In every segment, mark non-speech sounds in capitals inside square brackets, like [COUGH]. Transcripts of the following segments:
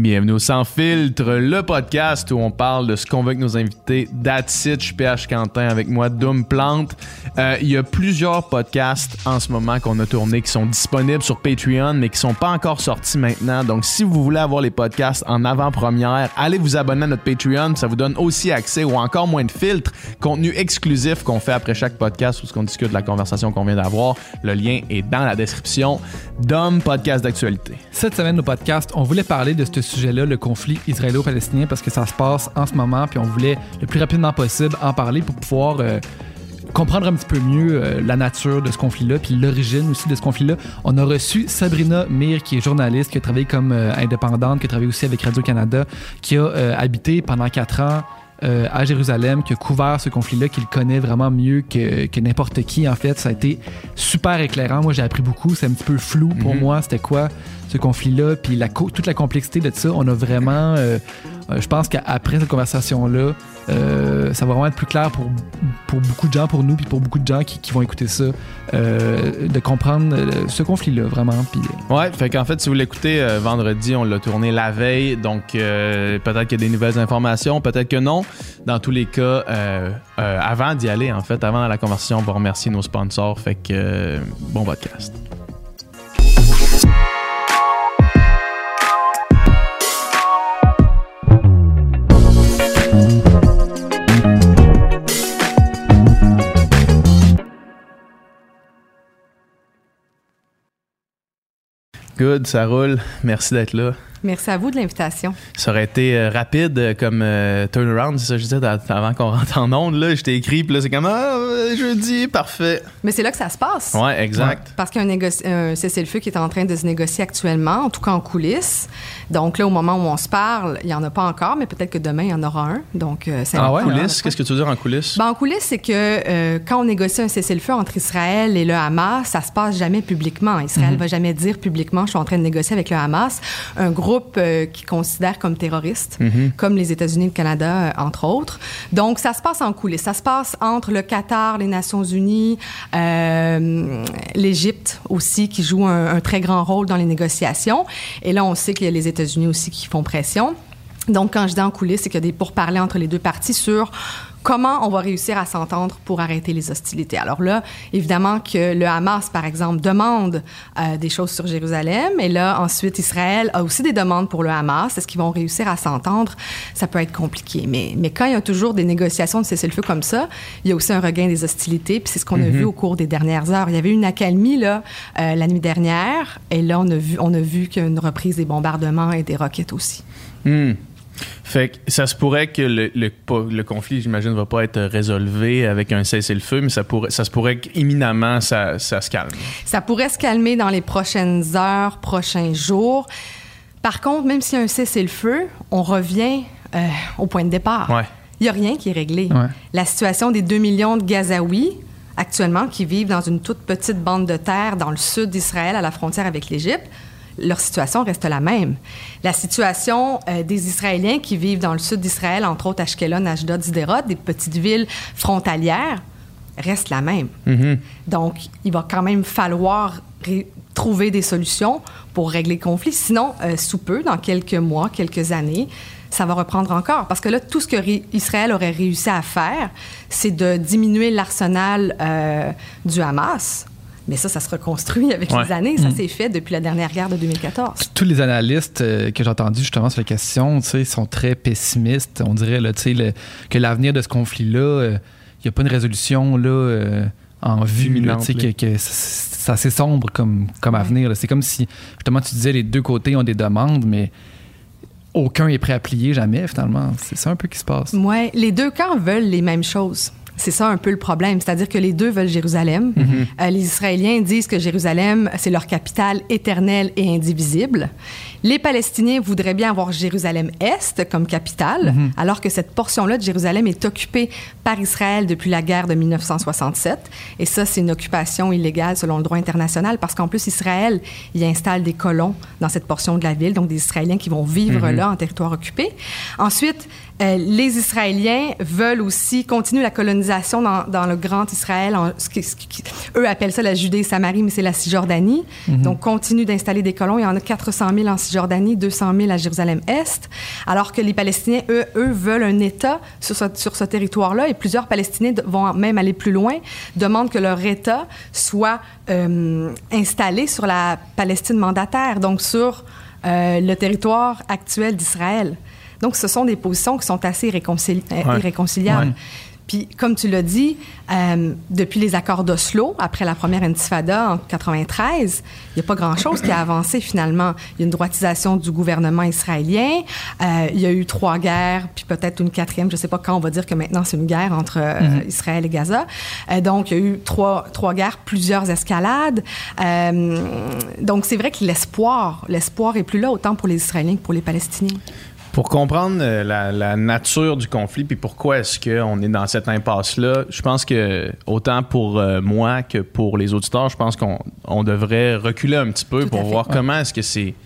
Bienvenue au Sans Filtre, le podcast où on parle de ce qu'on veut avec nos invités. That's je suis PH Quentin avec moi, Doom Plante. Euh, il y a plusieurs podcasts en ce moment qu'on a tournés qui sont disponibles sur Patreon, mais qui sont pas encore sortis maintenant. Donc, si vous voulez avoir les podcasts en avant-première, allez vous abonner à notre Patreon. Ça vous donne aussi accès ou encore moins de filtres, contenu exclusif qu'on fait après chaque podcast où ce qu'on discute de la conversation qu'on vient d'avoir. Le lien est dans la description. Dom, podcast d'actualité. Cette semaine, au podcast, on voulait parler de ce sujet-là, le conflit israélo-palestinien, parce que ça se passe en ce moment, puis on voulait le plus rapidement possible en parler pour pouvoir euh, comprendre un petit peu mieux euh, la nature de ce conflit-là, puis l'origine aussi de ce conflit-là. On a reçu Sabrina Mir, qui est journaliste, qui a travaillé comme euh, indépendante, qui a travaillé aussi avec Radio-Canada, qui a habité pendant quatre ans à Jérusalem, qui a couvert ce conflit-là, qui le connaît vraiment mieux que, que n'importe qui, en fait. Ça a été super éclairant. Moi, j'ai appris beaucoup. C'est un petit peu flou pour Mhm. moi. C'était quoi? Ce conflit-là, puis toute la complexité de ça. On a vraiment... euh, euh, je pense qu'après cette conversation-là, euh, ça va vraiment être plus clair pour, pour beaucoup de gens, pour nous, puis pour beaucoup de gens qui, vont écouter ça, de comprendre ce conflit-là, vraiment. Puis, Ouais, fait qu'en fait, si vous l'écoutez vendredi, on l'a tourné la veille, donc peut-être qu'il y a des nouvelles informations, peut-être que non. Dans tous les cas, avant d'y aller, en fait, avant la conversation, on va remercier nos sponsors. Fait que bon podcast. Good, ça roule. Merci d'être là. Merci à vous de l'invitation. Ça aurait été euh, rapide euh, comme euh, turnaround, c'est ça que je disais avant qu'on rentre en onde. Là, je t'ai écrit, puis là, c'est comme ah, jeudi, parfait. Mais c'est là que ça se passe. Ouais, exact. Parce qu'il y a un, un cessez-le-feu qui est en train de se négocier actuellement, en tout cas en coulisses. Donc là, au moment où on se parle, il n'y en a pas encore, mais peut-être que demain, il y en aura un. Donc, euh, c'est Ah ouais, coulisses, qu'est-ce que tu veux dire en coulisses? Ben, en coulisses, c'est que euh, quand on négocie un cessez-le-feu entre Israël et le Hamas, ça se passe jamais publiquement. Israël va jamais dire publiquement, je suis en train de négocier avec le Hamas, un groupe euh, qui considère comme terroriste, comme les États-Unis et le Canada, euh, entre autres. Donc, ça se passe en coulisses. Ça se passe entre le Qatar, les Nations Unies, euh, l'Égypte aussi, qui joue un, un très grand rôle dans les négociations. Et là, on sait a les États-Unis aussi qui font pression. Donc, quand je dis en coulisses, c'est qu'il y a des pourparlers entre les deux parties sur comment on va réussir à s'entendre pour arrêter les hostilités? Alors là, évidemment que le Hamas, par exemple, demande euh, des choses sur Jérusalem, et là, ensuite, Israël a aussi des demandes pour le Hamas. Est-ce qu'ils vont réussir à s'entendre? Ça peut être compliqué. Mais, mais quand il y a toujours des négociations de cessez-le-feu comme ça, il y a aussi un regain des hostilités, puis c'est ce qu'on a vu au cours des dernières heures. Il y avait une accalmie, là, euh, la nuit dernière, et là, on a vu, on a vu qu'il y a une reprise des bombardements et des roquettes aussi. Hmm. Fait que ça se pourrait que le, le, conflit, j'imagine, va pas être résolu avec un cessez-le-feu, mais ça, pourrait, ça se pourrait qu'imminemment, ça, ça se calme. Ça pourrait se calmer dans les prochaines heures, prochains jours. Par contre, même s'il y a un cessez-le-feu, on revient euh, au point de départ. Ouais. Il n'y a rien qui est réglé. Ouais. La situation des 2 millions de Gazaouis, actuellement, qui vivent dans une toute petite bande de terre dans le sud d'Israël, à la frontière avec l'Égypte, leur situation reste la même. La situation euh, des Israéliens qui vivent dans le sud d'Israël, entre autres Ashkelon, Ashdod, Sderot, des petites villes frontalières, reste la même. Donc, il va quand même falloir trouver des solutions pour régler le conflit. Sinon, euh, sous peu, dans quelques mois, quelques années, ça va reprendre encore. Parce que là, tout ce que Israël aurait réussi à faire, c'est de diminuer l'arsenal euh, du Hamas. Mais ça, ça se reconstruit avec Ouais. les années. Ça s'est fait depuis la dernière guerre de 2014. tous les analystes euh, que j'ai entendus justement sur la question, tu sais, sont très pessimistes. On dirait là, tu sais, le- que l'avenir de ce conflit-là, euh, il n'y a pas une résolution là, euh, en vue. là, Imminente, tu sais, que, que c'est assez sombre comme, comme avenir. C'est comme si, justement, tu disais les deux côtés ont des demandes, mais aucun est prêt à plier jamais, finalement. C'est ça un peu qui se passe. Ouais, les deux camps veulent les mêmes choses. C'est ça un peu le problème, c'est-à-dire que les deux veulent Jérusalem. Euh, les Israéliens disent que Jérusalem, c'est leur capitale éternelle et indivisible. Les Palestiniens voudraient bien avoir Jérusalem-Est comme capitale, alors que cette portion-là de Jérusalem est occupée par Israël depuis la guerre de 1967. Et ça, c'est une occupation illégale selon le droit international, parce qu'en plus, Israël y installe des colons dans cette portion de la ville, donc des Israéliens qui vont vivre là en territoire occupé. Ensuite, Euh, les Israéliens veulent aussi continuer la colonisation dans, dans le Grand Israël. En, ce qui, ce qui, eux appellent ça la Judée et Samarie, mais c'est la Cisjordanie. Mm-hmm. Donc, continuent d'installer des colons. Il y en a 400 000 en Cisjordanie, 200 000 à Jérusalem-Est. Alors que les Palestiniens, eux, eux veulent un État sur ce, sur ce territoire-là. Et plusieurs Palestiniens vont même aller plus loin, demandent que leur État soit euh, installé sur la Palestine mandataire, donc sur euh, le territoire actuel d'Israël. Donc, ce sont des positions qui sont assez ouais. irréconciliables. Ouais. Puis, comme tu l'as dit, euh, depuis les accords d'Oslo, après la première intifada en 93, il n'y a pas grand-chose qui a avancé finalement. Il y a une droitisation du gouvernement israélien. Euh, il y a eu trois guerres, puis peut-être une quatrième. Je ne sais pas quand on va dire que maintenant c'est une guerre entre euh, mm -hmm. Israël et Gaza. Euh, donc, il y a eu trois, trois guerres, plusieurs escalades. Euh, donc, c'est vrai que l'espoir, l'espoir est plus là autant pour les Israéliens que pour les Palestiniens. Pour comprendre la, la, nature du conflit puis pourquoi est-ce qu'on est dans cette impasse-là, je pense que autant pour euh, moi que pour les auditeurs, je pense qu'on on devrait reculer un petit peu Tout pour voir comment est-ce que ces,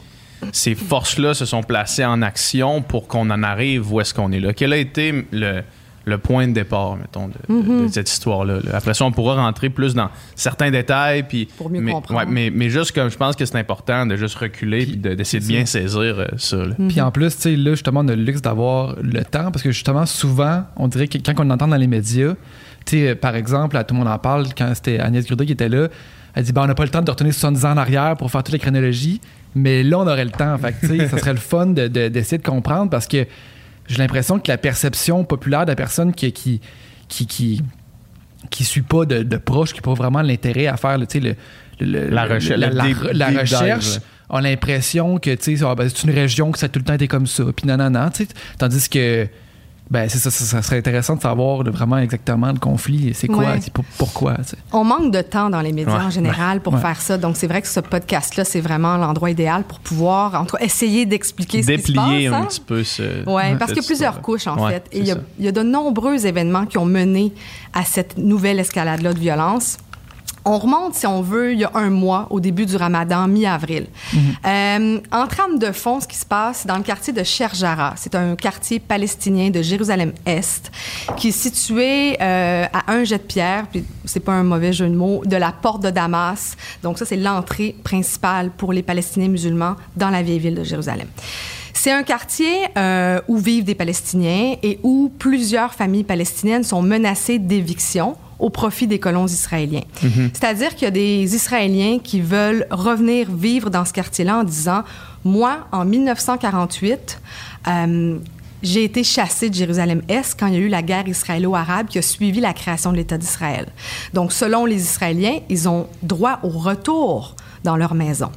ces forces-là se sont placées en action pour qu'on en arrive où est-ce qu'on est là. Quel a été le, le point de départ, mettons, de, mm -hmm. de, de cette histoire-là. Après ça, on pourra rentrer plus dans certains détails. Puis, Pour mieux mais, comprendre. Ouais, mais, mais juste comme je pense que c'est important de juste reculer et d'essayer de, bien saisir euh, ça. Là. Puis en plus, tu sais, là, justement, on a le luxe d'avoir le temps parce que justement, souvent, on dirait que quand on entend dans les médias, tu sais, par exemple, là, tout le monde en parle, quand c'était Agnès Gruda qui était là, elle dit ben, on n'a pas le temps de retourner 70 ans en arrière pour faire toute la chronologie, mais là, on aurait le temps. Fait que, tu sais, ça serait le fun d'essayer de, de, de comprendre parce que j'ai l'impression que la perception populaire de la personne qui qui qui qui, qui suit pas de, de proche, qui n'a pas vraiment l'intérêt à faire le, le, le, la, recherche, la, la, la, la recherche a l'impression que oh, ben, c'est une région que ça a tout le temps été comme ça, puis non, tandis que ben, c'est ça, ça, ça, serait intéressant de savoir vraiment exactement le conflit, c'est quoi, ouais. pour, pourquoi. T'sais. On manque de temps dans les médias ouais. en général pour ouais. faire ça, donc c'est vrai que ce podcast-là, c'est vraiment l'endroit idéal pour pouvoir, en tout cas, essayer d'expliquer ce qui se passe. Déplier un hein? petit peu ce. Oui, parce qu'il y a plusieurs couches, en fait. Et il y, a, il y a de nombreux événements qui ont mené à cette nouvelle escalade-là de violence. On remonte, si on veut, il y a un mois, au début du ramadan, mi-avril. Mm -hmm. euh, en trame de fond, ce qui se passe dans le quartier de Sherjara, c'est un quartier palestinien de Jérusalem-Est qui est situé euh, à un jet de pierre, puis c'est pas un mauvais jeu de mots, de la porte de Damas. Donc ça, c'est l'entrée principale pour les Palestiniens musulmans dans la vieille ville de Jérusalem. C'est un quartier euh, où vivent des Palestiniens et où plusieurs familles palestiniennes sont menacées d'éviction au profit des colons israéliens. Mm -hmm. C'est-à-dire qu'il y a des Israéliens qui veulent revenir vivre dans ce quartier-là en disant, moi, en 1948, euh, j'ai été chassé de Jérusalem-Est quand il y a eu la guerre israélo-arabe qui a suivi la création de l'État d'Israël. Donc, selon les Israéliens, ils ont droit au retour dans leur maison.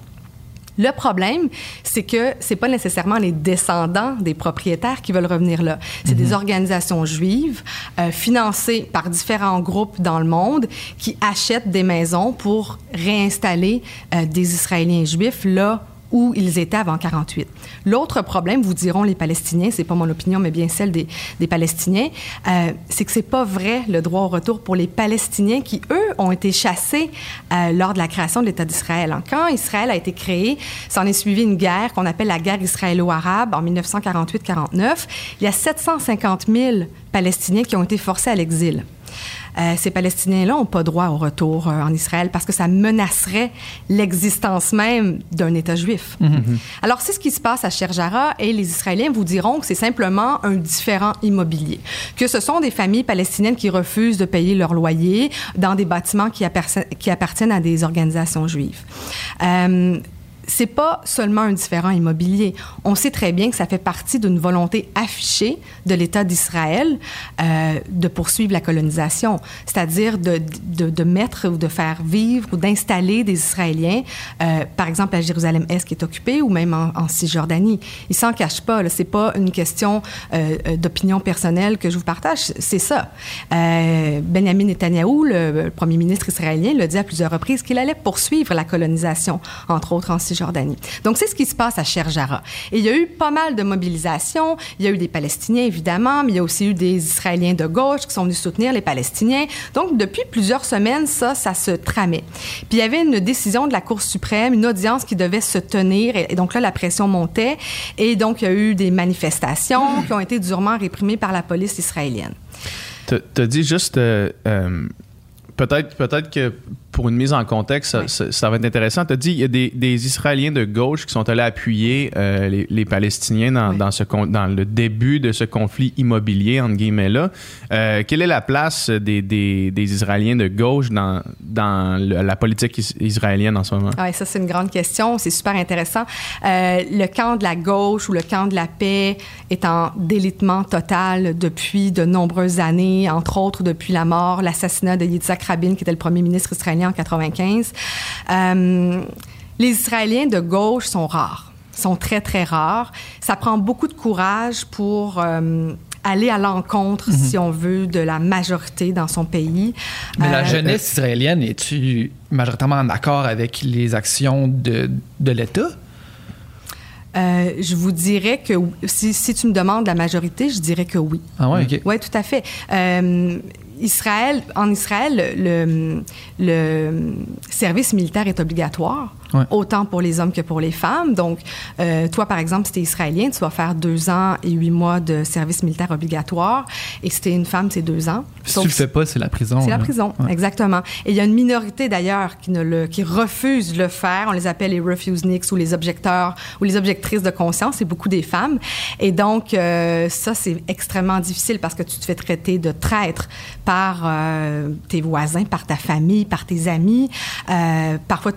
Le problème, c'est que c'est pas nécessairement les descendants des propriétaires qui veulent revenir là. C'est mm -hmm. des organisations juives euh, financées par différents groupes dans le monde qui achètent des maisons pour réinstaller euh, des Israéliens juifs là où ils étaient avant 48. L'autre problème, vous diront les Palestiniens, c'est pas mon opinion, mais bien celle des, Palestiniens, euh, c'est que c'est pas vrai le droit au retour pour les Palestiniens qui, eux, ont été chassés euh, lors de la création de l'État d'Israël. Quand Israël a été créé, s'en est suivi une guerre qu'on appelle la guerre israélo-arabe en 1948-49. Il y a 750 000 Palestiniens qui ont été forcés à l'exil. Euh, ces Palestiniens-là n'ont pas droit au retour euh, en Israël parce que ça menacerait l'existence même d'un État juif. Mm -hmm. Alors, c'est ce qui se passe à Sherjara et les Israéliens vous diront que c'est simplement un différent immobilier, que ce sont des familles palestiniennes qui refusent de payer leur loyer dans des bâtiments qui, qui appartiennent à des organisations juives. Euh, c'est pas seulement un différent immobilier. On sait très bien que ça fait partie d'une volonté affichée de l'État d'Israël euh, de poursuivre la colonisation, c'est-à-dire de, de, de, mettre ou de faire vivre ou d'installer des Israéliens, euh, par exemple à Jérusalem-Est qui est occupée ou même en, Cisjordanie. Ils s'en cachent pas. C'est pas une question euh, d'opinion personnelle que je vous partage. C'est ça. Benjamin Netanyahou, le, le, premier ministre israélien, l'a dit à plusieurs reprises qu'il allait poursuivre la colonisation, entre autres en Cisjordanie Donc, c'est ce qui se passe à Sherjara. Et il y a eu pas mal de mobilisations. Il y a eu des Palestiniens, évidemment, mais il y a aussi eu des Israéliens de gauche qui sont venus soutenir les Palestiniens. Donc, depuis plusieurs semaines, ça, ça se tramait. Puis, il y avait une décision de la Cour suprême, une audience qui devait se tenir. Et, donc là, la pression montait. Et donc, il y a eu des manifestations qui ont été durement réprimées par la police israélienne. Tu as dit juste... Euh, euh, peut-être peut-être que pour une mise en contexte, ça, va être intéressant. Tu as dit qu'il y a des, Israéliens de gauche qui sont allés appuyer euh, les, Palestiniens dans, ce, dans le début de ce conflit immobilier, entre guillemets là. Euh, quelle est la place des, des, Israéliens de gauche dans, dans la politique israélienne en ce moment? Oui, ça, c'est une grande question. C'est super intéressant. Euh, le camp de la gauche ou le camp de la paix est en délitement total depuis de nombreuses années, entre autres depuis la mort, l'assassinat de Yitzhak Rabin, qui était le premier ministre israélien en 95. Euh, les Israéliens de gauche sont rares, sont très, très rares. Ça prend beaucoup de courage pour euh, aller à l'encontre, mhm. si on veut, de la majorité dans son pays. Mais la euh, jeunesse israélienne, est-tu majoritairement en accord avec les actions de, de l'État? je vous dirais que si, si, tu me demandes la majorité, je dirais que oui. Ah ouais, OK. Oui, tout à fait. Euh, Israël, en Israël, le, le, service militaire est obligatoire, autant pour les hommes que pour les femmes. Donc, euh, toi, par exemple, si tu es israélien, tu vas faire deux ans et huit mois de service militaire obligatoire. Et si tu es une femme, c'est deux ans. Si tu le fais pas, c'est la prison. C'est la prison, exactement. Et il y a une minorité, d'ailleurs, qui, ne le, qui refuse de le faire. On les appelle les refuseniks ou les objecteurs ou les objectrices de conscience. C'est beaucoup des femmes. Et donc, euh, ça, c'est extrêmement difficile parce que tu te fais traiter de traître par euh, tes voisins, par ta famille, par tes amis. Euh, parfois,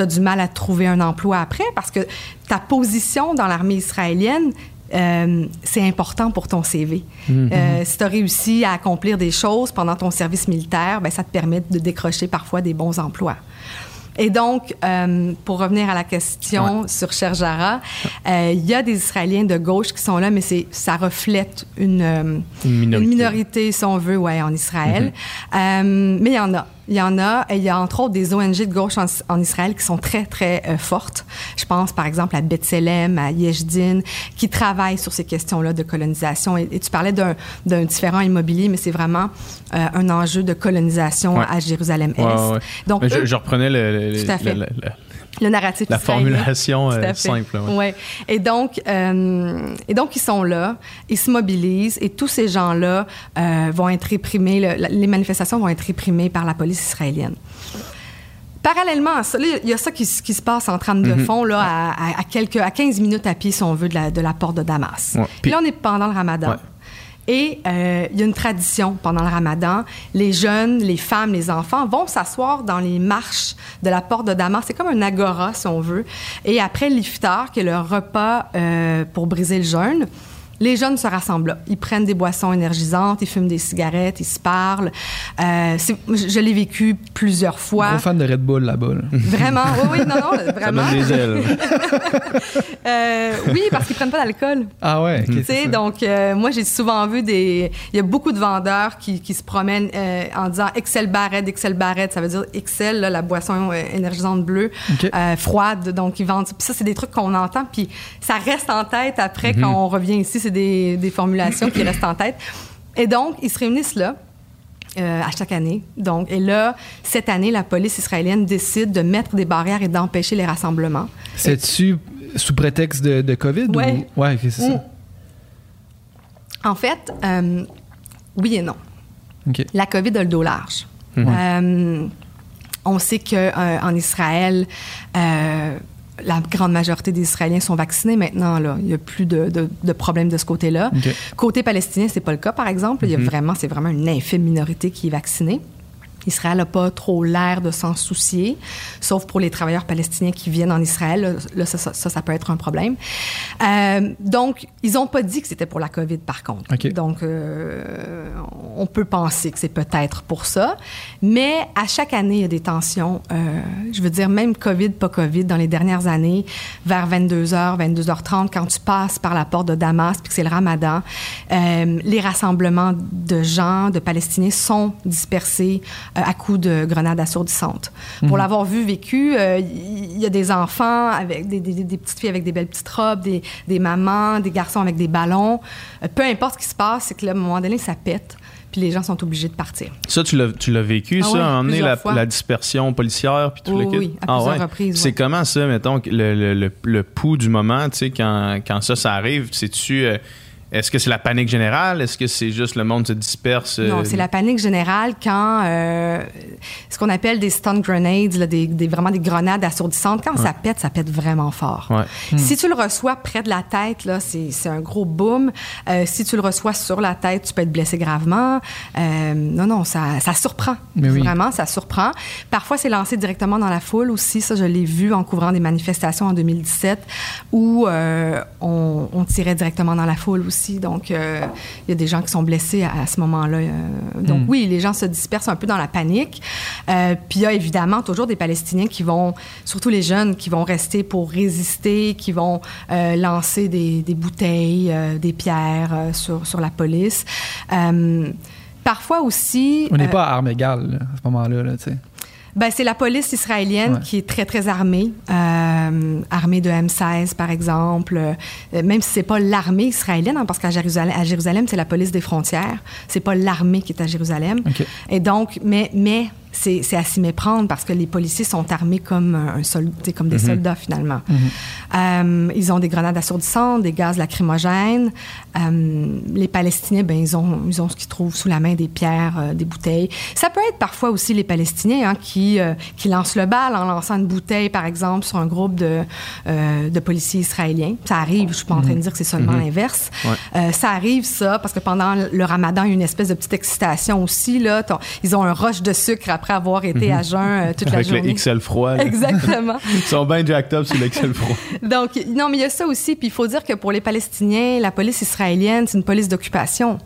tu as du mal à trouver un emploi après parce que ta position dans l'armée israélienne, euh, c'est important pour ton CV. Mm-hmm. si tu as réussi à accomplir des choses pendant ton service militaire, ben, ça te permet de décrocher parfois des bons emplois. Et donc, euh, pour revenir à la question sur Sherjara, euh, il y a des Israéliens de gauche qui sont là, mais ça reflète une, euh, minorité. si on veut, ouais, en Israël. Mm-hmm. mais il y en a. Il y en a, et il y a entre autres des ONG de gauche en, Israël qui sont très, très euh, fortes. Je pense par exemple à B'Tselem, à Yeshdin, qui travaillent sur ces questions-là de colonisation. Et, tu parlais d'un différent immobilier, mais c'est vraiment euh, un enjeu de colonisation à Jérusalem-Est. Donc, je, reprenais le, le narratif la formulation euh, simple ouais. et donc euh, et donc ils sont là ils se mobilisent et tous ces gens là euh, vont être réprimés les manifestations vont être réprimées par la police israélienne Parallèlement à ça, il y a ça qui, se passe en trame de mhm. fond, là, à, quelques, à 15 minutes à pied, si on veut, de la, de la porte de Damas. Puis là, on est pendant le ramadan. Et euh, il y a une tradition pendant le ramadan. Les jeunes, les femmes, les enfants vont s'asseoir dans les marches de la porte de Damas. C'est comme un agora, si on veut. Et après l'iftar, qui est le repas euh, pour briser le jeûne, les jeunes se rassemblent là. Ils prennent des boissons énergisantes, ils fument des cigarettes, ils se parlent. Euh, je l'ai vécu plusieurs fois. Gros fan de Red Bull là-bas. Vraiment, oui, oui, non, non, [LAUGHS] vraiment. Ça des ailes. [LAUGHS] euh, oui, parce qu'ils prennent pas d'alcool. Ah ouais. Tu sais, donc euh, moi j'ai souvent vu des, il y a beaucoup de vendeurs qui, qui se promènent en disant Excel Barrette, Excel Barrette, ça veut dire Excel, là, la boisson énergisante bleue, froide, donc ils vendent. Puis ça c'est des trucs qu'on entend, puis ça reste en tête après mhm. quand on revient ici des, formulations qui restent en tête. Et donc, ils se réunissent là. Euh, à chaque année. Donc, et là, cette année, la police israélienne décide de mettre des barrières et d'empêcher les rassemblements. C'est-tu sous prétexte de, COVID? Oui. Ou... Ouais, c'est ça. Mm. En fait, euh, oui et non. La COVID a le dos large. Mm-hmm. Euh, on sait qu'en Israël, la grande majorité des Israéliens sont vaccinés maintenant. Là. Il n'y a plus de, de, problèmes de ce côté-là. Côté palestinien, c'est pas le cas, par exemple. Il y a mm-hmm. vraiment, c'est vraiment une infime minorité qui est vaccinée. Israël n'a pas trop l'air de s'en soucier, sauf pour les travailleurs palestiniens qui viennent en Israël. Là, ça, ça, peut être un problème. Euh, donc, ils n'ont pas dit que c'était pour la COVID, par contre. Donc, euh, on peut penser que c'est peut-être pour ça. Mais à chaque année, il y a des tensions. Euh, je veux dire, même COVID, pas COVID, dans les dernières années, vers 22h, 22h30, quand tu passes par la porte de Damas, puis que c'est le ramadan, les rassemblements de gens, de Palestiniens, sont dispersés à coups de grenades assourdissantes. Pour l'avoir vu vécu, euh, il y a des enfants avec des, des- des petites filles avec des belles petites robes, des, des mamans, des garçons avec des ballons. Euh, peu importe ce qui se passe, c'est que là, à un moment donné, ça pète, puis les gens sont obligés de partir. Ça, tu l'as, vécu, Ah ça, oui, la, dispersion policière, puis tout Oui, le kit? oui, à plusieurs reprises, C'est ouais. comment ça, mettons, le, le, le, le pouls du moment, tu sais, quand, quand ça, ça arrive, euh, est-ce que c'est la panique générale? Est-ce que c'est juste le monde se disperse? euh, Non, c'est la panique générale quand euh, ce qu'on appelle des stun grenades, là, des, des- vraiment des grenades assourdissantes, quand ça pète, ça pète vraiment fort. Ouais. Si tu le reçois près de la tête, là, c'est c'est un gros boom. Euh, si tu le reçois sur la tête, tu peux être blessé gravement. Euh, non, non, ça, ça surprend. Mais oui. Vraiment, ça surprend. Parfois, c'est lancé directement dans la foule aussi. Ça, je l'ai vu en couvrant des manifestations en 2017 où euh, on, on tirait directement dans la foule aussi. Donc, euh, il y a des gens qui sont blessés à, à ce moment-là. euh. donc, oui, les gens se dispersent un peu dans la panique. Euh, Puis, il y a évidemment toujours des Palestiniens qui vont, surtout les jeunes, qui vont rester pour résister, qui vont euh, lancer des, des bouteilles, des pierres sur, sur la police. Parfois aussi. On n'est pas à armes égales là, à ce moment-là, là, tu sais. Ben, c'est la police israélienne Ouais. qui est très, très armée. Euh, armée de M16, par exemple. Euh, même si c'est pas l'armée israélienne, hein, parce qu'à Jérusalem, à Jérusalem, c'est la police des frontières. C'est pas l'armée qui est à Jérusalem. Et donc, mais, mais c'est à s'y méprendre parce que les policiers sont armés comme, un sol- comme des soldats, finalement. Euh, ils ont des grenades assourdissantes, des gaz lacrymogènes. Euh, les Palestiniens, ben, ils, ont, ils ont ce qu'ils trouvent sous la main, des pierres, euh, des bouteilles. Ça peut être parfois aussi les Palestiniens hein, qui, qui lancent le bal en lançant une bouteille, par exemple, sur un groupe de, de policiers israéliens. Ça arrive, je suis pas en train de dire que c'est seulement l'inverse. Ouais. Ça arrive, ça, parce que pendant le ramadan, il y a une espèce de petite excitation aussi. Là. Ils ont un rush de sucre après avoir été à jeun euh, toute Avec la journée. le XL froid. là. Exactement. [LAUGHS] Ils sont bien jacked up sur le XL froid. Donc, non, mais il y a ça aussi. Puis il faut dire que pour les Palestiniens, la police israélienne, c'est une police d'occupation.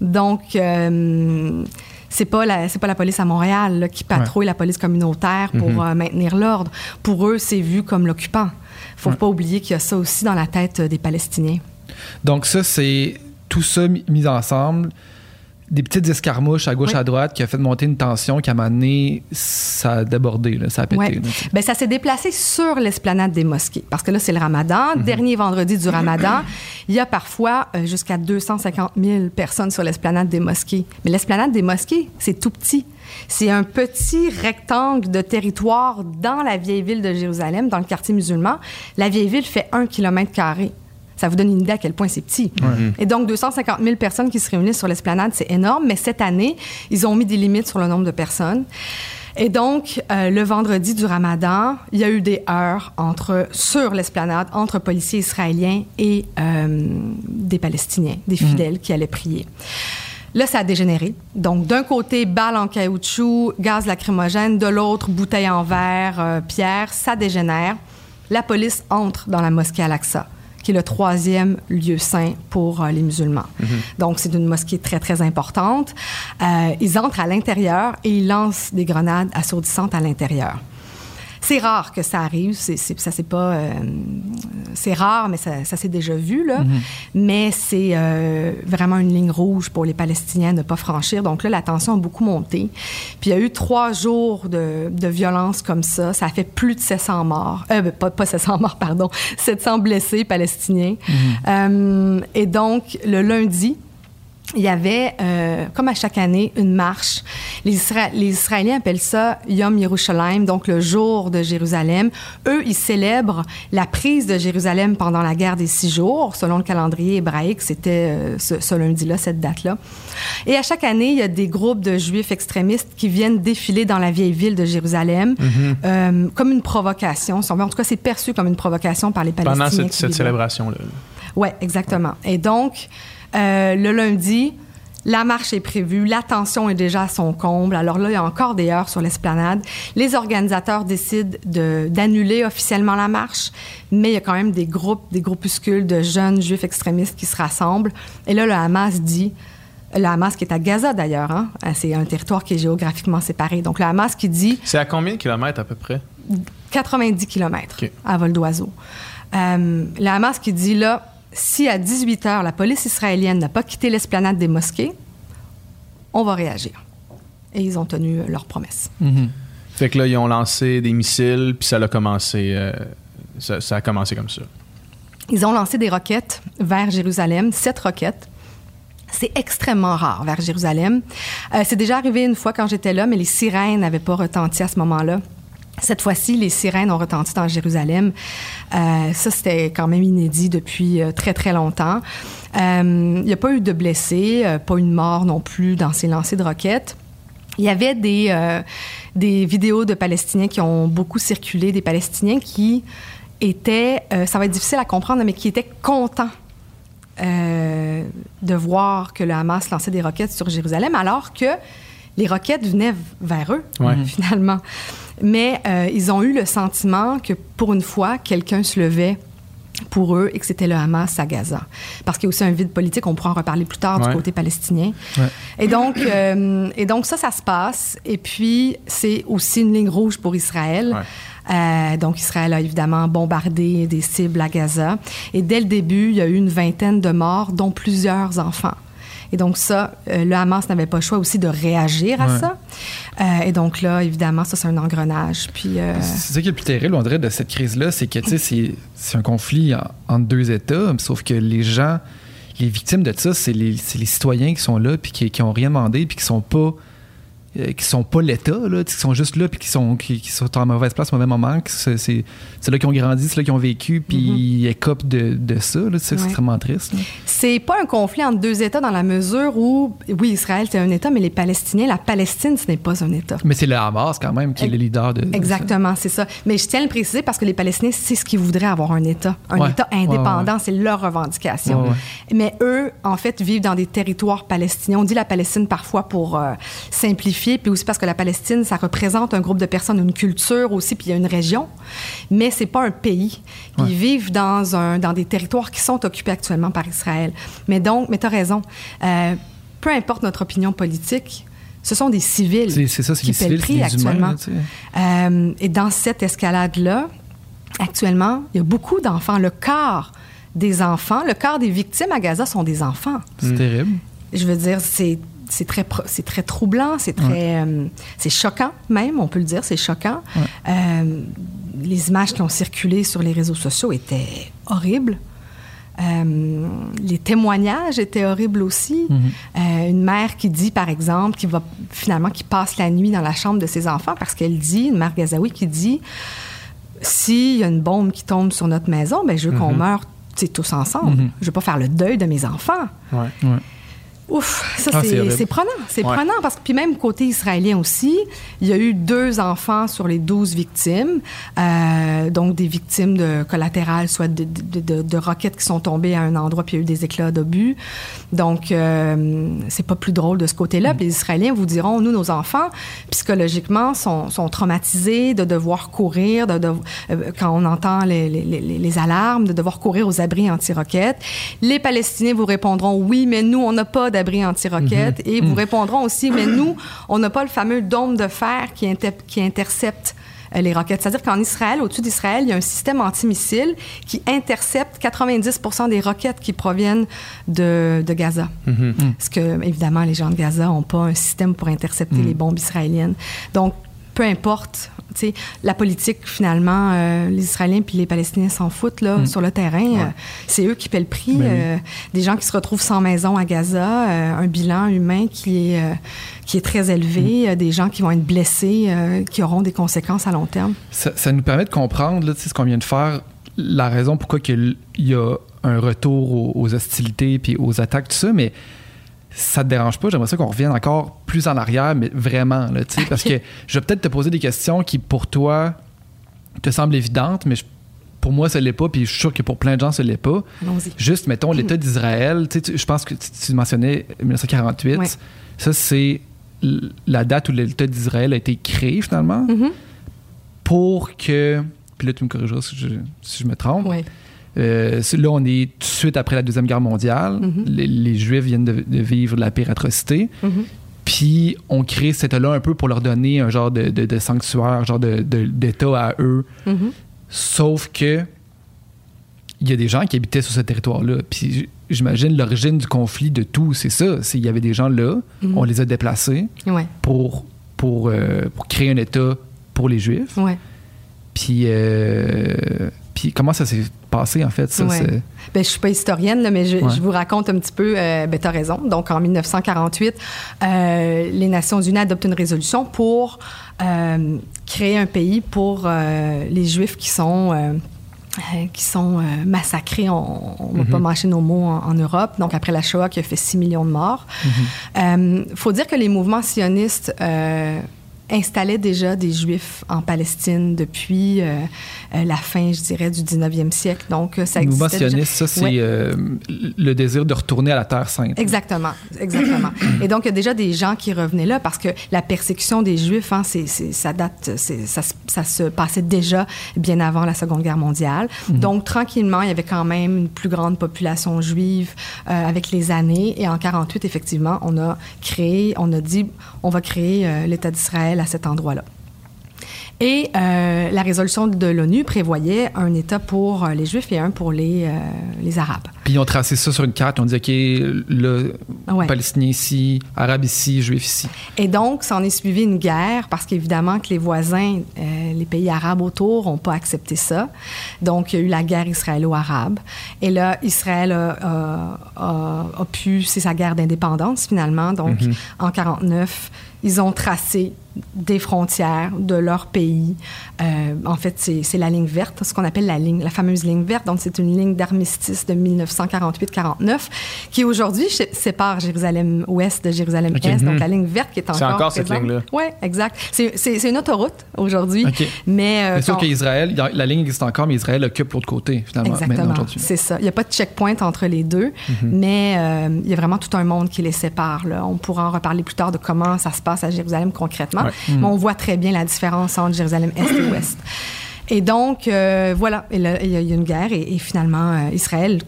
Donc, euh, c'est pas la c'est pas la police à Montréal là, qui patrouille la police communautaire pour euh, maintenir l'ordre. Pour eux, c'est vu comme l'occupant. Faut pas oublier qu'il y a ça aussi dans la tête euh, des Palestiniens. Donc ça, c'est tout ça mi- mis ensemble. Des petites escarmouches à gauche Oui. à droite qui a fait monter une tension qui a amené ça a débordé, là, ça a pété. Là, sais. Ben, ça s'est déplacé sur l'esplanade des mosquées. Parce que là, c'est le ramadan. Dernier vendredi du ramadan, il y a parfois euh, jusqu'à 250 000 personnes sur l'esplanade des mosquées. Mais l'esplanade des mosquées, c'est tout petit. C'est un petit rectangle de territoire dans la vieille ville de Jérusalem, dans le quartier musulman. La vieille ville fait un kilomètre carré. Ça vous donne une idée à quel point c'est petit. Et donc, 250 000 personnes qui se réunissent sur l'esplanade, c'est énorme. Mais cette année, ils ont mis des limites sur le nombre de personnes. Et donc, euh, le vendredi du ramadan, il y a eu des heurts entre, sur l'esplanade entre policiers israéliens et euh, des Palestiniens, des fidèles qui allaient prier. Là, ça a dégénéré. Donc, d'un côté, balles en caoutchouc, gaz lacrymogène, de l'autre, bouteilles en verre, euh, pierre, ça dégénère. La police entre dans la mosquée Al-Aqsa, qui est le troisième lieu saint pour euh, les musulmans. Donc, c'est une mosquée très, très importante. Euh, ils entrent à l'intérieur et ils lancent des grenades assourdissantes à l'intérieur. C'est rare que ça arrive. C'est, ça, c'est pas. euh, c'est rare, mais ça, ça s'est déjà vu, là. Mais c'est euh, vraiment une ligne rouge pour les Palestiniens à ne pas franchir. Donc là, la tension a beaucoup monté. Puis il y a eu trois jours de, de violence comme ça. Ça a fait plus de 700 morts. Euh, ben, pas, pas 700 morts, pardon. 700 blessés palestiniens. Euh, et donc, le lundi, il y avait, euh, comme à chaque année, une marche. Les, Isra- les Israéliens appellent ça Yom Yerushalayim, donc le jour de Jérusalem. Eux, ils célèbrent la prise de Jérusalem pendant la guerre des six jours. Selon le calendrier hébraïque, c'était euh, ce, ce lundi-là, cette date-là. Et à chaque année, il y a des groupes de juifs extrémistes qui viennent défiler dans la vieille ville de Jérusalem euh, comme une provocation. En tout cas, c'est perçu comme une provocation par les Palestiniens. Pendant cette, célébration-là. Oui, exactement. Et donc, euh, le lundi, la marche est prévue, la tension est déjà à son comble. Alors là, il y a encore des heures sur l'esplanade. Les organisateurs décident de- d'annuler officiellement la marche, mais il y a quand même des groupes, des groupuscules de jeunes juifs extrémistes qui se rassemblent. Et là, le Hamas dit, le Hamas qui est à Gaza d'ailleurs, hein, c'est un territoire qui est géographiquement séparé. Donc le Hamas qui dit C'est à combien de kilomètres à peu près? 90 km OK. à vol d'oiseau. Euh, le Hamas qui dit là, si à 18 heures, la police israélienne n'a pas quitté l'esplanade des mosquées, on va réagir. Et ils ont tenu leur promesse. Mhm. Fait que là, ils ont lancé des missiles, puis ça a commencé. euh, ça, ça a commencé comme ça. Ils ont lancé des roquettes vers Jérusalem, sept roquettes. C'est extrêmement rare vers Jérusalem. Euh, c'est déjà arrivé une fois quand j'étais là, mais les sirènes n'avaient pas retenti à ce moment-là. Cette fois-ci, les sirènes ont retenti dans Jérusalem. Euh, ça, c'était quand même inédit depuis euh, très, très longtemps. Euh, Il n'y a pas eu de blessés, pas une mort non plus dans ces lancers de roquettes. Il y avait des, des vidéos de Palestiniens qui ont beaucoup circulé, des Palestiniens qui étaient, ça va être difficile à comprendre, mais qui étaient contents de voir que le Hamas lançait des roquettes sur Jérusalem, alors que les roquettes venaient vers eux, Ouais. [LAUGHS] finalement. Mais euh, ils ont eu le sentiment que pour une fois, quelqu'un se levait pour eux et que c'était le Hamas à Gaza. Parce qu'il y a aussi un vide politique, on pourra en reparler plus tard Ouais. du côté palestinien. Ouais. Et, donc, euh, et donc, ça, ça se passe. Et puis, c'est aussi une ligne rouge pour Israël. Euh, donc, Israël a évidemment bombardé des cibles à Gaza. Et dès le début, il y a eu une vingtaine de morts, dont plusieurs enfants. Et donc ça, euh, le Hamas n'avait pas le choix aussi de réagir à ça. Euh, et donc là, évidemment, ça, c'est un engrenage. Puis, euh, C'est ça qui est le plus terrible, on dirait, de cette crise-là, c'est que, tu sais, c'est- c'est un conflit en- entre deux États, sauf que les gens, les victimes de ça, c'est les, c'est les citoyens qui sont là, puis qui, qui ont rien demandé, puis qui sont pas euh, qui sont pas l'État, là, qui sont juste là, puis qui sont, qui, qui sont en mauvaise place au même moment. C'est là qui ont grandi, c'est là qui ont vécu, puis ils écopent de, de ça. C'est Ouais. extrêmement triste. C'est pas un conflit entre deux États dans la mesure où, oui, Israël, c'est un État, mais les Palestiniens, la Palestine, ce n'est pas un État. Mais c'est le Hamas, quand même, qui est le leader de. Exactement, c'est ça. Mais je tiens à le préciser parce que les Palestiniens, c'est ce qu'ils voudraient avoir un État. Un Ouais. État indépendant, ouais. c'est leur revendication. Mais eux, en fait, vivent dans des territoires palestiniens. On dit la Palestine parfois pour euh, simplifier, puis aussi parce que la Palestine, ça représente un groupe de personnes, une culture aussi, puis il y a une région. Mais c'est pas un pays. Ils vivent dans, un, dans des territoires qui sont occupés actuellement par Israël. Mais donc, mais tu as raison. Euh, peu importe notre opinion politique, ce sont des civils ça, qui paient le prix humains. actuellement. là. Euh, et dans cette escalade-là, actuellement, il y a beaucoup d'enfants. Le quart des enfants, le quart des victimes à Gaza sont des enfants. C'est terrible. Je veux dire, c'est c'est très c'est très troublant, c'est très euh, c'est choquant même, on peut le dire, c'est choquant. Euh, les images qui ont circulé sur les réseaux sociaux étaient horribles. Euh, les témoignages étaient horribles aussi. Euh, une mère qui dit, par exemple, qui va finalement qui passe la nuit dans la chambre de ses enfants parce qu'elle dit, une mère gazaoui qui dit, s'il y a une bombe qui tombe sur notre maison, ben je veux qu'on meure tu sais, tous ensemble. Je veux pas faire le deuil de mes enfants. Ouais. Ouf, ça Ah, c'est prenant, c'est Ouais. prenant parce que puis même côté israélien aussi, il y a eu deux enfants sur les douze victimes, euh, donc des victimes de collatérales, soit de, de, de- de roquettes qui sont tombées à un endroit puis il y a eu des éclats d'obus. Donc euh, c'est pas plus drôle de ce côté-là. Puis les Israéliens vous diront, nous nos enfants psychologiquement sont, sont traumatisés de devoir courir, de, de- euh, quand on entend les, les- les- les alarmes, de devoir courir aux abris anti-roquettes. Les Palestiniens vous répondront oui, mais nous on n'a pas d'abri anti-roquettes et vous répondront aussi mais nous on n'a pas le fameux dôme de fer qui, inter- qui intercepte euh, les roquettes. C'est-à-dire qu'en Israël, au-dessus d'Israël, il y a un système antimissile qui intercepte 90 des roquettes qui proviennent de, de Gaza. Parce que, évidemment, les gens de Gaza n'ont pas un système pour intercepter les bombes israéliennes. Donc, peu importe, la politique, finalement, euh, les Israéliens puis les Palestiniens s'en foutent là, sur le terrain. Euh, c'est eux qui paient le prix. Ben oui. Euh, des gens qui se retrouvent sans maison à Gaza, un bilan humain qui est, qui est très élevé, euh, des gens qui vont être blessés, qui auront des conséquences à long terme. Ça, ça nous permet de comprendre là, ce qu'on vient de faire, la raison pourquoi il y a un retour aux, aux hostilités puis aux attaques, tout ça, mais ça te dérange pas, j'aimerais ça qu'on revienne encore plus en arrière, mais vraiment, là, parce que [LAUGHS] je vais peut-être te poser des questions qui, pour toi, te semblent évidentes, mais je- pour moi, ça l'est pas, puis je suis sûr que pour plein de gens, ça l'est pas. Juste, mettons, l'État [CLEARS THROAT] d'Israël, je pense que tu, tu mentionnais 1948, Ouais. ça, c'est la date où l'État d'Israël a été créé, finalement, Mhm. pour que... Puis là, tu me corrigeras si je, si je me trompe. Oui. Euh, là, on est tout de suite après la Deuxième Guerre mondiale. Mhm. les, les Juifs viennent de, de vivre la pire atrocité. Mhm. Puis on crée cet État-là un peu pour leur donner un genre de, de- de sanctuaire, un genre d'État à eux. Mhm. Sauf que il y a des gens qui habitaient sur ce territoire-là. Puis j'imagine l'origine du conflit de tout, c'est ça. C'est il y avait des gens là, on les a déplacés Ouais. pour, pour, euh, pour créer un État pour les Juifs. Ouais. Puis, euh, puis comment ça s'est passé, en fait? Ça, Ouais. Ben, je suis pas historienne, là, mais je, Ouais. je vous raconte un petit peu. Euh, ben, tu as raison. Donc, en 1948, euh, les Nations Unies adoptent une résolution pour euh, créer un pays pour les Juifs qui sont. qui sont euh, massacrés, on ne va pas mâcher nos mots en, en Europe, donc après la Shoah qui a fait 6 millions de morts. Il faut dire que les mouvements sionistes euh, installaient déjà des Juifs en Palestine depuis euh, euh, la fin, je dirais, du 19e siècle. Donc, euh, ça déjà. sioniste, ça, c'est Ouais. euh, le désir de retourner à la Terre sainte. Exactement, exactement. [CLEARS THROAT] Et donc, il y a déjà des gens qui revenaient là parce que la persécution des Juifs, hein, c'est, ça date, ça, se- ça se passait déjà bien avant la Seconde Guerre mondiale. Donc, tranquillement, il y avait quand même une plus grande population juive euh, avec les années. Et en 48, effectivement, on a créé, on a dit, on va créer l'État d'Israël à cet endroit-là. Et euh, la résolution de l'ONU prévoyait un État pour euh, les Juifs et un pour les, euh, les Arabes. Puis ils ont tracé ça sur une carte. On dit, OK, le Ouais. Palestinien ici, Arabe ici, Juif ici. Et donc, s'en est suivi une guerre parce qu'évidemment que les voisins, euh, les pays arabes autour, n'ont pas accepté ça. Donc, il y a eu la guerre israélo-arabe. Et là, Israël a, a- a- a pu, c'est sa guerre d'indépendance finalement. Donc, en 49, ils ont tracé des frontières de leur pays. Euh, en fait, c'est la ligne verte, ce qu'on appelle la ligne, la fameuse ligne verte. Donc, c'est une ligne d'armistice de 1948-49 qui aujourd'hui sépare Jérusalem-Ouest de Jérusalem-Est. Donc, la ligne verte qui est encore C'est encore cette ligne-là. Oui, exact. C'est- une autoroute aujourd'hui. OK. Mais euh, C'est sûr qu'Israël, la ligne existe encore, mais Israël occupe l'autre côté, finalement, maintenant Exactement, aujourd'hui. c'est ça. Il n'y a pas de checkpoint entre les deux, mais euh, il y a vraiment tout un monde qui les sépare. Là. On pourra en reparler plus tard de comment ça se passe à Jérusalem concrètement, Ouais. Mais on voit très bien la différence entre Jérusalem-Est et Ouest. Et donc, euh, voilà, il y, a il y a une guerre et, et finalement, euh, Israël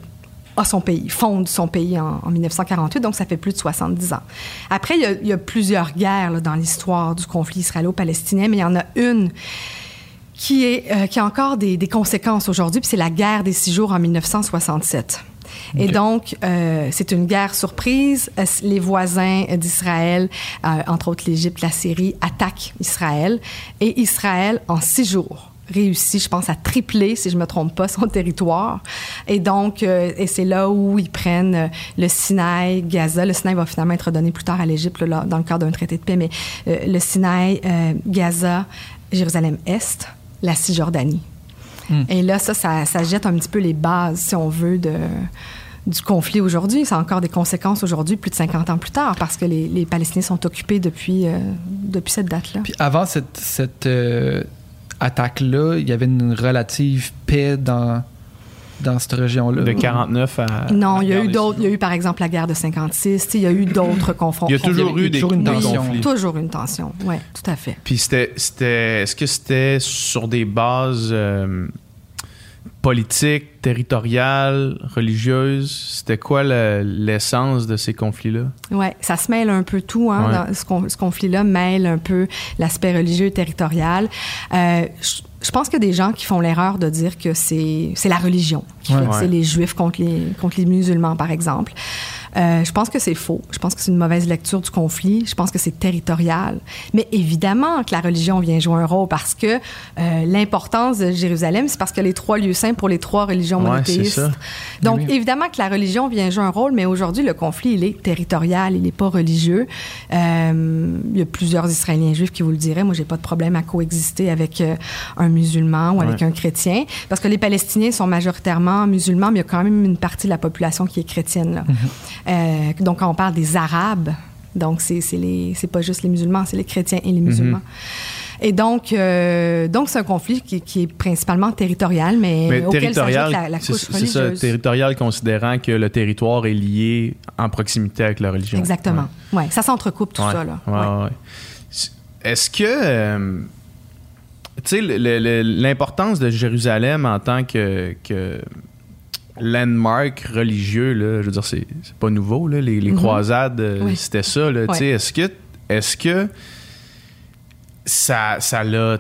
a son pays, fonde son pays en, en 1948, donc ça fait plus de 70 ans. Après, il y a, il y a plusieurs guerres là, dans l'histoire du conflit israélo-palestinien, mais il y en a une qui, est, euh, qui a encore des, des conséquences aujourd'hui, puis c'est la guerre des six jours en 1967. Et donc, euh, c'est une guerre surprise. Euh, Les voisins d'Israël, euh, entre autres l'Égypte, la Syrie, attaquent Israël. Et Israël, en six jours, réussit, je pense, à tripler, si je me trompe pas, son [LAUGHS] territoire. Et donc, euh, et c'est là où ils prennent le Sinaï, Gaza. Le Sinaï va finalement être donné plus tard à l'Égypte, dans le cadre d'un traité de paix, mais le Sinaï, Gaza, Jérusalem-Est, la Cisjordanie. Et là, ça, ça, ça jette un petit peu les bases, si on veut, de, du conflit aujourd'hui. Ça a encore des conséquences aujourd'hui, plus de 50 ans plus tard, parce que les, les Palestiniens sont occupés depuis, euh, depuis cette date-là. Puis avant cette, cette euh, attaque-là, il y avait une relative paix dans, dans cette région-là. De 49 à. Non, il y a eu d'autres. Il y a eu, par exemple, la guerre de 56. tu sais, Il y a eu d'autres confrontations. Il y a toujours eu des toujours une tension. conflits. Toujours une tension. Oui, tout à fait. Puis c'était, c'était, est-ce que c'était sur des bases euh, politiques, territoriales, religieuses? C'était quoi le- l'essence de ces conflits-là? Oui, ça se mêle un peu tout. Hein, Ouais. dans ce, con- ce conflit-là mêle un peu l'aspect religieux et territorial. Euh, je, je pense qu'il y a des gens qui font l'erreur de dire que c'est la religion qui Ouais. fait que c'est les juifs contre les, contre les musulmans, par exemple. Euh, je pense que c'est faux. Je pense que c'est une mauvaise lecture du conflit. Je pense que c'est territorial. Mais évidemment que la religion vient jouer un rôle parce que euh, l'importance de Jérusalem, c'est parce que les trois lieux saints pour les trois religions Ouais, monothéistes. ça. Donc, Oui, oui. évidemment que la religion vient jouer un rôle, mais aujourd'hui, le conflit, il est territorial, il n'est pas religieux. Euh, il y a plusieurs Israéliens juifs qui vous le diraient. Moi, j'ai pas de problème à coexister avec un musulman ou avec Ouais. un chrétien, parce que les Palestiniens sont majoritairement musulmans, mais il y a quand même une partie de la population qui est chrétienne. là. Euh, donc, quand on parle des Arabes, donc c'est pas juste les musulmans, c'est les chrétiens et les musulmans. Et donc, euh, donc c'est un conflit qui, qui est principalement territorial, mais, Mais auquel territorial, la, la couche c'est ça, religieuse. territorial considérant que le territoire est lié en proximité avec la religion. Exactement. Ouais. Ça s'entrecoupe tout Ouais. ça, là. Ouais, Ouais. ouais. Est-ce que. euh, tu sais, l'importance de Jérusalem en tant que, que landmark religieux, là, je veux dire, c'est pas nouveau, là, les, les Mhm. croisades, euh, Oui. c'était ça. Là, Ouais. Est-ce que, est-ce que ça, ça l'a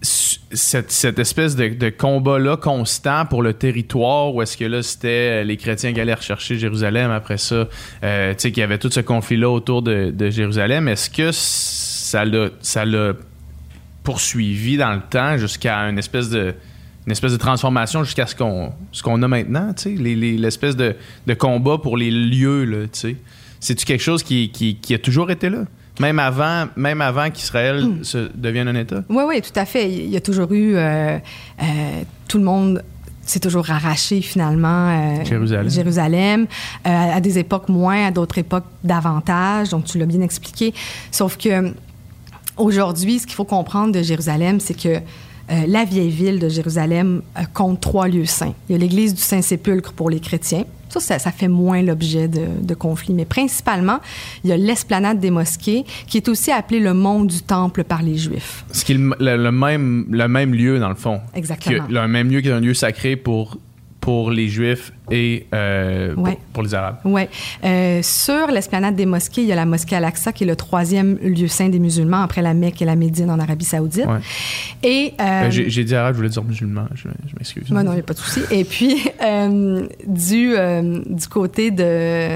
cette, cette espèce de, de combat-là constant pour le territoire, où est-ce que là, c'était euh, les chrétiens qui allaient rechercher Jérusalem après ça, euh, tu sais, qu'il y avait tout ce conflit-là autour de, de Jérusalem, est-ce que ça l'a, ça l'a poursuivi dans le temps jusqu'à une espèce de une espèce de transformation jusqu'à ce qu'on ce qu'on a maintenant, tu sais, les- les- l'espèce de, de combat pour les lieux, là, tu sais. C'est-tu quelque chose qui, qui, qui a toujours été là? Même avant, même avant qu'Israël Hmm. se devienne un État? Oui, oui, tout à fait. Il y a toujours eu. euh, euh, tout le monde s'est toujours arraché finalement euh, Jérusalem. Jérusalem, euh, à des époques moins, à d'autres époques davantage. Donc, tu l'as bien expliqué. Sauf que aujourd'hui, ce qu'il faut comprendre de Jérusalem, c'est que euh, la vieille ville de Jérusalem euh, compte trois lieux saints. Il y a l'église du Saint-Sépulcre pour les chrétiens. Ça, ça, ça fait moins l'objet de, de conflits. Mais principalement, il y a l'esplanade des mosquées, qui est aussi appelée le mont du temple par les Juifs. Ce qui est le, le- le même, le même lieu, dans le fond. Exactement. Que- le même lieu qui est un lieu sacré pour, pour les Juifs et euh, pour- Ouais. pour, les Arabes. Oui. Euh, sur l'esplanade des mosquées, il y a la mosquée Al-Aqsa, qui est le troisième lieu saint des musulmans après la Mecque et la Médine en Arabie Saoudite. Ouais. Et. euh, J'ai dit arabe, je voulais dire musulman. Je, je m'excuse. Ben non, il n'y a pas de souci. Et puis, [LAUGHS] du, du côté de,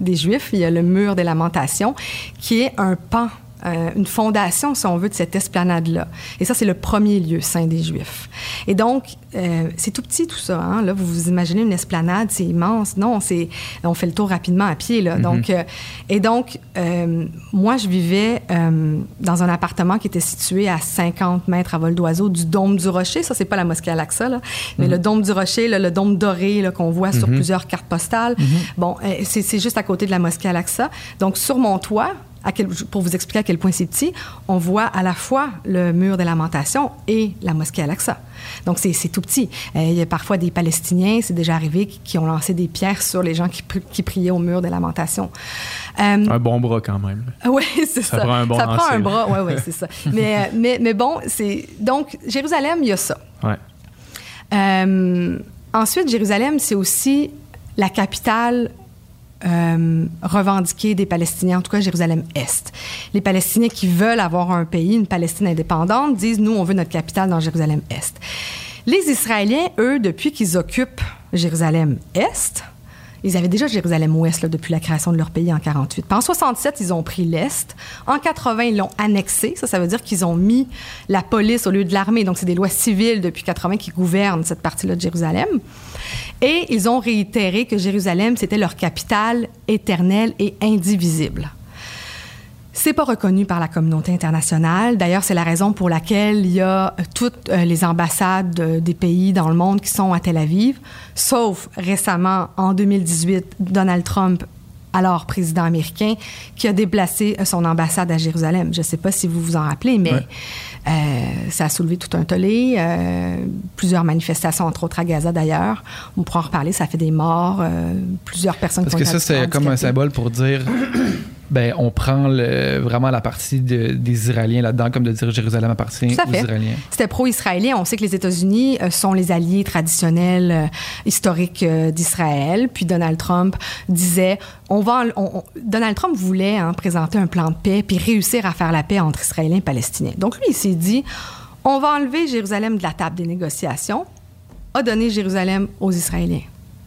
des Juifs, il y a le mur des lamentations, qui est un pan, euh, une fondation, si on veut, de cette esplanade-là. Et ça, c'est le premier lieu saint des Juifs. Et donc, euh, c'est tout petit tout ça. Hein? Là, vous vous imaginez une esplanade, c'est immense. Non, c'est, on fait le tour rapidement à pied. Là. Donc, euh, et donc, moi, je vivais dans un appartement qui était situé à 50 mètres à vol d'oiseau du dôme du Rocher. Ça, c'est pas la mosquée Al-Aqsa, là, mais le dôme du Rocher, là, le dôme doré qu'on voit sur plusieurs cartes postales. Bon, c'est, c'est juste à côté de la mosquée Al-Aqsa. Donc, sur mon toit, à quel- pour vous expliquer à quel point c'est petit, on voit à la fois le mur des lamentations et la mosquée Al-Aqsa. Donc, c'est tout petit. Euh, il y a parfois des Palestiniens, c'est déjà arrivé, qui, qui ont lancé des pierres sur les gens qui, pri- qui priaient au mur des lamentations. Euh, Un bon bras quand même. [LAUGHS] oui, c'est ça. Ça prend un bon ça prend un bras, oui, oui, c'est ça. [LAUGHS] mais, euh, mais, mais bon, c'est. Donc, Jérusalem, il y a ça. Ouais. Euh, ensuite, Jérusalem, c'est aussi la capitale euh, revendiquée des Palestiniens, en tout cas Jérusalem-Est. Les Palestiniens qui veulent avoir un pays, une Palestine indépendante, disent, nous, on veut notre capitale dans Jérusalem-Est. Les Israéliens, eux, depuis qu'ils occupent Jérusalem-Est, ils avaient déjà Jérusalem-Ouest depuis la création de leur pays en 48. Puis en 67, ils ont pris l'Est. En 80, ils l'ont annexé. Ça, ça veut dire qu'ils ont mis la police au lieu de l'armée. Donc, c'est des lois civiles depuis 80 qui gouvernent cette partie-là de Jérusalem. Et ils ont réitéré que Jérusalem, c'était leur capitale éternelle et indivisible. C'est pas reconnu par la communauté internationale. D'ailleurs, c'est la raison pour laquelle il y a euh, toutes euh, les ambassades euh, des pays dans le monde qui sont à Tel Aviv, sauf récemment, en 2018, Donald Trump, alors président américain, qui a déplacé son ambassade à Jérusalem. Je ne sais pas si vous vous en rappelez, mais Ouais. euh, ça a soulevé tout un tollé, euh, plusieurs manifestations, entre autres à Gaza d'ailleurs. On pourra en reparler, ça fait des morts, euh, plusieurs personnes Parce qui ont que ça, c'est comme un symbole pour dire ben, on prend le- vraiment la partie de- des Israéliens là-dedans, comme de dire Jérusalem appartient aux. Israéliens. C'était pro-israélien. On sait que les États-Unis euh, sont les alliés traditionnels euh, historiques euh, d'Israël. Puis Donald Trump disait, on va, en- on- on- Donald Trump voulait hein, présenter un plan de paix puis réussir à faire la paix entre Israéliens et Palestiniens. Donc lui, il s'est dit, on va enlever Jérusalem de la table des négociations, a donné Jérusalem aux Israéliens.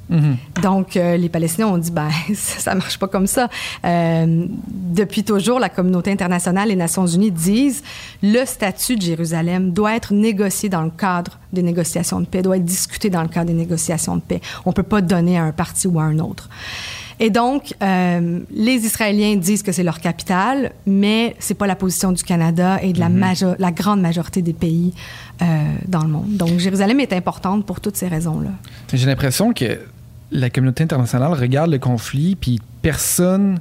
Mhm. Donc, euh, les Palestiniens ont dit, ben, [LAUGHS] ça, ça marche pas comme ça. Euh, depuis toujours, la communauté internationale, les Nations Unies disent, le statut de Jérusalem doit être négocié dans le cadre des négociations de paix, doit être discuté dans le cadre des négociations de paix. On peut pas donner à un parti ou à un autre. Et donc, euh, les Israéliens disent que c'est leur capitale, mais c'est pas la position du Canada et de la, la grande majorité des pays euh, dans le monde. Donc, Jérusalem est importante pour toutes ces raisons-là. J'ai l'impression que la communauté internationale regarde le conflit, puis personne.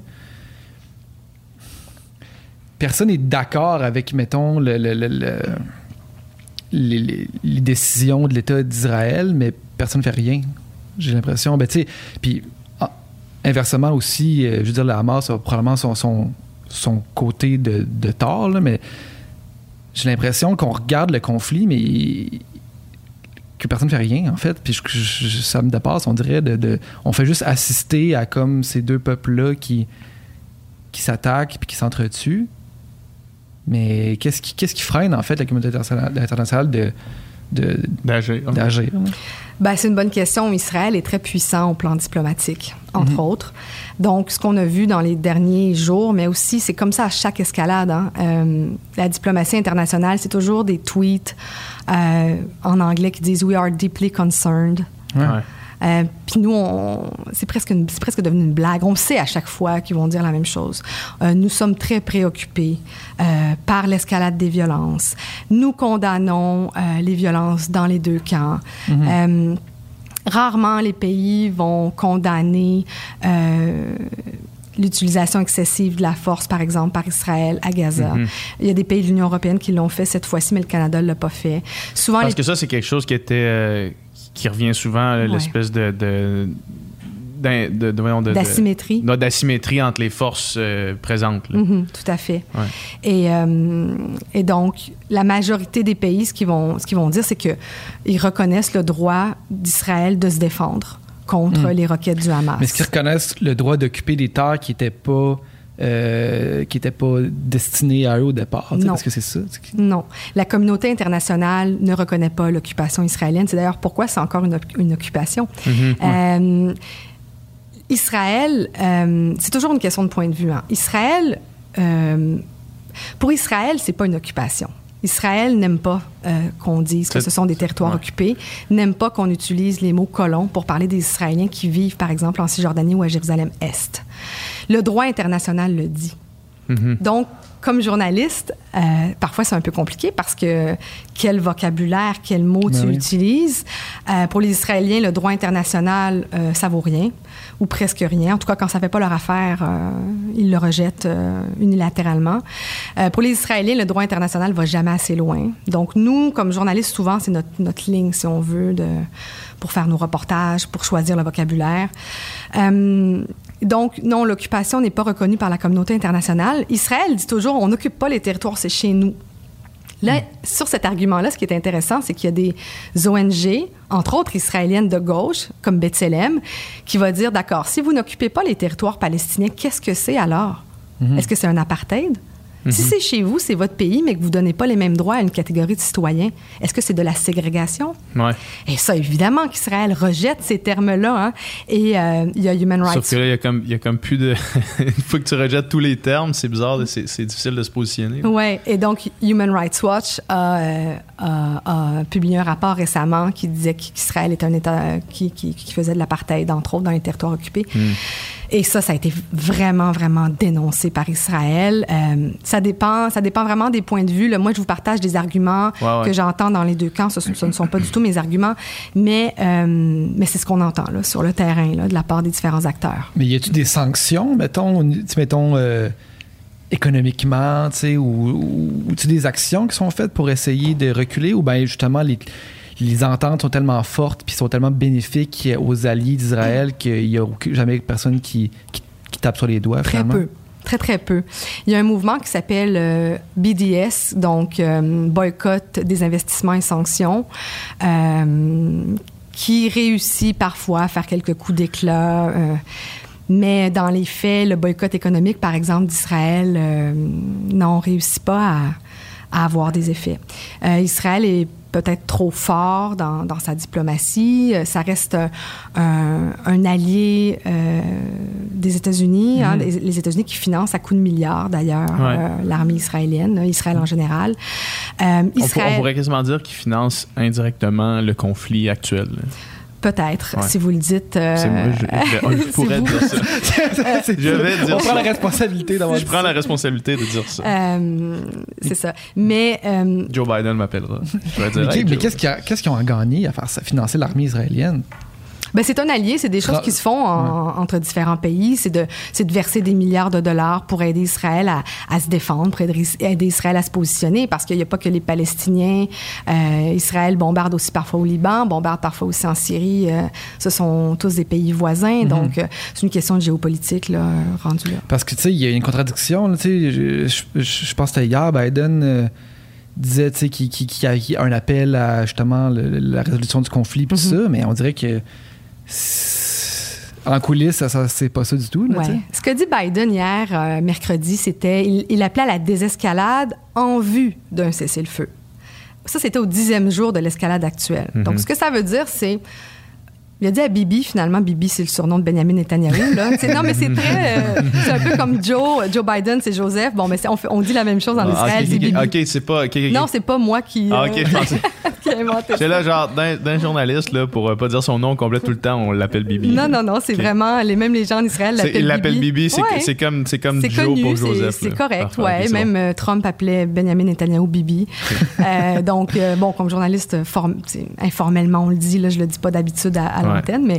Personne n'est d'accord avec, mettons, le, le- le- le- les, décisions de l'État d'Israël, mais personne ne fait rien. J'ai l'impression. Ben, puis ah, inversement aussi, euh, je veux dire, le Hamas a probablement son, son, son côté de, de tort, mais j'ai l'impression qu'on regarde le conflit, mais que personne ne fait rien, en fait. Puis je- je- je- ça me dépasse, on dirait. De, de- on fait juste assister à comme ces deux peuples-là qui, qui s'attaquent puis qui s'entretuent. Mais qu'est-ce qui, qu'est-ce qui freine, en fait, la communauté internationale, de, de, D'agir. Ben, c'est une bonne question. Israël est très puissant au plan diplomatique, entre autres. Donc, ce qu'on a vu dans les derniers jours, mais aussi, c'est comme ça à chaque escalade. hein. Euh, la diplomatie internationale, c'est toujours des tweets euh, en anglais qui disent We are deeply concerned. Ouais. Euh, Puis nous, c'est presque, une- presque devenu une blague. On sait à chaque fois qu'ils vont dire la même chose. Euh, nous sommes très préoccupés euh, par l'escalade des violences. Nous condamnons euh, les violences dans les deux camps. Euh, rarement les pays vont condamner euh, l'utilisation excessive de la force, par exemple, par Israël à Gaza. Il y a des pays de l'Union européenne qui l'ont fait cette fois-ci, mais le Canada ne l'a pas fait. Souvent, Parce les que ça, c'est quelque chose qui était euh, qui revient souvent, Ouais. l'espèce de, de, d'in- de- d'asymétrie. d'asymétrie entre les forces euh, présentes. Mhm, tout à fait. Ouais. Et, euh, et donc, la majorité des pays, ce qu'ils vont, ce qu'ils vont dire, c'est qu'ils reconnaissent le droit d'Israël de se défendre contre les roquettes du Hamas. Mais est-ce qu'ils reconnaissent le droit d'occuper des terres qui n'étaient pas, euh, qui étaient pas destinées à eux au départ? Parce que c'est ça. Non. La communauté internationale ne reconnaît pas l'occupation israélienne. C'est d'ailleurs pourquoi c'est encore une, oc- une occupation. Euh, Israël, euh, c'est toujours une question de point de vue. hein. Israël, euh, pour Israël, c'est pas une occupation. Israël n'aime pas euh, qu'on dise que ce sont des territoires ouais. occupés, n'aime pas qu'on utilise les mots colons pour parler des Israéliens qui vivent, par exemple, en Cisjordanie ou à Jérusalem-Est. Le droit international le dit. Mhm. Donc, comme journaliste, euh, parfois c'est un peu compliqué parce que quel vocabulaire, quel mot Ben tu oui. utilises. Euh, pour les Israéliens, le droit international, ça vaut rien ou presque rien. En tout cas, quand ça fait pas leur affaire, euh, ils le rejettent euh, unilatéralement. Euh, pour les Israéliens, le droit international va jamais assez loin. Donc, nous, comme journalistes, souvent, c'est notre, ligne, si on veut, pour faire nos reportages, pour choisir le vocabulaire. Donc, non, l'occupation n'est pas reconnue par la communauté internationale. Israël dit toujours, on n'occupe pas les territoires, c'est chez nous. Là, sur cet argument-là, ce qui est intéressant, c'est qu'il y a des ONG, entre autres israéliennes de gauche, comme B'Tselem, qui va dire, d'accord, si vous n'occupez pas les territoires palestiniens, qu'est-ce que c'est alors? Est-ce que c'est un apartheid? Si c'est chez vous, c'est votre pays, mais que vous ne donnez pas les mêmes droits à une catégorie de citoyens, est-ce que c'est de la ségrégation? Ouais. Et ça, évidemment qu'Israël rejette ces termes-là. hein. Et euh, il y a Human Rights Sauf que là, il y a comme, y a comme plus de. [LAUGHS] Une fois que tu rejettes tous les termes, c'est bizarre, c'est, c'est difficile de se positionner. Oui, et donc Human Rights Watch a, euh, a- a publié un rapport récemment qui disait qu'Israël est un État qui, qui- qui faisait de l'apartheid, entre autres, dans les territoires occupés. Et ça, ça a été vraiment, vraiment dénoncé par Israël. Euh, ça, dépend, ça dépend vraiment des points de vue. là. Moi, je vous partage des arguments Ouais, ouais. que j'entends dans les deux camps. Ce, ce ne sont pas du tout mes arguments, mais, euh, mais c'est ce qu'on entend là, sur le terrain là, de la part des différents acteurs. Mais y a-tu des sanctions, mettons, mettons euh, économiquement, ou, ou, des actions qui sont faites pour essayer de reculer, ou bien justement les, les ententes sont tellement fortes puis sont tellement bénéfiques aux alliés d'Israël qu'il n'y a jamais personne qui, qui, qui tape sur les doigts. Très finalement. peu. Très, très peu. Il y a un mouvement qui s'appelle euh, BDS, donc euh, Boycott des investissements et sanctions, euh, qui réussit parfois à faire quelques coups d'éclat. mais dans les faits, le boycott économique, par exemple, d'Israël, non, réussit pas à, à avoir des effets. Israël est peut-être trop fort dans, dans sa diplomatie. Euh, Ça reste un, un- allié euh, des États-Unis, hein, les, les États-Unis qui financent à coups de milliards d'ailleurs Ouais. euh, l'armée israélienne, là, Israël en général. Euh, On, pour- on Israël, pourrait quasiment dire qu'ils financent indirectement le conflit actuel. là. Peut-être, Ouais. si vous le dites. euh, C'est moi, je, je- je c'est pourrais dire ça. [LAUGHS] Je vais dire On prend ça. la responsabilité d'avoir Je prends la responsabilité de dire ça. Euh, c'est ça. Mais euh, Joe Biden m'appellera. Je vais dire, Mais, Hey, mais Joe. qu'est-ce qu'ils qu'est-ce qu'ils ont à gagner à faire ça, financer l'armée israélienne? Ben, c'est un allié, c'est des choses qui se font en- entre différents pays. C'est de, verser des milliards de dollars pour aider Israël à, à se défendre, pour aider, Israël à se positionner, parce qu'il n'y a pas que les Palestiniens. Euh, Israël bombarde aussi parfois au Liban, bombarde parfois aussi en Syrie. Euh, ce sont tous des pays voisins, donc euh, c'est une question de géopolitique là, rendue là. Parce que, tu sais, il y a une contradiction. là, tu sais, je, je- je pense que hier, Biden disait qu'il y a un appel à justement le- la résolution du conflit, puis Mhm. ça, mais on dirait que. En coulisses, ça, ça c'est pas ça du tout. Là, Ouais. Ce que dit Biden hier, euh, mercredi, c'était il, il appelait à la désescalade en vue d'un cessez-le-feu. Ça, c'était au dixième jour de l'escalade actuelle. Donc, ce que ça veut dire, c'est il a dit à Bibi, finalement, Bibi, c'est le surnom de Benjamin Netanyahu. Là. Non, mais c'est [LAUGHS] très. euh, c'est un peu comme Joe. Joe Biden, c'est Joseph. Bon, mais c'est- on, fait- on dit la même chose en Ah, Israël, ok, c'est ok, Bibi. ok, c'est pas. Non, c'est pas moi qui, Ah, euh, ok, je pensais. [LAUGHS] J'étais là, genre, d'un journaliste, là, pour euh, pas dire son nom complet tout le temps, on l'appelle Bibi. Non, non, non, c'est vraiment. Les, même les gens en Israël C'est- l'appellent Il l'appelle Bibi, c'est Ouais. c'est comme, c'est comme C'est Joe connu, pour c'est- Joseph. c'est correct, Parfait, ouais. c'est Même euh, Trump appelait Benjamin Netanyahu Bibi. [LAUGHS] Donc, bon, comme journaliste, form- c'est- informellement, on le dit, là, je le dis pas d'habitude à. L'antenne, mais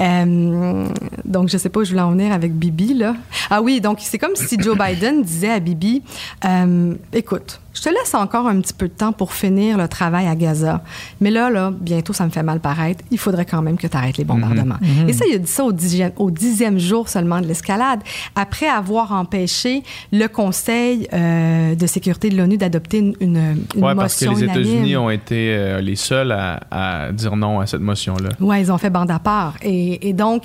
euh, donc je sais pas où je voulais en venir avec Bibi, là. Ah oui, donc c'est comme si Joe Biden disait à Bibi, euh, écoute, je te laisse encore un petit peu de temps pour finir le travail à Gaza. Mais là, là, bientôt, ça me fait mal paraître. Il faudrait quand même que tu arrêtes les bombardements. Et ça, il a dit ça au dixième, au dixième jour seulement de l'escalade, après avoir empêché le Conseil euh, de sécurité de l'ONU d'adopter une, une, une Ouais, parce que les. États-Unis ont été euh, les seuls à, à dire non à cette motion-là. Ouais, ils ont fait bande à part. Et, et donc,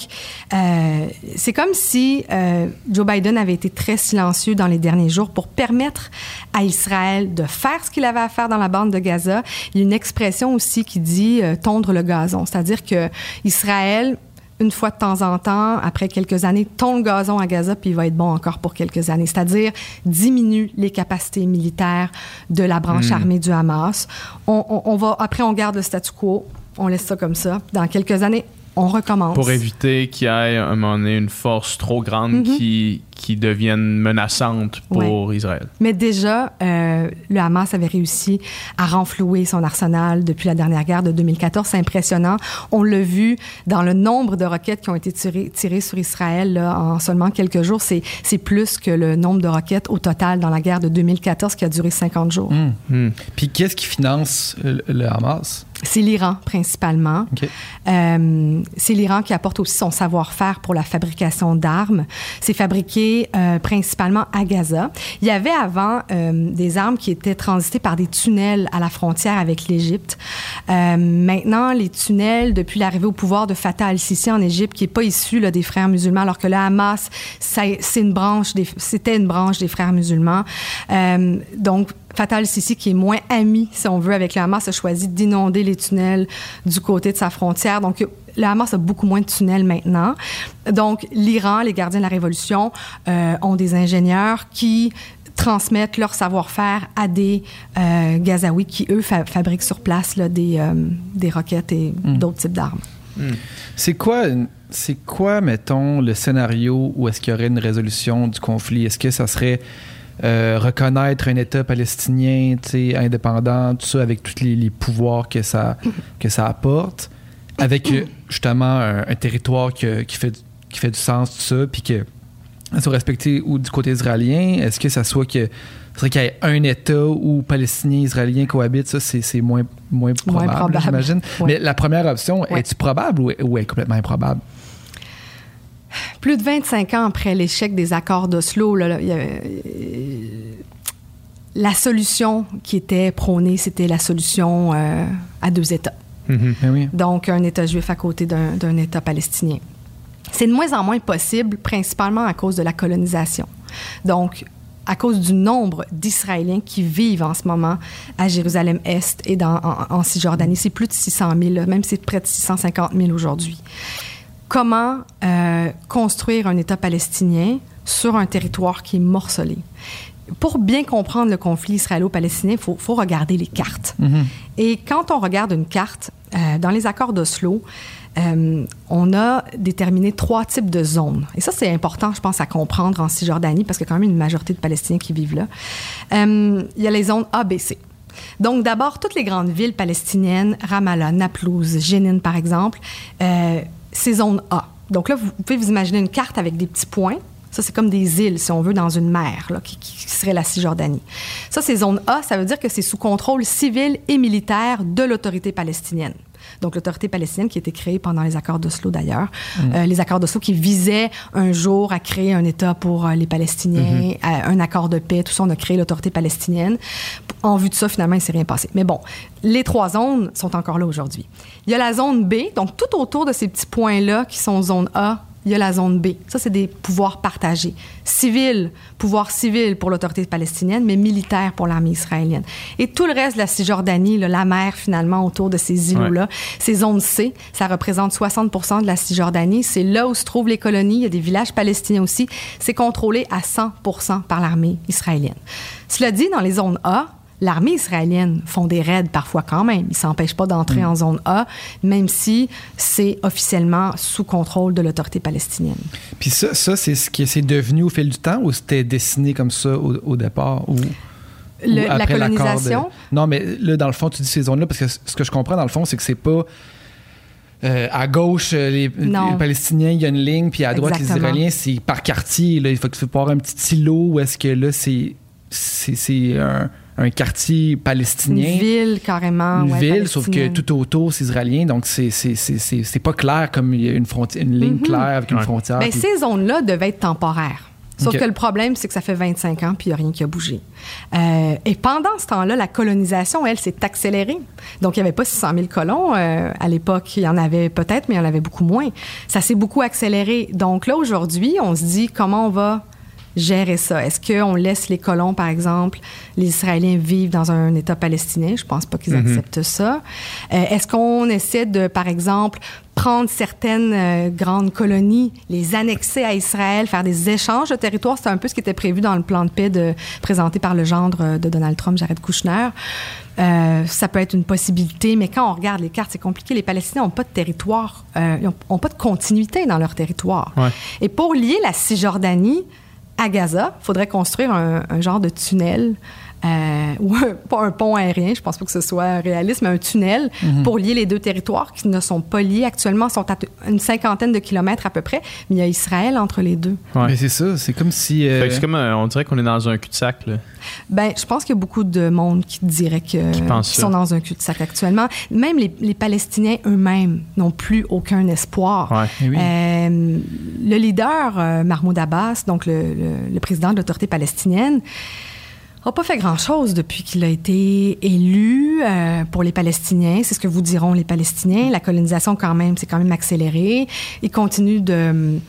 euh, c'est comme si euh, Joe Biden avait été très silencieux dans les derniers jours pour permettre à Israël de faire ce qu'il avait à faire dans la bande de Gaza. Il y a une expression aussi qui dit euh, tondre le gazon, c'est-à-dire que Israël une fois de temps en temps, après quelques années, tond le gazon à Gaza, puis il va être bon encore pour quelques années. C'est-à-dire diminue les capacités militaires de la branche Hmm. armée du Hamas. On, on- on va, après, on garde le statu quo, on laisse ça comme ça. Dans quelques années, on recommence. Pour éviter qu'il y ait à un moment donné une force trop grande Mhm. qui, qui devienne menaçante pour Israël. Mais déjà, euh, le Hamas avait réussi à renflouer son arsenal depuis la dernière guerre de 2014. C'est impressionnant. On l'a vu dans le nombre de roquettes qui ont été tirées, tirées sur Israël là, en seulement quelques jours. C'est, c'est plus que le nombre de roquettes au total dans la guerre de 2014 qui a duré 50 jours. Hmm. Hmm. Puis qu'est-ce qui finance le, le Hamas? C'est l'Iran principalement. OK. Euh, c'est l'Iran qui apporte aussi son savoir-faire pour la fabrication d'armes. C'est fabriqué euh, principalement à Gaza. Il y avait avant euh, des armes qui étaient transitées par des tunnels à la frontière avec l'Égypte. Euh, maintenant, les tunnels, depuis l'arrivée au pouvoir de Fatah al-Sisi en Égypte, qui est pas issu là, des frères musulmans, alors que le Hamas, c'est une branche des, c'était une branche des frères musulmans. Euh, donc Fatah al-Sisi, qui est moins ami, si on veut, avec le Hamas, a choisi d'inonder les tunnels du côté de sa frontière. Donc, le Hamas a beaucoup moins de tunnels maintenant. Donc, l'Iran, les gardiens de la révolution, euh, ont des ingénieurs qui transmettent leur savoir-faire à des euh, Gazaouis qui, eux, fa- fabriquent sur place là, des, euh, des roquettes et d'autres types d'armes. C'est quoi, c'est quoi, mettons, le scénario où est-ce qu'il y aurait une résolution du conflit? Est-ce que ça serait euh, reconnaître un État palestinien indépendant, tout ça, avec tous les, les pouvoirs que ça, que ça apporte, avec euh, justement un, un territoire que- qui, fait, qui fait du sens, tout ça, puis que ça soit respecté ou du côté israélien? Est-ce que ça soit que c'est qu'il y ait un État où Palestiniens et Israéliens cohabitent, ça, c'est, moins, moins probable, probable. j'imagine. Ouais. Mais la première option, Ouais. est-tu probable ou, ou est complètement improbable? Plus de 25 ans après l'échec des accords d'Oslo, euh, la solution qui était prônée, c'était la solution euh, à deux États. Mhm. Ben. Donc, un État juif à côté d'un État palestinien. C'est de moins en moins possible, principalement à cause de la colonisation. Donc, à cause du nombre d'Israéliens qui vivent en ce moment à Jérusalem-Est et dans, en, en Cisjordanie. C'est plus de 600 000, là, même si c'est près de 650 000 aujourd'hui. Comment euh, construire un État palestinien sur un territoire qui est morcelé? Pour bien comprendre le conflit israélo-palestinien, il faut, faut regarder les cartes. Et quand on regarde une carte, euh, dans les accords d'Oslo, euh, on a déterminé trois types de zones. Et ça, c'est important, je pense, à comprendre en Cisjordanie, parce qu'il y a quand même une majorité de Palestiniens qui vivent là. Euh, il y a les zones A, B, C. Donc, d'abord, toutes les grandes villes palestiniennes, Ramallah, Naplouse, Jénine, par exemple, euh, c'est zone A. Donc là, vous pouvez vous imaginer une carte avec des petits points. Ça, c'est comme des îles, si on veut, dans une mer, là, qui, qui serait la Cisjordanie. Ça, c'est zone A. Ça veut dire que c'est sous contrôle civil et militaire de l'autorité palestinienne. Donc, l'autorité palestinienne qui a été créée pendant les accords d'Oslo, d'ailleurs. Euh, les accords d'Oslo qui visaient un jour à créer un État pour euh, les Palestiniens, à- un accord de paix, tout ça, on a créé l'autorité palestinienne. En vue de ça, finalement, il ne s'est rien passé. Mais bon, les trois zones sont encore là aujourd'hui. Il y a la zone B, donc tout autour de ces petits points-là qui sont zone A, il y a la zone B. Ça, c'est des pouvoirs partagés. Civil, pouvoir civil pour l'autorité palestinienne, mais militaire pour l'armée israélienne. Et tout le reste de la Cisjordanie, la mer finalement autour de ces îlots-là, ces zones C, ça représente 60 de la Cisjordanie. C'est là où se trouvent les colonies. Il y a des villages palestiniens aussi. C'est contrôlé à 100 par l'armée israélienne. Cela dit, dans les zones A, l'armée israélienne font des raids parfois quand même. Ils ne s'empêchent pas d'entrer mm. en zone A, même si c'est officiellement sous contrôle de l'autorité palestinienne. Puis ça, ça c'est ce qui est devenu au fil du temps ou c'était dessiné comme ça au, départ? Ou... la colonisation? Non, mais là, dans le fond, tu dis ces zones-là, parce que ce que je comprends, dans le fond, c'est que c'est pas... Euh, à gauche, euh, les, Palestiniens, il y a une ligne, puis à droite, les Israéliens, c'est par quartier. Là, il faut que tu avoir un petit îlot où est-ce que là, c'est, c'est, un, un quartier palestinien. Une ville, carrément. Une ville, sauf que tout autour, c'est israélien. Donc, c'est, c'est, pas clair comme il y a une, frontière, une ligne mhm. claire avec une frontière. Bien, Ces zones-là devaient être temporaires. Sauf que le problème, c'est que ça fait 25 ans, puis il n'y a rien qui a bougé. Euh, et pendant ce temps-là, la colonisation, elle, s'est accélérée. Donc, il n'y avait pas 600 000 colons. Euh, à l'époque, il y en avait peut-être, mais il y en avait beaucoup moins. Ça s'est beaucoup accéléré. Donc là, aujourd'hui, on se dit comment on va gérer ça? Est-ce qu'on laisse les colons, par exemple, les Israéliens vivre dans un État palestinien? Je pense pas qu'ils mhm. acceptent ça. Euh, est-ce qu'on essaie de, par exemple, prendre certaines euh, grandes colonies, les annexer à Israël, faire des échanges de territoire? C'est un peu ce qui était prévu dans le plan de paix de, présenté par le gendre de Donald Trump, Jared Kushner. Euh, ça peut être une possibilité, mais quand on regarde les cartes, c'est compliqué. Les Palestiniens n'ont pas de territoire, ils n'ont pas de continuité dans leur territoire. Et pour lier la Cisjordanie à Gaza, il faudrait construire un, genre de tunnel. Euh, ou pas un pont aérien, je pense pas que ce soit réaliste, mais un tunnel mhm. pour lier les deux territoires qui ne sont pas liés actuellement, sont à une cinquantaine de kilomètres à peu près, mais il y a Israël entre les deux. Mais c'est ça, c'est comme si... Euh, c'est comme, on dirait qu'on est dans un cul-de-sac. Ben, je pense qu'il y a beaucoup de monde qui dirait que qui sont dans un cul-de-sac actuellement. Même les, Palestiniens eux-mêmes n'ont plus aucun espoir. Eh euh, le leader Mahmoud Abbas, donc le président de l'autorité palestinienne, n'a pas fait grand-chose depuis qu'il a été élu euh, pour les Palestiniens. C'est ce que vous diront les Palestiniens. La colonisation, quand même, c'est quand même accéléré. Il continue de,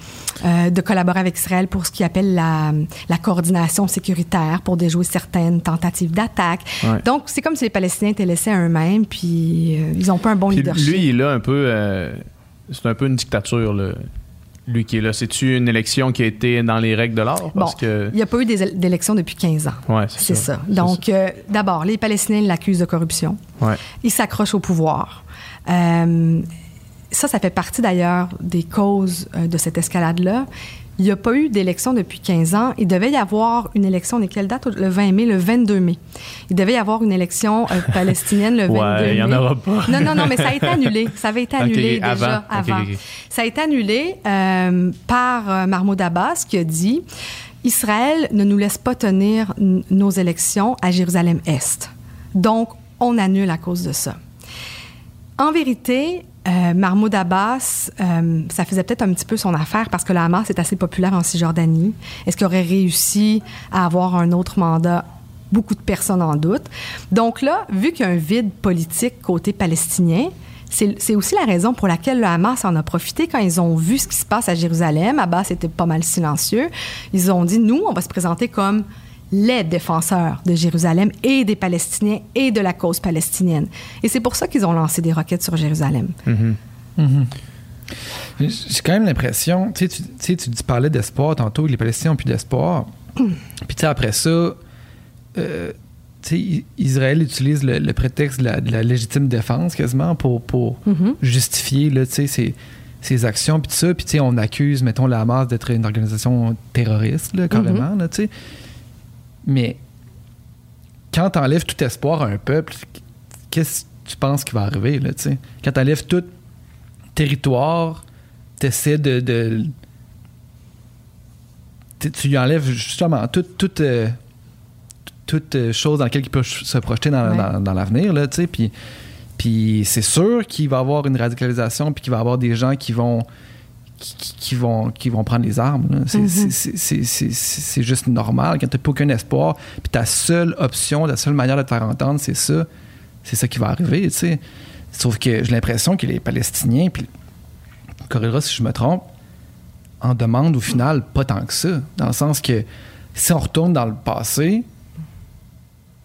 euh, de collaborer avec Israël pour ce qu'il appelle la, la, coordination sécuritaire, pour déjouer certaines tentatives d'attaque. Donc, c'est comme si les Palestiniens étaient laissés à eux-mêmes, puis euh, ils n'ont pas un bon leadership. Lui, il a un peu... c'est un peu une dictature, là lui qui est là. C'est-tu une élection qui a été dans les règles de l'art? Bon, il n'y a pas eu d'élection depuis 15 ans. Ouais, c'est ça. Donc, euh, d'abord, les Palestiniens l'accusent de corruption. Ouais. Il s'accroche au pouvoir. Euh, ça, ça fait partie d'ailleurs des causes euh, de cette escalade-là. Il n'y a pas eu d'élection depuis 15 ans. Il devait y avoir une élection, de quelle date? Le 20 mai, le 22 mai. Il devait y avoir une élection euh, [LAUGHS] palestinienne le 22 ouais, mai. il n'y en aura pas. non, non, non, mais ça a été annulé. Ça avait été [LAUGHS] annulé déjà avant. Ça a été annulé euh, par euh, Mahmoud Abbas qui a dit Israël ne nous laisse pas tenir nos élections à Jérusalem-Est. Donc, on annule à cause de ça. En vérité, euh, Mahmoud Abbas, euh, ça faisait peut-être un petit peu son affaire parce que le Hamas est assez populaire en Cisjordanie. Est-ce qu'il aurait réussi à avoir un autre mandat? Beaucoup de personnes en doutent. Donc là, vu qu'il y a un vide politique côté palestinien, c'est aussi la raison pour laquelle le Hamas en a profité quand ils ont vu ce qui se passe à Jérusalem. Abbas était pas mal silencieux. Ils ont dit, nous, on va se présenter comme les défenseurs de Jérusalem et des Palestiniens et de la cause palestinienne. Et c'est pour ça qu'ils ont lancé des roquettes sur Jérusalem. Mm-hmm. Mm-hmm. J'ai quand même l'impression, tu sais, tu, parlais d'espoir tantôt, les Palestiniens n'ont plus d'espoir. [CLEARS THROAT] Puis tu sais, après ça, euh, Israël utilise le, prétexte de la, légitime défense quasiment pour, pour mm-hmm. justifier là, ses, ses actions, puis tout ça. Puis on accuse, mettons, la Hamas d'être une organisation terroriste, là, carrément. Là, mais quand tu enlèves tout espoir à un peuple, qu'est-ce que tu penses qui va arriver? Là, quand tu enlèves tout territoire, tu essaies de. tu lui enlèves justement toute, toute, euh, toute euh, chose dans laquelle il peut se projeter dans, dans, l'avenir. Puis, puis c'est sûr qu'il va y avoir une radicalisation, puis qu'il va y avoir des gens qui vont qui, vont, qui vont prendre les armes. Mhm. C'est juste normal. Quand tu n'as aucun espoir, puis ta seule option, ta seule manière de te faire entendre, c'est ça. C'est ça qui va arriver. sais. Sauf que j'ai l'impression que les Palestiniens, puis corrigera si je me trompe, en demande au final pas tant que ça. Dans le sens que si on retourne dans le passé,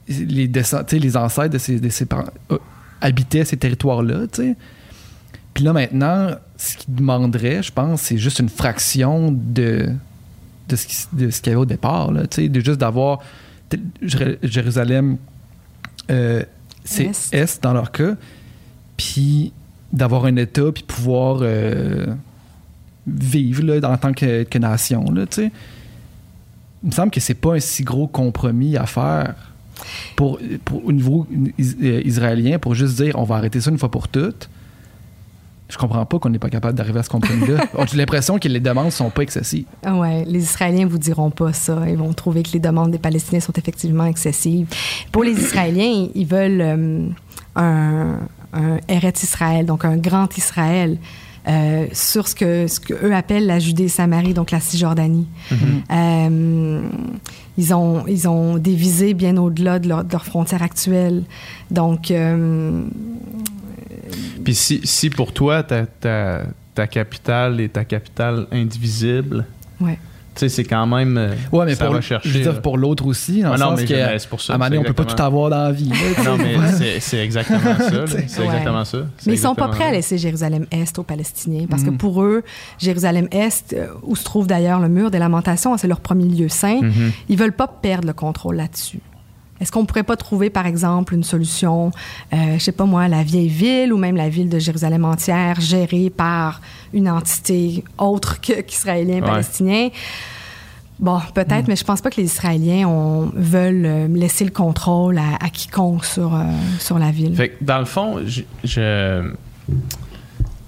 les, les ancêtres de ces, de ces parents euh, habitaient ces territoires-là, tu sais. Puis là, maintenant, ce qu'ils demanderaient, je pense, c'est juste une fraction de, de ce qu'il y avait au départ, là, de juste d'avoir Jérusalem, euh, c'est est. dans leur cas, puis d'avoir un État, puis pouvoir euh, vivre là, en tant que, que nation, là. Il me semble que c'est pas un si gros compromis à faire pour, au niveau israélien pour juste dire on va arrêter ça une fois pour toutes. Je comprends pas qu'on n'est pas capable d'arriver à ce compromis-là. [LAUGHS] J'ai l'impression que les demandes sont pas excessives. Ah ouais, les Israéliens vous diront pas ça. Ils vont trouver que les demandes des Palestiniens sont effectivement excessives. Pour les Israéliens, ils veulent euh, un, un Eretz Israël, donc un grand Israël. Euh, sur ce que, ce que eux appellent la Judée-Samarie, donc la Cisjordanie. Mm-hmm. euh, ils, ont, ils ont des visées bien au-delà de, leur, de leurs frontières actuelles. Donc. Euh, Puis si, si, pour toi, ta, ta, ta capitale est ta capitale indivisible, ouais tu sais, c'est quand même. Euh, ouais, mais pour, chercher, je pour l'autre aussi. Ah non, mais c'est pour ça. À un moment on peut pas tout avoir dans la vie. non, mais c'est exactement [LAUGHS] ça. C'est exactement ça. Mais ils sont pas prêts à laisser Jérusalem-Est aux Palestiniens parce que mm. pour eux, Jérusalem-Est, euh, où se trouve d'ailleurs le mur des lamentations, c'est leur premier lieu saint, mm-hmm. ils veulent pas perdre le contrôle là-dessus. Est-ce qu'on pourrait pas trouver, par exemple, une solution, euh, je sais pas moi, la vieille ville ou même la ville de Jérusalem entière gérée par une entité autre qu'israélien, palestinien? Bon, peut-être, hmm. mais je pense pas que les Israéliens veulent euh, laisser le contrôle à, quiconque sur, euh, sur la ville. Fait dans le fond, je,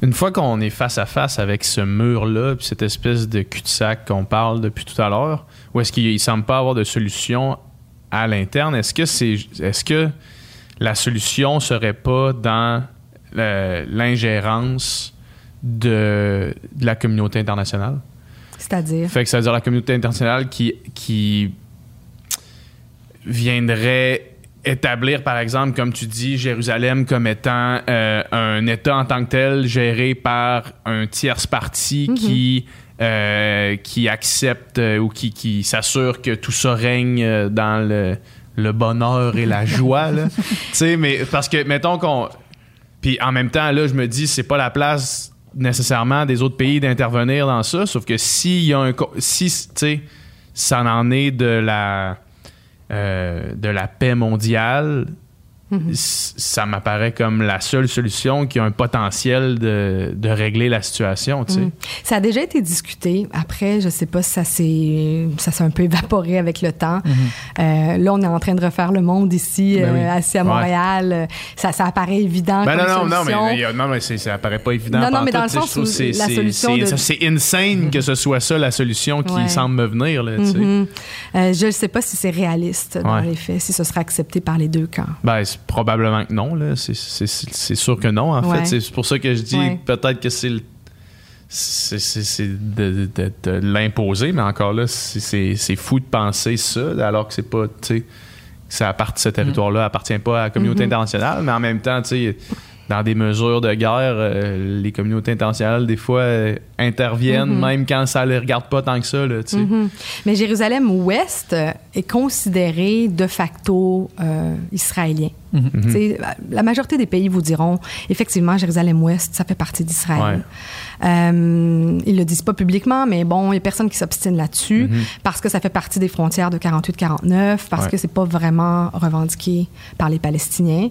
une fois qu'on est face à face avec ce mur-là, puis cette espèce de cul-de-sac qu'on parle depuis tout à l'heure, où est-ce qu'il ne semble pas avoir de solution à l'interne, est-ce que c'est est-ce que la solution serait pas dans l'ingérence de, la communauté internationale? C'est-à-dire? Fait que ça veut dire la communauté internationale qui, qui viendrait établir, par exemple, comme tu dis, Jérusalem comme étant euh, un État en tant que tel géré par un tierce parti mm-hmm. qui euh, qui accepte euh, ou qui, qui s'assure que tout ça règne euh, dans le, le bonheur et la joie. [LAUGHS] tu sais, mais parce que, mettons qu'on. Puis en même temps, là, je me dis, c'est pas la place nécessairement des autres pays d'intervenir dans ça, sauf que s'il y a un. Si, tu sais, ça en est de la. de la paix mondiale, Mhm. Ça m'apparaît comme la seule solution qui a un potentiel de, de régler la situation. Tu sais. Mhm. Ça a déjà été discuté. Après, je sais pas si ça s'est ça s'est un peu évaporé avec le temps. Mhm. euh, là, on est en train de refaire le monde ici, ben euh, assis à Montréal. Ça, ça apparaît évident ben comme non, non, solution. Non, mais, non, mais ça apparaît pas évident. Non, non, mais dans le sens où la solution de... C'est insane que ce soit ça la solution qui semble me venir. Là, tu sais. euh, je ne sais pas si c'est réaliste dans les faits, si ce sera accepté par les deux camps. Ben, Probablement que non. C'est sûr que non, en fait. C'est pour ça que je dis peut-être que c'est c'est de, l'imposer, mais encore là, c'est fou de penser ça, alors que c'est pas, tu sais, ça appartient, ce territoire-là appartient pas à la communauté mm-hmm. internationale, mais en même temps, tu sais, dans des mesures de guerre, euh, les communautés internationales, des fois, euh, interviennent, mhm. même quand ça ne les regarde pas tant que ça. Là, mhm. Mais Jérusalem-Ouest est considéré de facto euh, israélien. Mhm. La majorité des pays vous diront, effectivement, Jérusalem-Ouest, ça fait partie d'Israël. Euh, ils le disent pas publiquement, mais bon, il y a personne qui s'obstine là-dessus mhm. parce que ça fait partie des frontières de 48-49, parce que c'est pas vraiment revendiqué par les Palestiniens.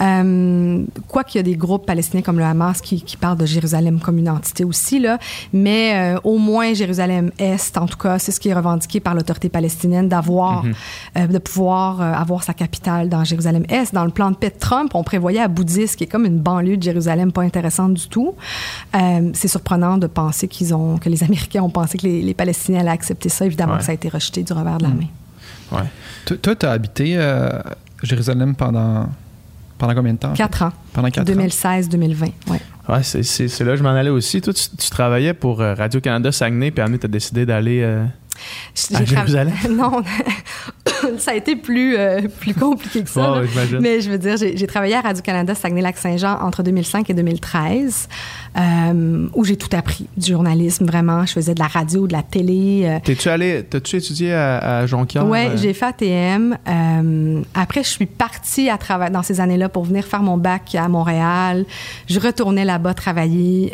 Euh, quoi qu'il y a des groupes palestiniens comme le Hamas qui, qui parlent de Jérusalem comme une entité aussi, là, mais euh, au moins Jérusalem-Est, en tout cas, c'est ce qui est revendiqué par l'autorité palestinienne d'avoir, mhm. euh, de pouvoir avoir sa capitale dans Jérusalem-Est dans le plan de paix de Trump, on prévoyait à Boudis, qui est comme une banlieue de Jérusalem pas intéressante du tout. Euh, c'est surprenant de penser qu'ils ont, que les Américains ont pensé que les, Palestiniens allaient accepter ça. Évidemment ça a été rejeté du revers de la mm. main. Ouais. Toi, tu as habité à Jérusalem pendant, pendant combien de temps? Quatre ans. Pendant quatre 2016-2020, oui. Ouais, c'est là que je m'en allais aussi. Toi, tu, travaillais pour euh, Radio-Canada Saguenay, puis après, tu as décidé d'aller. Euh, À Jérusalem? [LAUGHS] non, [COUGHS] ça a été plus, euh, plus compliqué que ça. Mais je veux dire, j'ai travaillé à Radio-Canada Saguenay-Lac-Saint-Jean entre 2005 et 2013, euh, où j'ai tout appris du journalisme, vraiment. Je faisais de la radio, de la télé. euh, T'es-tu allé, t'as-tu étudié à, à Jonquière? Euh? j'ai fait ATM. Après, je suis partie à travers dans ces années-là pour venir faire mon bac à Montréal. Je retournais là-bas travailler.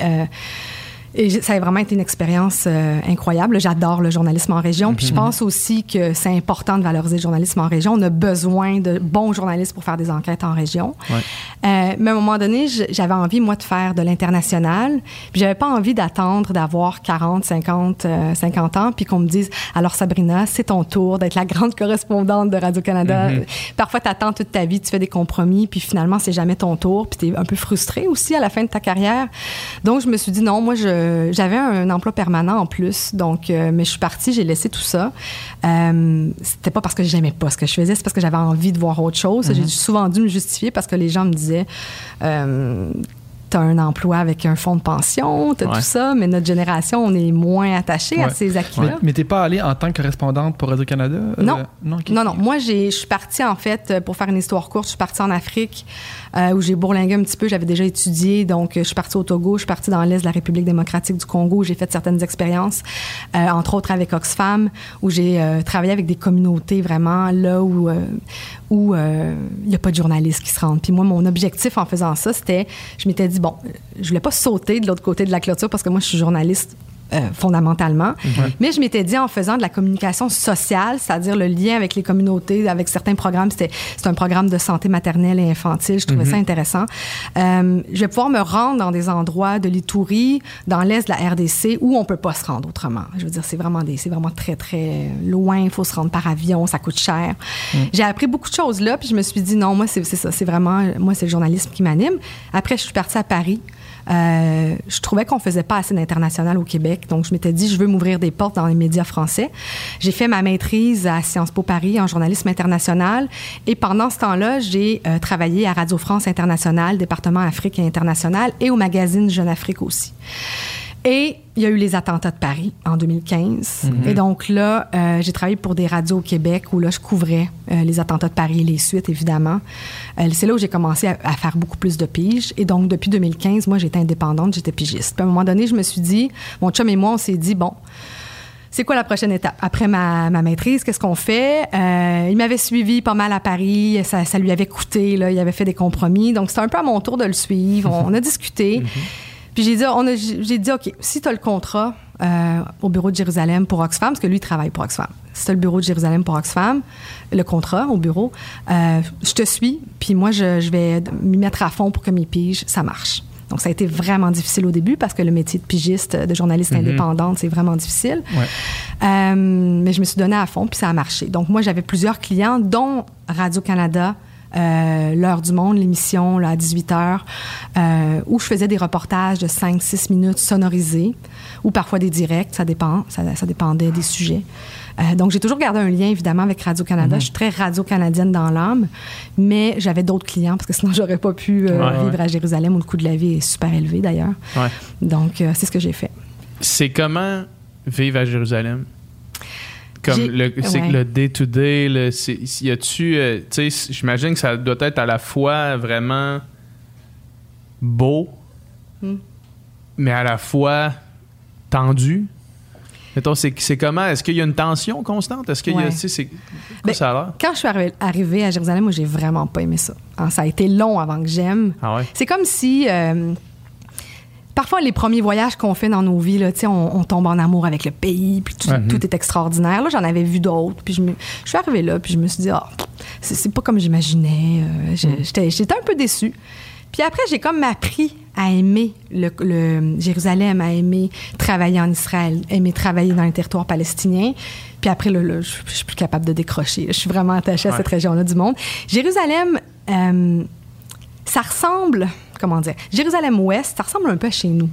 Et ça a vraiment été une expérience euh, incroyable. J'adore le journalisme en région. Puis je pense aussi que c'est important de valoriser le journalisme en région. On a besoin de bons journalistes pour faire des enquêtes en région. Ouais. Euh, mais à un moment donné, j'avais envie, moi, de faire de l'international. Puis j'avais pas envie d'attendre d'avoir 40, 50, euh, 50 ans, puis qu'on me dise, alors Sabrina, c'est ton tour d'être la grande correspondante de Radio-Canada. Parfois, tu attends toute ta vie, tu fais des compromis, puis finalement, c'est jamais ton tour, puis tu es un peu frustré aussi à la fin de ta carrière. Donc, je me suis dit, non, moi, je- j'avais un emploi permanent en plus. Donc, euh, mais je suis partie, j'ai laissé tout ça. Euh, C'était pas parce que j'aimais pas ce que je faisais, c'est parce que j'avais envie de voir autre chose. J'ai souvent dû me justifier parce que les gens me disaient, euh, t'as un emploi avec un fonds de pension, t'as Ouais. tout ça, mais notre génération, on est moins attaché à ces Mais, acquis-là. mais t'es pas allé en tant que correspondante pour Radio-Canada? euh, Non. non. Non, non. Moi, je suis partie, en fait, euh, pour faire une histoire courte, je suis partie en Afrique, euh, où j'ai bourlingué un petit peu. J'avais déjà étudié. Donc, euh, je suis partie au Togo, je suis partie dans l'Est de la République démocratique du Congo, où j'ai fait certaines expériences, euh, entre autres avec Oxfam, où j'ai travaillé avec des communautés vraiment là où où il n'y a pas de journalistes qui se rendent. Puis moi, mon objectif en faisant ça, c'était, je m'étais dit, bon, je voulais pas sauter de l'autre côté de la clôture parce que moi, je suis journaliste euh, fondamentalement. Mais je m'étais dit en faisant de la communication sociale, c'est-à-dire le lien avec les communautés, avec certains programmes, c'était c'est un programme de santé maternelle et infantile, je trouvais ça intéressant. Euh, je vais pouvoir me rendre dans des endroits de l'Itourie, dans l'est de la RDC, où on peut pas se rendre autrement. Je veux dire, c'est vraiment des, c'est vraiment très très loin. Il faut se rendre par avion, ça coûte cher. J'ai appris beaucoup de choses là, puis je me suis dit non, moi c'est c'est ça, c'est vraiment moi c'est le journalisme qui m'anime. Après, je suis partie à Paris. Euh, je trouvais qu'on faisait pas assez d'international au Québec, donc je m'étais dit je veux m'ouvrir des portes dans les médias français. J'ai fait ma maîtrise à Sciences Po Paris en journalisme international et pendant ce temps-là, j'ai euh, travaillé à Radio France International, département Afrique et international et au magazine Jeune Afrique aussi. Et il y a eu les attentats de Paris en 2015. Et donc là, euh, j'ai travaillé pour des radios au Québec où là, je couvrais euh, les attentats de Paris et les suites, évidemment. Euh, c'est là où j'ai commencé à, à faire beaucoup plus de piges. Et donc, depuis 2015, moi, j'étais indépendante, j'étais pigiste. Puis à un moment donné, je me suis dit, mon chum et moi, on s'est dit, bon, c'est quoi la prochaine étape? Après ma, ma maîtrise, qu'est-ce qu'on fait? Euh, il m'avait suivi pas mal à Paris. Ça, ça lui avait coûté. Là, il avait fait des compromis. Donc, c'était un peu à mon tour de le suivre. On, on a discuté. [LAUGHS] Puis j'ai dit, on a- j'ai dit, OK, si tu as le contrat euh, au bureau de Jérusalem pour Oxfam, parce que lui, il travaille pour Oxfam. Si tu as le bureau de Jérusalem pour Oxfam, le contrat au bureau, euh, je te suis. Puis moi, je, je vais m'y mettre à fond pour que mes piges, ça marche. Donc, ça a été vraiment difficile au début parce que le métier de pigiste, de journaliste indépendante, c'est vraiment difficile. Ouais. Euh, mais je me suis donnée à fond, puis ça a marché. Donc, moi, j'avais plusieurs clients, dont Radio-Canada, euh, L'heure du monde, l'émission là, à 18 h, euh, où je faisais des reportages de 5-6 minutes sonorisés, ou parfois des directs, ça dépend, ça, ça dépendait des sujets. Euh, donc, j'ai toujours gardé un lien, évidemment, avec Radio-Canada. Je suis très radio-canadienne dans l'âme, mais j'avais d'autres clients, parce que sinon, [LAUGHS] j'aurais pas pu euh, Ouais, vivre à Jérusalem, où le coût de la vie est super élevé, d'ailleurs. Ouais. Donc, c'est ce que j'ai fait. C'est comment vivre à Jérusalem? Comme le, c'est ouais. le day-to-day, le, c'est- y a-tu. euh, tu sais, j'imagine que ça doit être à la fois vraiment beau, Hmm. mais à la fois tendu. Mettons, c'est, c'est comment? Est-ce qu'il y a une tension constante? Est-ce qu'il y a. Ouais. C'est. Ben, ça a l'air? Quand je suis arri- arrivée à Jérusalem, moi, j'ai vraiment pas aimé ça. Ça a été long avant que j'aime. Ah ouais? C'est comme si. euh, parfois, les premiers voyages qu'on fait dans nos vies, là, on, on tombe en amour avec le pays, puis tout, tout est extraordinaire. Là, j'en avais vu d'autres, puis je, me- je suis arrivée là, puis je me suis dit, ah, c'est, c'est pas comme j'imaginais. euh, je- j'étais, un peu déçue. Puis après, j'ai comme appris à aimer le, le Jérusalem, à aimer travailler en Israël, aimer travailler dans les territoires palestiniens. Puis après, là, là, je, je suis plus capable de décrocher. Je suis vraiment attachée à cette région-là du monde. Jérusalem, euh, ça ressemble, comment dire, Jérusalem-Ouest, ça ressemble un peu à chez nous.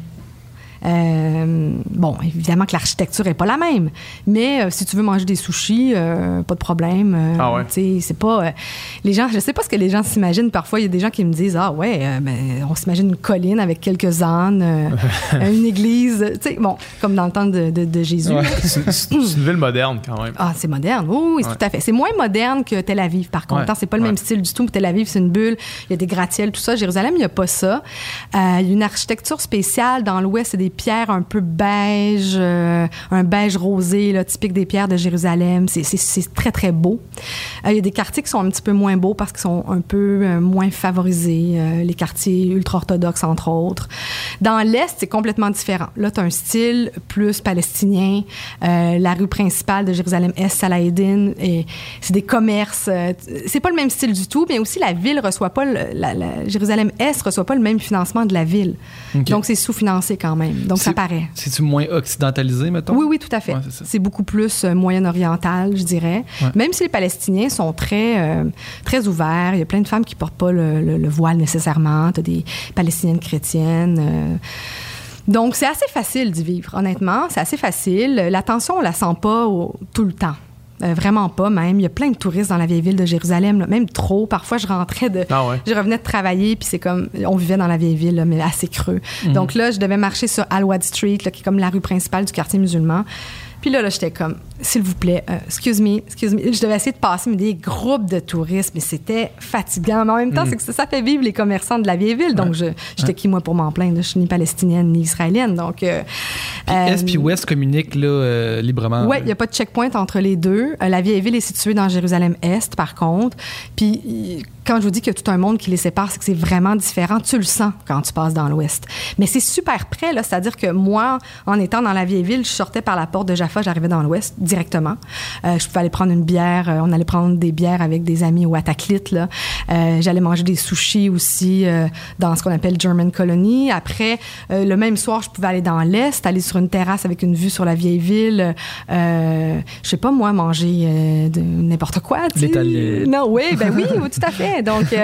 Euh, bon, évidemment que l'architecture est pas la même, mais euh, si tu veux manger des sushis, euh, pas de problème. Ah ouais? tu sais, c'est pas les gens. Je sais pas ce que les gens s'imaginent. Parfois, il y a des gens qui me disent ah ouais, ben, on s'imagine une colline avec quelques ânes, [LAUGHS] une église. Tu sais, bon, comme dans le temps de, de- de Jésus. Ouais, c'est une [LAUGHS] ville moderne quand même. Ah, c'est moderne. Oui, oui, Ouais. tout à fait. C'est moins moderne que Tel Aviv, par contre. Hein, C'est pas le même style du tout. Tel Aviv, c'est une bulle. Il y a des gratte-ciels, tout ça. Jérusalem, il n'y a pas ça. Il y a une architecture spéciale. Dans l'ouest, c'est des pierres un peu beige, euh, un beige rosé, là, typique des pierres de Jérusalem. C'est- très, très beau. Euh, il y a des quartiers qui sont un petit peu moins beaux parce qu'ils sont un peu euh, moins favorisés. les quartiers ultra-orthodoxes, entre autres. Dans l'est, c'est complètement différent. Là, tu as un style plus palestinien. La rue principale de Jérusalem-Est, Salahédine, et c'est des commerces. c'est pas le même style du tout, mais aussi la ville reçoit pas, le- la, la- Jérusalem-Est reçoit pas le même financement de la ville. Donc, c'est sous-financé quand même. Donc, ça C'est- paraît. C'est-tu moins occidentalisé, mettons? Oui, oui, tout à fait. Ouais, c'est beaucoup plus euh, moyen-oriental, je dirais. Ouais. Même si les Palestiniens sont très, euh, très ouverts, il y a plein de femmes qui portent pas le, le- le voile nécessairement. Tu as des Palestiniennes chrétiennes. euh. donc, c'est assez facile d'y vivre, honnêtement. C'est assez facile. L'attention, on la sent pas au- tout le temps. Euh, vraiment pas, même. Il y a plein de touristes dans la vieille ville de Jérusalem, là, même trop. Parfois, je rentrais de. Ah ouais. Je revenais de travailler, puis c'est comme. On vivait dans la vieille ville, là, mais assez creux. Donc là, je devais marcher sur Al-Wad Street, là, qui est comme la rue principale du quartier musulman. Puis là, là j'étais comme, s'il vous plaît, euh, excuse me, excuse me. Je devais essayer de passer mais des groupes de touristes, mais c'était fatigant. Mais en même temps, c'est que ça, ça fait vivre les commerçants de la vieille ville. Donc, je- j'étais qui, moi, pour m'en plaindre? Je suis ni palestinienne ni israélienne. Donc. euh, Puis euh, Est puis Ouest communiquent là, euh, librement? oui, il n'y a pas de checkpoint entre les deux. Euh, la vieille ville est située dans Jérusalem-Est, par contre. Puis, y- quand je vous dis qu'il y a tout un monde qui les sépare, c'est que c'est vraiment différent. Tu le sens quand tu passes dans l'Ouest. Mais c'est super près, là. C'est-à-dire que moi, en étant dans la vieille ville, je sortais par la porte de Jaffa, j'arrivais dans l'Ouest directement. Euh, je pouvais aller prendre une bière. euh, on allait prendre des bières avec des amis au Ataklit, là. Euh, J'allais manger des sushis aussi euh, dans ce qu'on appelle German Colony. Après, le même soir, je pouvais aller dans l'Est, aller sur une terrasse avec une vue sur la vieille ville. Je sais pas, moi, manger de n'importe quoi. L'italien. Non, oui, ben oui, tout à fait. Donc, tu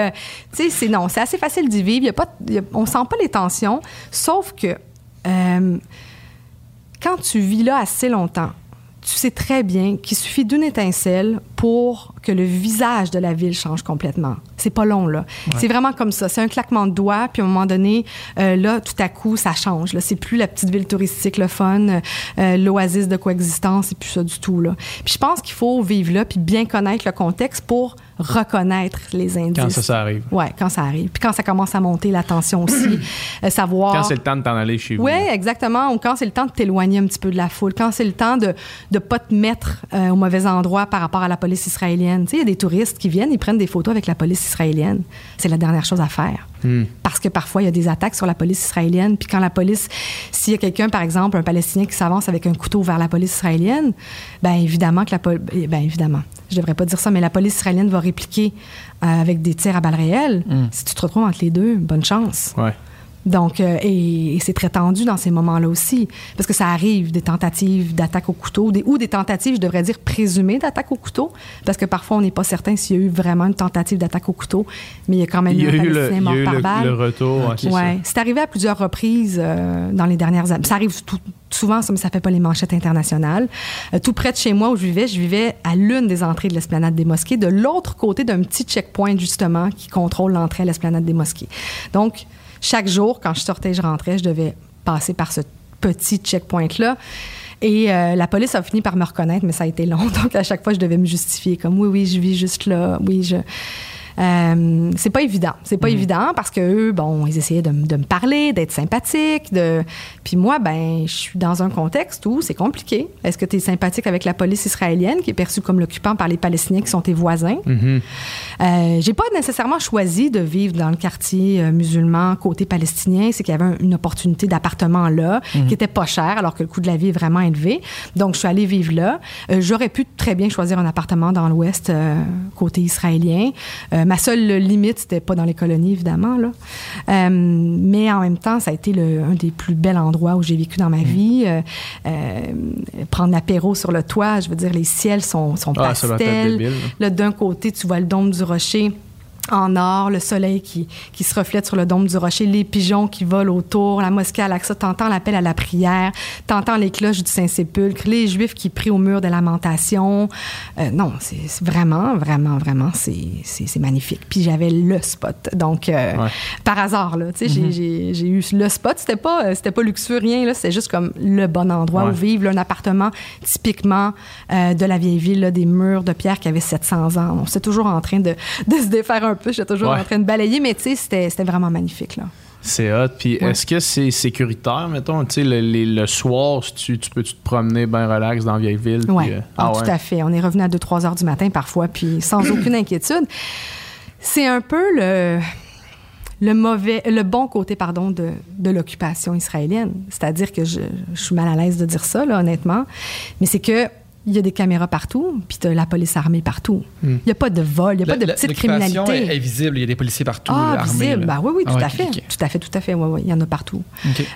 sais, c'est non, c'est assez facile d'y vivre. Y a pas, il y a- on sent pas les tensions, sauf que euh, quand tu vis là assez longtemps, tu sais très bien qu'il suffit d'une étincelle pour que le visage de la ville change complètement. C'est pas long, là. C'est vraiment comme ça. C'est un claquement de doigts, puis à un moment donné, euh, là, tout à coup, ça change. Là. C'est plus la petite ville touristique, le fun, euh, l'oasis de coexistence, c'est plus ça du tout, là. Puis je pense qu'il faut vivre là, puis bien connaître le contexte pour reconnaître les indices. Quand ça, ça arrive. Ouais, quand ça arrive. Puis quand ça commence à monter, la tension aussi, [COUGHS] euh, savoir... Quand c'est le temps de t'en aller chez vous. Oui, exactement. Ou quand c'est le temps de t'éloigner un petit peu de la foule, quand c'est le temps de ne pas te mettre au mauvais endroit par rapport à la police israélienne. Il y a des touristes qui viennent, ils prennent des photos avec la police israélienne. C'est la dernière chose à faire. Hmm. Parce que parfois, il y a des attaques sur la police israélienne. Puis quand la police, s'il y a quelqu'un, par exemple, un Palestinien qui s'avance avec un couteau vers la police israélienne, ben évidemment que la police... Ben évidemment, je devrais pas dire ça, mais la police israélienne va répliquer euh, avec des tirs à balles réelles. Si tu te retrouves entre les deux, bonne chance. Ouais. Donc, euh, et, et c'est très tendu dans ces moments-là aussi, parce que ça arrive des tentatives d'attaque au couteau, des, ou des tentatives, je devrais dire, présumées d'attaque au couteau, parce que parfois on n'est pas certain s'il y a eu vraiment une tentative d'attaque au couteau, mais il y a quand même Il y a eu le, Palestinien il y mort a eu par le- balle. le retour. c'est Ouais, c'est arrivé à plusieurs reprises euh, dans les dernières années. Ça arrive tout- souvent, ça, mais ça fait pas les manchettes internationales. Euh, tout près de chez moi où je vivais, je vivais à l'une des entrées de l'esplanade des mosquées, de l'autre côté d'un petit checkpoint justement qui contrôle l'entrée à l'esplanade des mosquées. Donc, chaque jour, quand je sortais, je rentrais, je devais passer par ce petit checkpoint-là. Et euh, la police a fini par me reconnaître, mais ça a été long. [LAUGHS] Donc, à chaque fois, je devais me justifier comme oui, oui, je vis juste là. Oui, je. Euh, c'est pas évident. C'est pas évident parce que eux, bon, ils essayaient de, me parler, d'être sympathiques. De... Puis moi, ben, je suis dans un contexte où c'est compliqué. Est-ce que tu es sympathique avec la police israélienne qui est perçue comme l'occupant par les Palestiniens qui sont tes voisins? Mhm. Euh, j'ai pas nécessairement choisi de vivre dans le quartier euh, musulman côté palestinien. C'est qu'il y avait un- une opportunité d'appartement là qui était pas cher alors que le coût de la vie est vraiment élevé. Donc, je suis allée vivre là. Euh, J'aurais pu très bien choisir un appartement dans l'ouest côté israélien. Euh, ma seule limite, c'était pas dans les colonies, évidemment. Là. Euh, mais en même temps, ça a été le- un des plus bels endroits où j'ai vécu dans ma vie. Euh, euh, prendre l'apéro sur le toit, je veux dire, les ciels sont, sont Ah, pastels. Là, d'un côté, tu vois le dôme du rocher en or, le soleil qui, qui se reflète sur le dôme du rocher, les pigeons qui volent autour, la mosquée Al-Aqsa, t'entends l'appel à la prière, t'entends les cloches du Saint-Sépulcre, les Juifs qui prient au mur des lamentations. Euh, non, c'est vraiment, vraiment, vraiment, c'est magnifique. Puis j'avais le spot. Donc, euh, par hasard, là, tu sais, mm-hmm. j'ai eu le spot. C'était pas, euh, c'était pas luxueux, rien, là. C'était juste comme le bon endroit où vivre, un appartement typiquement de la vieille ville, des murs de pierre qui avaient 700 ans. On s'est toujours en train de, de se défaire un peu. J'étais toujours en train de balayer, mais tu sais, c'était vraiment magnifique. là. C'est hot. Puis est-ce que c'est sécuritaire, mettons? Tu sais, le, le, soir, tu, tu peux -tu te promener bien relax dans la vieille ville? Oui, euh, ah, ah tout à fait. On est revenu à 2-3 heures du matin parfois, puis sans [COUGHS] aucune inquiétude. C'est un peu le le mauvais, le bon côté, pardon, de, de l'occupation israélienne. C'est-à-dire que je, je, suis mal à l'aise de dire ça, là, honnêtement, mais c'est que il y a des caméras partout, puis tu la police armée partout. Hmm. Il n'y a pas de vol, il n'y a pas de petite criminalité. Est, est visible, il y a des policiers partout. Ah, visible, bah oui, oui, tout, à fait. tout à fait. Tout à fait, oui, oui, il y en a partout.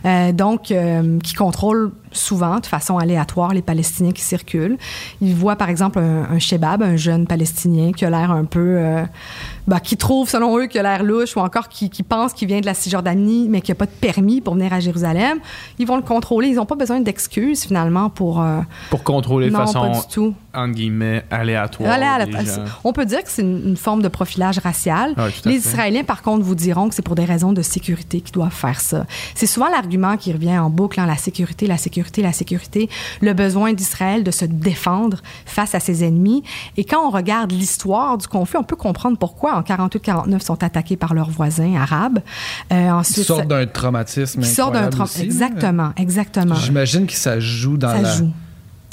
Euh, donc, euh, qui contrôlent souvent, de façon aléatoire, les Palestiniens qui circulent. Ils voient, par exemple, un, un shebab, un jeune Palestinien qui a l'air un peu... Euh, bah, qui trouve, selon eux, qu'il a l'air louche ou encore qui, qui pense qu'il vient de la Cisjordanie, mais qu'il n'a pas de permis pour venir à Jérusalem, ils vont le contrôler. Ils n'ont pas besoin d'excuses, finalement, pour... Euh, pour contrôler de façon, entre guillemets, aléatoire. On peut dire que c'est une, forme de profilage racial. les Israéliens, par contre, vous diront que c'est pour des raisons de sécurité qu'ils doivent faire ça. C'est souvent l'argument qui revient en boucle, hein, la sécurité, la sécurité, la sécurité, le besoin d'Israël de se défendre face à ses ennemis. Et quand on regarde l'histoire du conflit, on peut comprendre pourquoi en 48-49 sont attaqués par leurs voisins arabes. Euh, ensuite, ils sortent d'un traumatisme. Ils sortent d'un traumatisme. Exactement, exactement. J'imagine que ça joue dans ça la. Joue.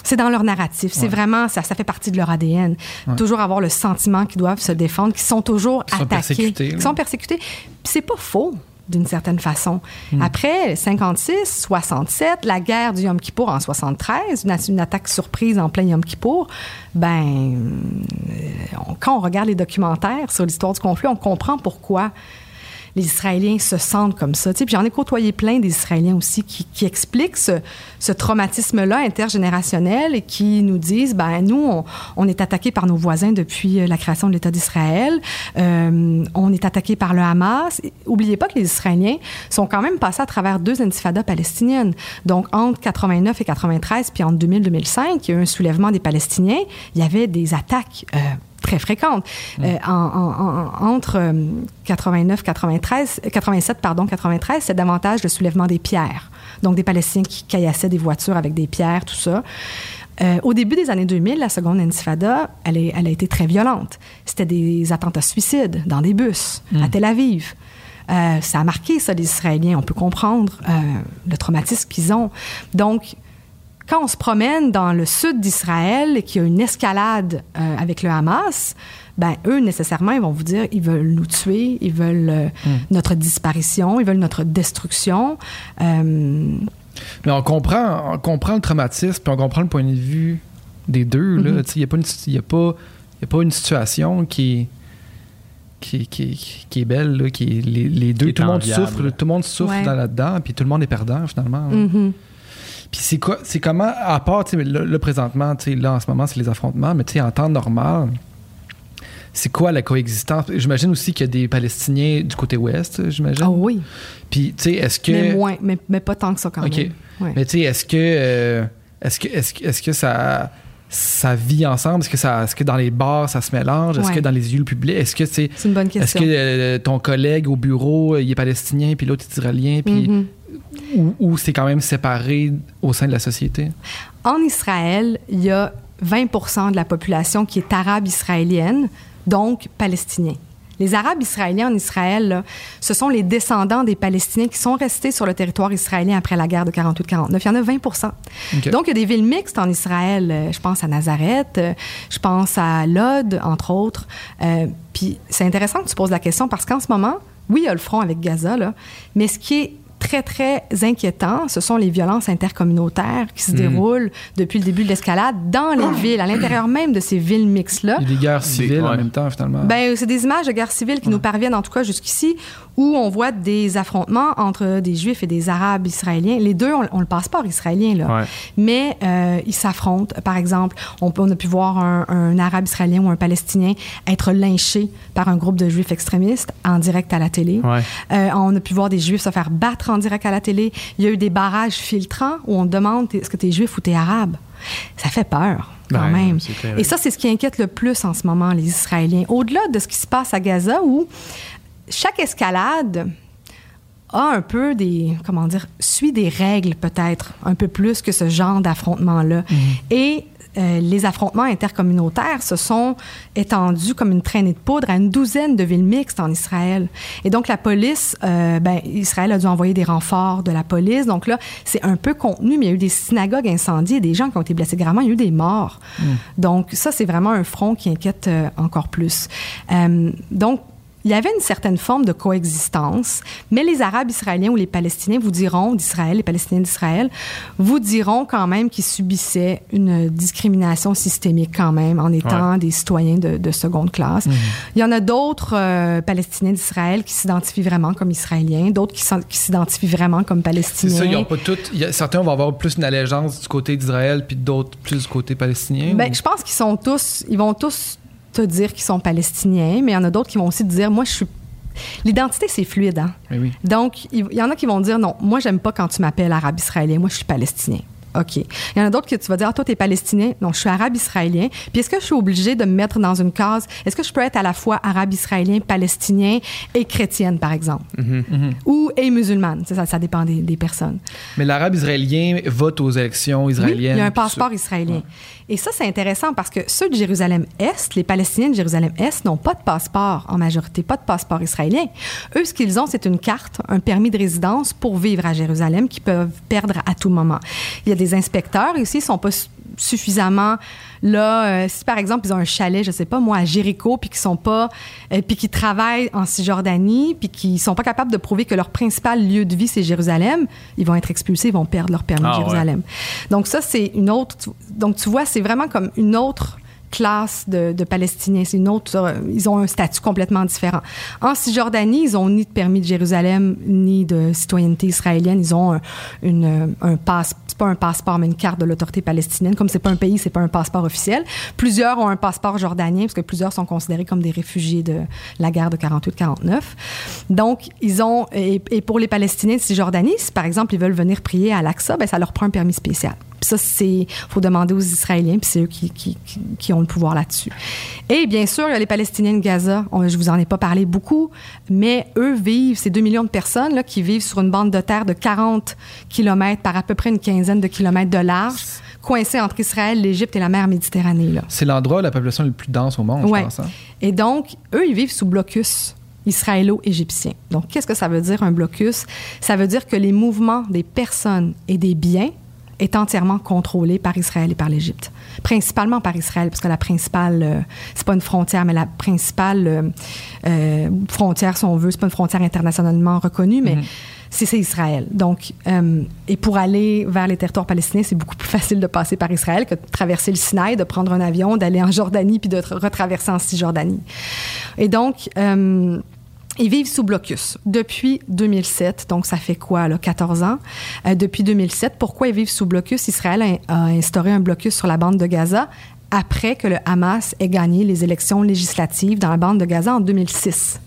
C'est dans leur narratif. C'est vraiment, ça, ça fait partie de leur ADN. Toujours avoir le sentiment qu'ils doivent se défendre, qu'ils sont toujours Ils attaqués. Ils sont persécutés. c'est pas faux d'une certaine façon. Hmm. Après 56, 67, la guerre du Yom Kippour en 73, une, une attaque surprise en plein Yom Kippour, ben, euh, quand on regarde les documentaires sur l'histoire du conflit, on comprend pourquoi les Israéliens se sentent comme ça. Puis j'en ai côtoyé plein des Israéliens aussi qui, expliquent ce, traumatisme-là intergénérationnel et qui nous disent, ben nous, on, est attaqué par nos voisins depuis euh, la création de l'État d'Israël. Euh, on est attaqué par le Hamas. Oubliez pas que les Israéliens sont quand même passés à travers deux intifadas palestiniennes. Donc entre 89 et 93, puis entre 2000 2005, il y a eu un soulèvement des Palestiniens. Il y avait des attaques. Euh, très fréquente. Euh, entre 89, 93, 87, pardon, 93, c'est davantage le soulèvement des pierres. Donc des Palestiniens qui caillassaient des voitures avec des pierres, tout ça. Euh, au début des années 2000, la seconde intifada, elle, est, elle a été très violente. C'était des attentats suicides dans des bus à hmm. Tel Aviv. Euh, ça a marqué ça, les Israéliens. On peut comprendre le traumatisme qu'ils ont. Donc, quand on se promène dans le sud d'Israël et qu'il y a une escalade euh, avec le Hamas, ben eux nécessairement ils vont vous dire ils veulent nous tuer, ils veulent euh, hmm. notre disparition, ils veulent notre destruction. Euh, Mais on comprend, on comprend le traumatisme, puis on comprend le point de vue des deux. Mm-hmm. Il n'y a, pas une, a, pas, a pas une situation qui qui, qui, qui, est belle, qui les, deux, tout le monde souffre, tout le monde souffre là-dedans, puis tout le monde est perdant finalement. Puis c'est quoi, c'est comment, à part, le, présentement, là, en ce moment, c'est les affrontements, mais en temps normal, c'est quoi la coexistence? J'imagine aussi qu'il y a des Palestiniens du côté ouest, j'imagine. Ah oui. Puis, tu sais, est-ce que. Mais moins, mais, mais, pas tant que ça quand même. Mais tu sais, est-ce que, euh, est-ce que, est-ce, est-ce que ça ça vit ensemble? Est-ce que, ça, est-ce que dans les bars, ça se mélange? Est-ce que dans les lieux publics? Est-ce que c'est. C'est une bonne question. Est-ce que euh, ton collègue au bureau, il est palestinien, puis l'autre est israélien, puis. Mm-hmm ou, c'est quand même séparé au sein de la société? En Israël, il y a 20% de la population qui est arabe israélienne, donc palestinien. Les Arabes israéliens en Israël, ce sont les descendants des Palestiniens qui sont restés sur le territoire israélien après la guerre de 48-49. Il y en a 20 Donc, il y a des villes mixtes en Israël. Euh, je pense à Nazareth, euh, je pense à Lod, entre autres. Euh, puis, c'est intéressant que tu poses la question parce qu'en ce moment, oui, il y a le front avec Gaza, là, mais ce qui est très, très inquiétant, ce sont les violences intercommunautaires qui se Hmm. déroulent depuis le début de l'escalade dans les villes, à l'intérieur même de ces villes mixtes-là. Des guerres civiles en ouais. même temps, finalement. Ben, c'est des images de guerre civile qui nous parviennent, en tout cas jusqu'ici, où on voit des affrontements entre des Juifs et des Arabes israéliens. Les deux ont, ont le passeport israélien, là. Ouais. Mais euh, ils s'affrontent. Par exemple, on, peut- on a pu voir un, un Arabe israélien ou un Palestinien être lynché par un groupe de Juifs extrémistes en direct à la télé. Ouais. Euh, on a pu voir des Juifs se faire battre en direct à la télé. Il y a eu des barrages filtrants où on demande est-ce que tu es Juif ou tu es Arabe? Ça fait peur, quand Ben, même. Et ça, c'est ce qui inquiète le plus en ce moment les Israéliens. Au-delà de ce qui se passe à Gaza, où chaque escalade a un peu des, comment dire, suit des règles peut-être, un peu plus que ce genre d'affrontement-là. Et euh, les affrontements intercommunautaires se sont étendus comme une traînée de poudre à une douzaine de villes mixtes en Israël. Et donc la police, euh, ben, Israël a dû envoyer des renforts de la police. Donc là, c'est un peu contenu, mais il y a eu des synagogues incendiées, des gens qui ont été blessés gravement, il y a eu des morts. Donc ça, c'est vraiment un front qui inquiète euh, encore plus. Donc il y avait une certaine forme de coexistence, mais les Arabes israéliens ou les Palestiniens vous diront, d'Israël, les Palestiniens d'Israël, vous diront quand même qu'ils subissaient une discrimination systémique quand même en étant des citoyens de, de seconde classe. Il y en a d'autres euh, Palestiniens d'Israël qui s'identifient vraiment comme Israéliens, d'autres qui s'identifient vraiment comme c'est Palestiniens. ça, ils ont pas toutes. il y a- certains vont avoir plus une allégeance du côté d'Israël, puis d'autres plus du côté palestinien. Ben, ou- je pense qu'ils sont tous, ils vont tous te dire qu'ils sont palestiniens, mais il y en a d'autres qui vont aussi te dire, moi, je suis. L'identité, c'est fluide, hein? Oui. Donc, il il y en a qui vont dire, non, moi, j'aime pas quand tu m'appelles arabe israélien, moi, je suis palestinien. OK. Il y en a d'autres que tu vas dire, ah, toi, t'es palestinien. Non, je suis arabe israélien. Puis est-ce que je suis obligée de me mettre dans une case? Est-ce que je peux être à la fois arabe israélien, palestinien et chrétienne, par exemple? Ou et musulmane? Ça, ça, ça dépend des, des personnes. Mais l'arabe israélien vote aux élections Oui, israéliennes. il y a un passeport israélien. Et ça, c'est intéressant parce que ceux de Jérusalem-Est, les Palestiniens de Jérusalem-Est, n'ont pas de passeport en majorité, pas de passeport israélien. Eux, ce qu'ils ont, c'est une carte, un permis de résidence pour vivre à Jérusalem qu'ils peuvent perdre à tout moment. Il y a des inspecteurs ici, ils sont pas su- suffisamment là. euh, si par exemple ils ont un chalet, je sais pas moi, à Jéricho, puis qu'ils sont pas, euh, puis qu'ils travaillent en Cisjordanie, puis qu'ils sont pas capables de prouver que leur principal lieu de vie c'est Jérusalem, ils vont être expulsés, ils vont perdre leur permis Ah, de ouais. Jérusalem. Donc ça, c'est une autre. Donc tu vois, c'est vraiment comme une autre classe de, Palestiniens. C'est une autre. Ils ont un statut complètement différent. En Cisjordanie, ils ont ni de permis de Jérusalem ni de citoyenneté israélienne. Ils ont un, une, un passe. Pas un passeport, mais une carte de l'autorité palestinienne. Comme c'est pas un pays, c'est pas un passeport officiel. Plusieurs ont un passeport jordanien parce que plusieurs sont considérés comme des réfugiés de la guerre de 48-49. Donc ils ont et, pour les Palestiniens de Cisjordanie, si par exemple ils veulent venir prier à Al-Aqsa, ben ça leur prend un permis spécial. Ça, c'est faut demander aux Israéliens, puis c'est eux qui, qui, qui ont le pouvoir là-dessus. Et bien sûr, il y a les Palestiniens de Gaza. On- je vous en ai pas parlé beaucoup, mais eux vivent, ces 2 millions de personnes là, qui vivent sur une bande de terre de 40 kilomètres par à peu près une quinzaine de kilomètres de large, coincés entre Israël, l'Égypte et la mer Méditerranée. C'est l'endroit où la population est le plus dense au monde, Ouais. je pense. hein. Et donc, eux, ils vivent sous blocus israélo-égyptien. Donc, qu'est-ce que ça veut dire, un blocus? Ça veut dire que les mouvements des personnes et des biens est entièrement contrôlé par Israël et par l'Égypte. Principalement par Israël, parce que la principale, euh, c'est pas une frontière, mais la principale euh, euh, frontière, si on veut, c'est pas une frontière internationalement reconnue, mais c'est c'est Israël. Donc, euh, et pour aller vers les territoires palestiniens, c'est beaucoup plus facile de passer par Israël que de traverser le Sinaï, de prendre un avion, d'aller en Jordanie, puis de re- retraverser en Cisjordanie. Et donc, ils vivent sous blocus depuis 2007, donc ça fait quoi, là, 14 ans? Euh, depuis 2007, pourquoi ils vivent sous blocus? Israël a, instauré un blocus sur la bande de Gaza après que le Hamas ait gagné les élections législatives dans la bande de Gaza en 2006.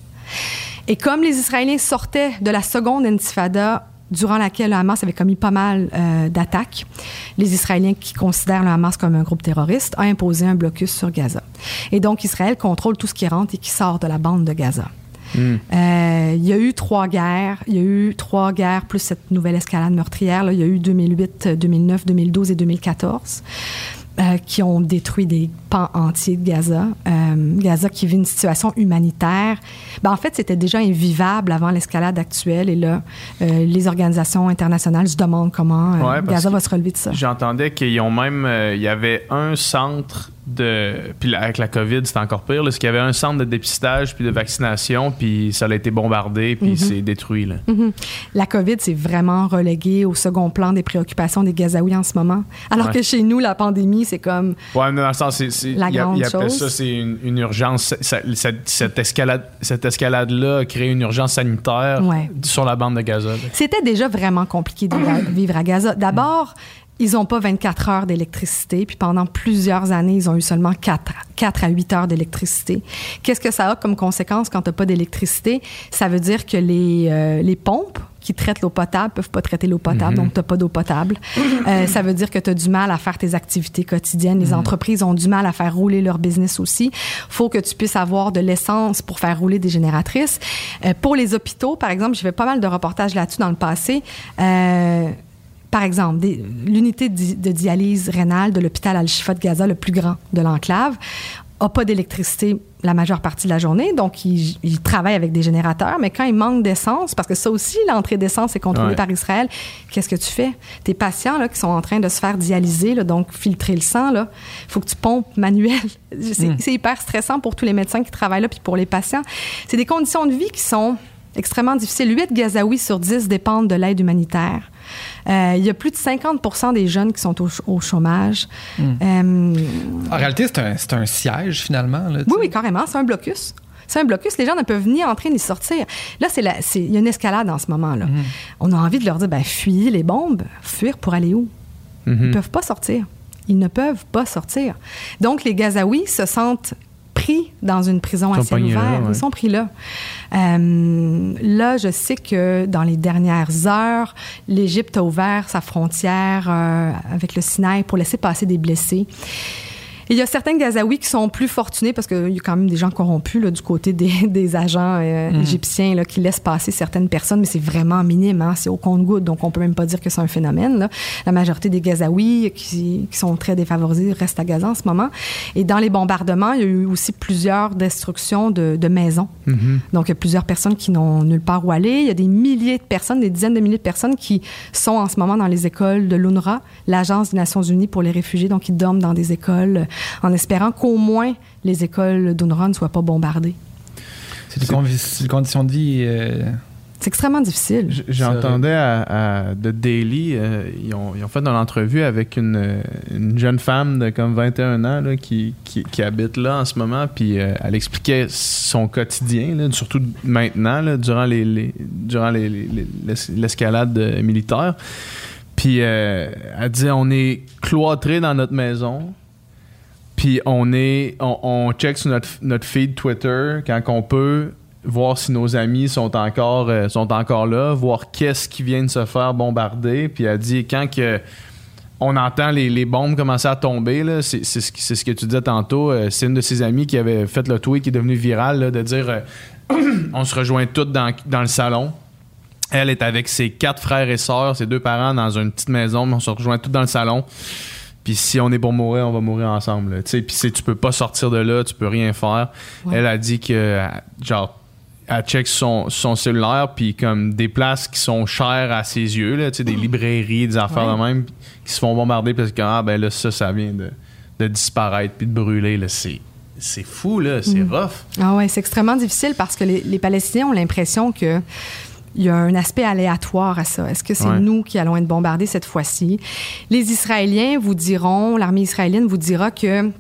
Et comme les Israéliens sortaient de la seconde intifada durant laquelle le Hamas avait commis pas mal euh, d'attaques, les Israéliens qui considèrent le Hamas comme un groupe terroriste ont imposé un blocus sur Gaza. Et donc Israël contrôle tout ce qui rentre et qui sort de la bande de Gaza. Euh, il y a eu trois guerres. Il y a eu trois guerres plus cette nouvelle escalade meurtrière. Là. Il y a eu 2008, 2009, 2012 et 2014 euh, qui ont détruit des pans entiers de Gaza. Euh, Gaza qui vit une situation humanitaire. Ben, en fait, c'était déjà invivable avant l'escalade actuelle. Et là, euh, les organisations internationales se demandent comment Ouais, Gaza va se relever de ça. J'entendais qu'ils ont même. Il y avait un centre de. Puis avec la COVID, c'était encore pire. Là, parce qu'il y avait un centre de dépistage puis de vaccination, puis ça a été bombardé, puis Mhm. c'est détruit. Là. La COVID, c'est vraiment relégué au second plan des préoccupations des Gazaouis en ce moment. Alors Ouais. que chez nous, la pandémie, c'est comme Ouais, mais dans le sens, c'est, c'est- La y a- grande chose. ça, c'est une, une urgence. Ça- ça- cette, escalade, cette escalade-là a créé une urgence sanitaire Ouais. sur la bande de Gaza. là. C'était déjà vraiment compliqué de vivre à Gaza. D'abord, ils n'ont pas 24 heures d'électricité, puis pendant plusieurs années, ils ont eu seulement 4, 4 à 8 heures d'électricité. Qu'est-ce que ça a comme conséquence quand tu n'as pas d'électricité? Ça veut dire que les, euh, les pompes qui traitent l'eau potable peuvent pas traiter l'eau potable, donc tu n'as pas d'eau potable. Euh, ça veut dire que tu as du mal à faire tes activités quotidiennes. Les entreprises ont du mal à faire rouler leur business aussi. faut que tu puisses avoir de l'essence pour faire rouler des génératrices. Euh, pour les hôpitaux, par exemple, j'ai fait pas mal de reportages là-dessus dans le passé. Euh, par exemple, l'unité de, di- de dialyse rénale de l'hôpital Al-Shifa de Gaza, le plus grand de l'enclave, n'a pas d'électricité la majeure partie de la journée, donc il, il travaille avec des générateurs, mais quand il manque d'essence, parce que ça aussi, l'entrée d'essence est contrôlée Ouais. par Israël, qu'est-ce que tu fais? Tes patients là, qui sont en train de se faire dialyser, là, donc filtrer le sang, il faut que tu pompes manuel. [LAUGHS] C'est c'est hyper stressant pour tous les médecins qui travaillent là, puis pour les patients. C'est des conditions de vie qui sont extrêmement difficiles. 8 Gazaouis sur 10 dépendent de l'aide humanitaire. Euh, il y a plus de 50 des jeunes qui sont au, ch- au chômage. Euh, En réalité, c'est un, siège, finalement. là, oui, oui, carrément. C'est un blocus. C'est un blocus. Les gens ne peuvent ni entrer ni sortir. Là, c'est il y a une escalade en ce moment-là. On a envie de leur dire, ben, fuyez les bombes. Fuir pour aller où? Ils ne peuvent pas sortir. Ils ne peuvent pas sortir. Donc, les Gazaouis se sentent pris dans une prison à ciel ouvert. Ils sont pris là. Euh, là, je sais que dans les dernières heures, l'Égypte a ouvert sa frontière euh, avec le Sinaï pour laisser passer des blessés. Et il y a certains Gazaouis qui sont plus fortunés parce qu'il y a quand même des gens corrompus là, du côté des, [LAUGHS] des agents euh, égyptiens là, qui laissent passer certaines personnes, mais c'est vraiment minime. Hein, c'est au compte-goutte, donc on peut même pas dire que c'est un phénomène. là. La majorité des Gazaouis qui, qui sont très défavorisés restent à Gaza en ce moment. Et dans les bombardements, il y a eu aussi plusieurs destructions de, de maisons. Donc il y a plusieurs personnes qui n'ont nulle part où aller. Il y a des milliers de personnes, des dizaines de milliers de personnes qui sont en ce moment dans les écoles de l'UNRWA, l'Agence des Nations Unies pour les réfugiés. Donc ils dorment dans des écoles en espérant qu'au moins les écoles d'UNRWA ne soient pas bombardées. C'est des conditions de vie. euh, C'est extrêmement difficile. J'entendais à, à The Daily, euh, ils, ont, ils ont fait une entrevue avec une, une jeune femme de comme 21 ans là, qui, qui, qui habite là en ce moment, puis euh, elle expliquait son quotidien, là, surtout maintenant, là, durant les, les- durant les- les- les- l'es- l'escalade militaire. Puis euh, elle disait on est cloîtré dans notre maison. Puis on est on, on check sur notre, feed Twitter quand on peut voir si nos amis sont encore euh, sont encore là, voir qu'est-ce qui vient de se faire bombarder. Puis elle dit quand on entend les, bombes commencer à tomber, c'est, ce, ce que tu disais tantôt. euh, c'est une de ses amies qui avait fait le tweet qui est devenu viral de dire euh, [CLEARS THROAT] on se rejoint toutes dans, dans le salon. Elle est avec ses quatre frères et sœurs, ses deux parents dans une petite maison, mais on se rejoint tous dans le salon. Puis si on est pour mourir, on va mourir ensemble. Tu sais, puis c'est- tu peux pas sortir de là, tu peux rien faire. Ouais. Elle a dit que genre elle check son, son cellulaire puis comme des places qui sont chères à ses yeux là, tu sais, des librairies, des affaires Ouais. de même qui se font bombarder parce que ah ben là ça ça vient de, de disparaître puis de brûler là, c'est c'est fou là, c'est rough. Ah ouais, c'est extrêmement difficile parce que les, les Palestiniens ont l'impression que il y a un aspect aléatoire à ça. Est-ce que c'est Ouais. nous qui allons être bombardés cette fois-ci? Les Israéliens vous diront, l'armée israélienne vous dira que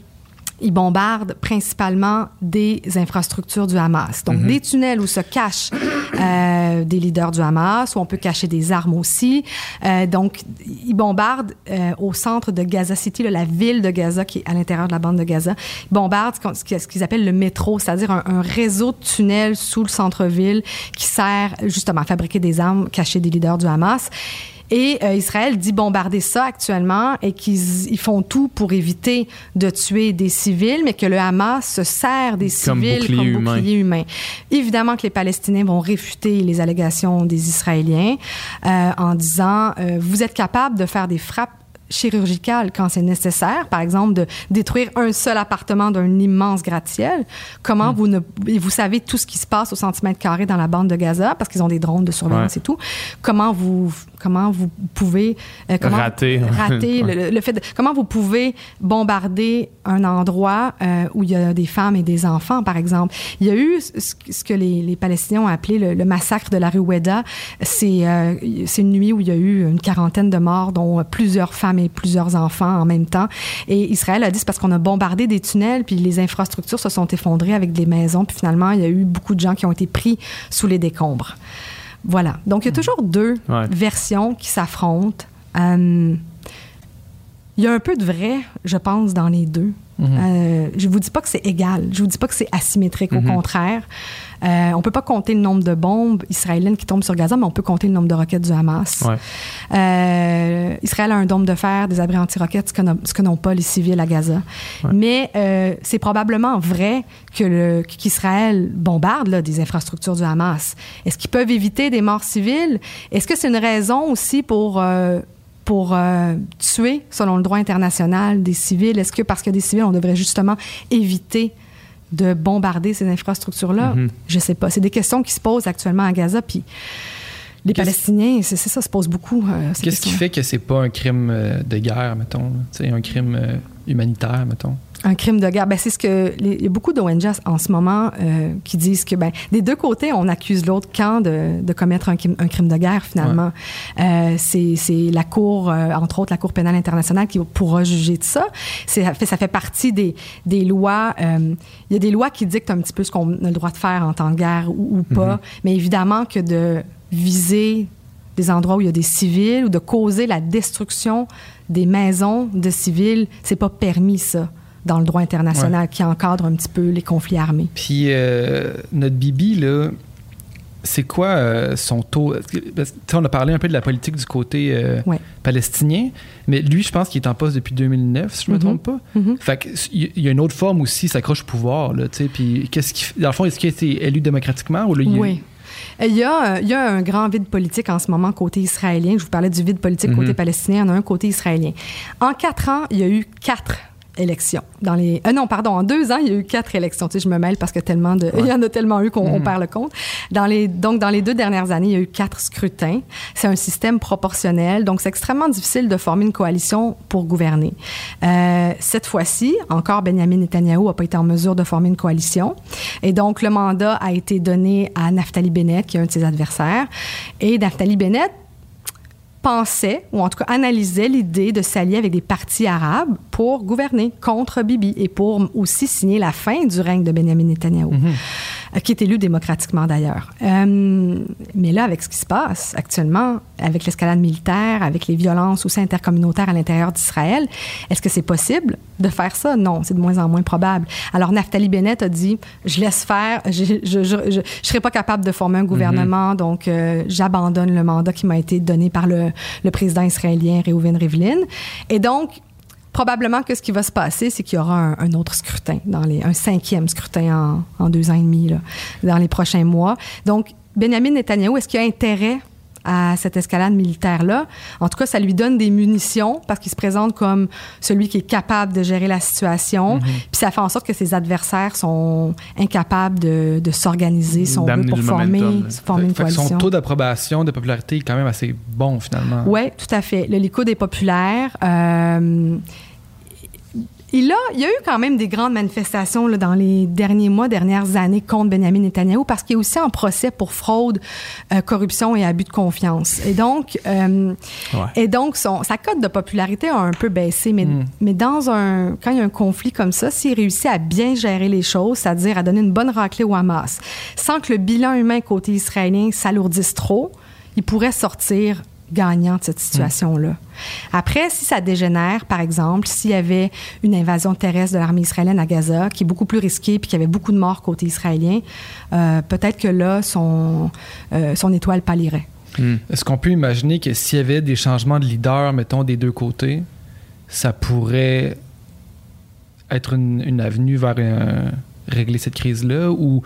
ils bombardent principalement des infrastructures du Hamas. Donc, des tunnels où se cachent euh, des leaders du Hamas, où on peut cacher des armes aussi. Euh, donc, ils bombardent euh, au centre de Gaza City, là, la ville de Gaza qui est à l'intérieur de la bande de Gaza. Ils bombardent ce qu'ils appellent le métro, c'est-à-dire un, un réseau de tunnels sous le centre-ville qui sert justement à fabriquer des armes, cacher des leaders du Hamas. Et euh, Israël dit bombarder ça actuellement et qu'ils ils font tout pour éviter de tuer des civils, mais que le Hamas se sert des Comme civils bouclier comme humain. bouclier humain. Évidemment que les Palestiniens vont réfuter les allégations des Israéliens euh, en disant euh, vous êtes capable de faire des frappes chirurgicales quand c'est nécessaire, par exemple de détruire un seul appartement d'un immense gratte-ciel. Comment vous ne et vous savez tout ce qui se passe au centimètre carré dans la bande de Gaza parce qu'ils ont des drones de surveillance Ouais. et tout. Comment vous comment vous pouvez euh, comment Rater. [LAUGHS] rater le- le, le fait de, comment vous pouvez bombarder un endroit euh, où il y a des femmes et des enfants par exemple. Il y a eu ce, ce que les, les Palestiniens ont appelé le, le massacre de la rue Oueda. C'est euh, c'est une nuit où il y a eu une quarantaine de morts dont plusieurs femmes et plusieurs enfants en même temps. Et Israël a dit c'est parce qu'on a bombardé des tunnels puis les infrastructures se sont effondrées avec des maisons puis finalement il y a eu beaucoup de gens qui ont été pris sous les décombres. Voilà. Donc, il y a toujours deux Ouais. versions qui s'affrontent. Euh, il y a un peu de vrai, je pense, dans les deux. Euh, je vous dis pas que c'est égal. Je vous dis pas que c'est asymétrique. Au contraire, euh, on peut pas compter le nombre de bombes israéliennes qui tombent sur Gaza, mais on peut compter le nombre de roquettes du Hamas. Ouais. Euh, Israël a un dôme de fer, des abris anti-roquettes, ce que n'ont- pas les civils à Gaza. Mais euh, c'est probablement vrai que qu'Israël bombarde là, des infrastructures du Hamas. Est-ce qu'ils peuvent éviter des morts civiles? Est-ce que c'est une raison aussi pour... euh, pour euh, tuer, selon le droit international, des civils? Est-ce que parce que des civils, on devrait justement éviter de bombarder ces infrastructures-là? Je sais pas. C'est des questions qui se posent actuellement à Gaza, puis les Palestiniens, c'est ça, se pose beaucoup. euh, Qu'est-ce qui fait que c'est pas un crime euh, de guerre, mettons? là? Un crime euh, humanitaire, mettons? Un crime de guerre. Ben, c'est ce que les- il y a beaucoup d'ONG en ce moment euh, qui disent que ben, des deux côtés, on accuse l'autre camp de, de commettre un, crime- un crime de guerre finalement. Euh, c'est la cour, euh, entre autres la Cour pénale internationale, qui pourra juger de ça. Ça fait, ça fait partie des, des lois. il y a des lois qui dictent un petit peu ce qu'on a le droit de faire en temps de guerre ou, ou pas. Mais évidemment que de viser des endroits où il y a des civils ou de causer la destruction des maisons de civils, c'est pas permis ça dans le droit international qui encadre un petit peu les conflits armés. Puis euh, notre Bibi, là, c'est quoi euh, son taux? Parce que, on a parlé un peu de la politique du côté euh, Ouais. palestinien, mais lui, je pense qu'il est en poste depuis 2009, si je me Mhm. trompe pas. Fait que, il y a une autre forme aussi, il s'accroche au pouvoir, là. Puis qu'est-ce qui, dans le fond, est-ce qu'il a été élu démocratiquement ou là, il- Oui. Il y, a, il y a un grand vide politique en ce moment côté israélien. Je vous parlais du vide politique côté palestinien. Il y en a un côté israélien. En quatre ans, il y a eu quatre élections. Dans les, euh, non, pardon, en deux ans, il y a eu quatre élections. Tu sais, je me mêle parce que tellement de, [LAUGHS] il y en a tellement eu qu'on on perd le compte. Dans les, donc, dans les deux dernières années, il y a eu quatre scrutins. C'est un système proportionnel. Donc, c'est extrêmement difficile de former une coalition pour gouverner. Euh, cette fois-ci, encore Benjamin Netanyahu n'a pas été en mesure de former une coalition. Et donc, le mandat a été donné à Naftali Bennett, qui est un de ses adversaires. Et Naftali Bennett pensait, ou en tout cas analysait l'idée de s'allier avec des partis arabes pour gouverner contre Bibi et pour aussi signer la fin du règne de Benjamin Netanyahu, euh, qui est élu démocratiquement d'ailleurs. Euh, mais là, avec ce qui se passe actuellement, avec l'escalade militaire, avec les violences aussi intercommunautaires à l'intérieur d'Israël, est-ce que c'est possible de faire ça? Non, c'est de moins en moins probable. Alors, Naftali Bennett a dit, je laisse faire, je je serai pas capable de former un gouvernement, donc euh, j'abandonne le mandat qui m'a été donné par le, le président israélien Reuven Rivlin. Et donc, probablement que ce qui va se passer, c'est qu'il y aura un, un autre scrutin, dans les, un cinquième scrutin en, en deux ans et demi, là, dans les prochains mois. Donc, Benjamin Netanyahu, est-ce qu'il y a intérêt à cette escalade militaire-là? En tout cas, ça lui donne des munitions parce qu'il se présente comme celui qui est capable de gérer la situation. Puis ça fait en sorte que ses adversaires sont incapables de, de s'organiser, D'amener pour former, une Fait que son coalition. taux d'approbation, de popularité est quand même assez bon, finalement. Oui, tout à fait. Le Likoud est populaire. Euh, il, a, il y a eu quand même des grandes manifestations là, dans les derniers mois, dernières années contre Benjamin Netanyahu parce qu'il est aussi en procès pour fraude, euh, corruption et abus de confiance. Et donc, euh, Ouais. et donc son, sa cote de popularité a un peu baissé. Mais, mais dans un, quand il y a un conflit comme ça, s'il réussit à bien gérer les choses, c'est-à-dire à donner une bonne raclée au Hamas, sans que le bilan humain côté israélien s'alourdisse trop, il pourrait sortir gagnant de cette situation-là. Après, si ça dégénère, par exemple, s'il y avait une invasion terrestre de l'armée israélienne à Gaza, qui est beaucoup plus risquée, puis qu'il y avait beaucoup de morts côté israélien, euh, peut-être que là, son, euh, son étoile pâlirait. Est-ce qu'on peut imaginer que s'il y avait des changements de leader, mettons, des deux côtés, ça pourrait être une, une avenue vers un- régler cette crise-là ou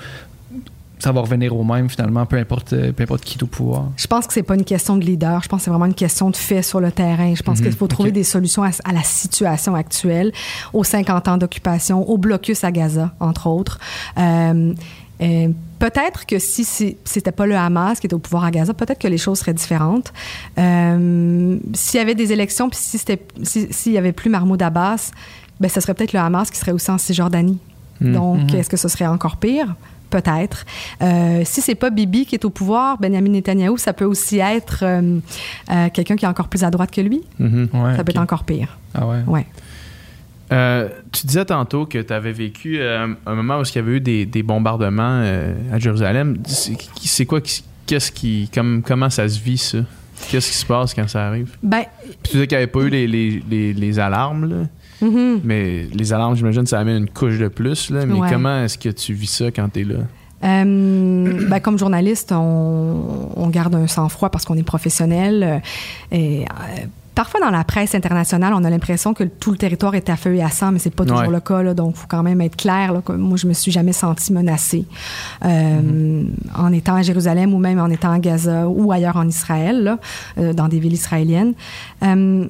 ça va revenir au même finalement, peu importe, euh, peu importe qui est au pouvoir. Je pense que c'est pas une question de leader. Je pense que c'est vraiment une question de fait sur le terrain. Je pense Mhm. qu'il faut trouver des solutions à, à la situation actuelle, aux 50 ans d'occupation, au blocus à Gaza, entre autres. Euh, euh, peut-être que si c'est- c'était pas le Hamas qui était au pouvoir à Gaza, peut-être que les choses seraient différentes. Euh, S'il y avait des élections, puis si c'était, si- s'il y avait plus Mahmoud Abbas, ben ce serait peut-être le Hamas qui serait aussi en Cisjordanie. Mm. Donc, Mhm. est-ce que ce serait encore pire? Peut-être. Euh, si c'est pas Bibi qui est au pouvoir, Benjamin Netanyahu, ça peut aussi être euh, euh, quelqu'un qui est encore plus à droite que lui. Mhm. Ouais, ça peut être encore pire. Ah ouais. Ouais. Euh, tu disais tantôt que tu avais vécu euh, un moment où il y avait eu des, des bombardements euh, à Jérusalem. C'est c'est quoi, qui- qu'est-ce qui, comme, comment ça se vit ça? Qu'est-ce qui se passe quand ça arrive? Ben, Puis tu disais qu'il n'y avait pas eu les, les, les, les alarmes, là. Mhm. mais les alarmes, j'imagine, ça amène une couche de plus. Là. Mais Ouais. comment est-ce que tu vis ça quand tu es là? Euh, ben, comme journaliste, on, on garde un sang-froid parce qu'on est professionnel. euh, et euh, parfois, dans la presse internationale, on a l'impression que tout le territoire est à feu et à sang, mais c'est pas toujours Ouais. le cas. Là, donc, il faut quand même être clair. Là, que moi, je me suis jamais sentie menacée euh, en étant à Jérusalem ou même en étant à Gaza ou ailleurs en Israël, là, euh, dans des villes israéliennes. Euh,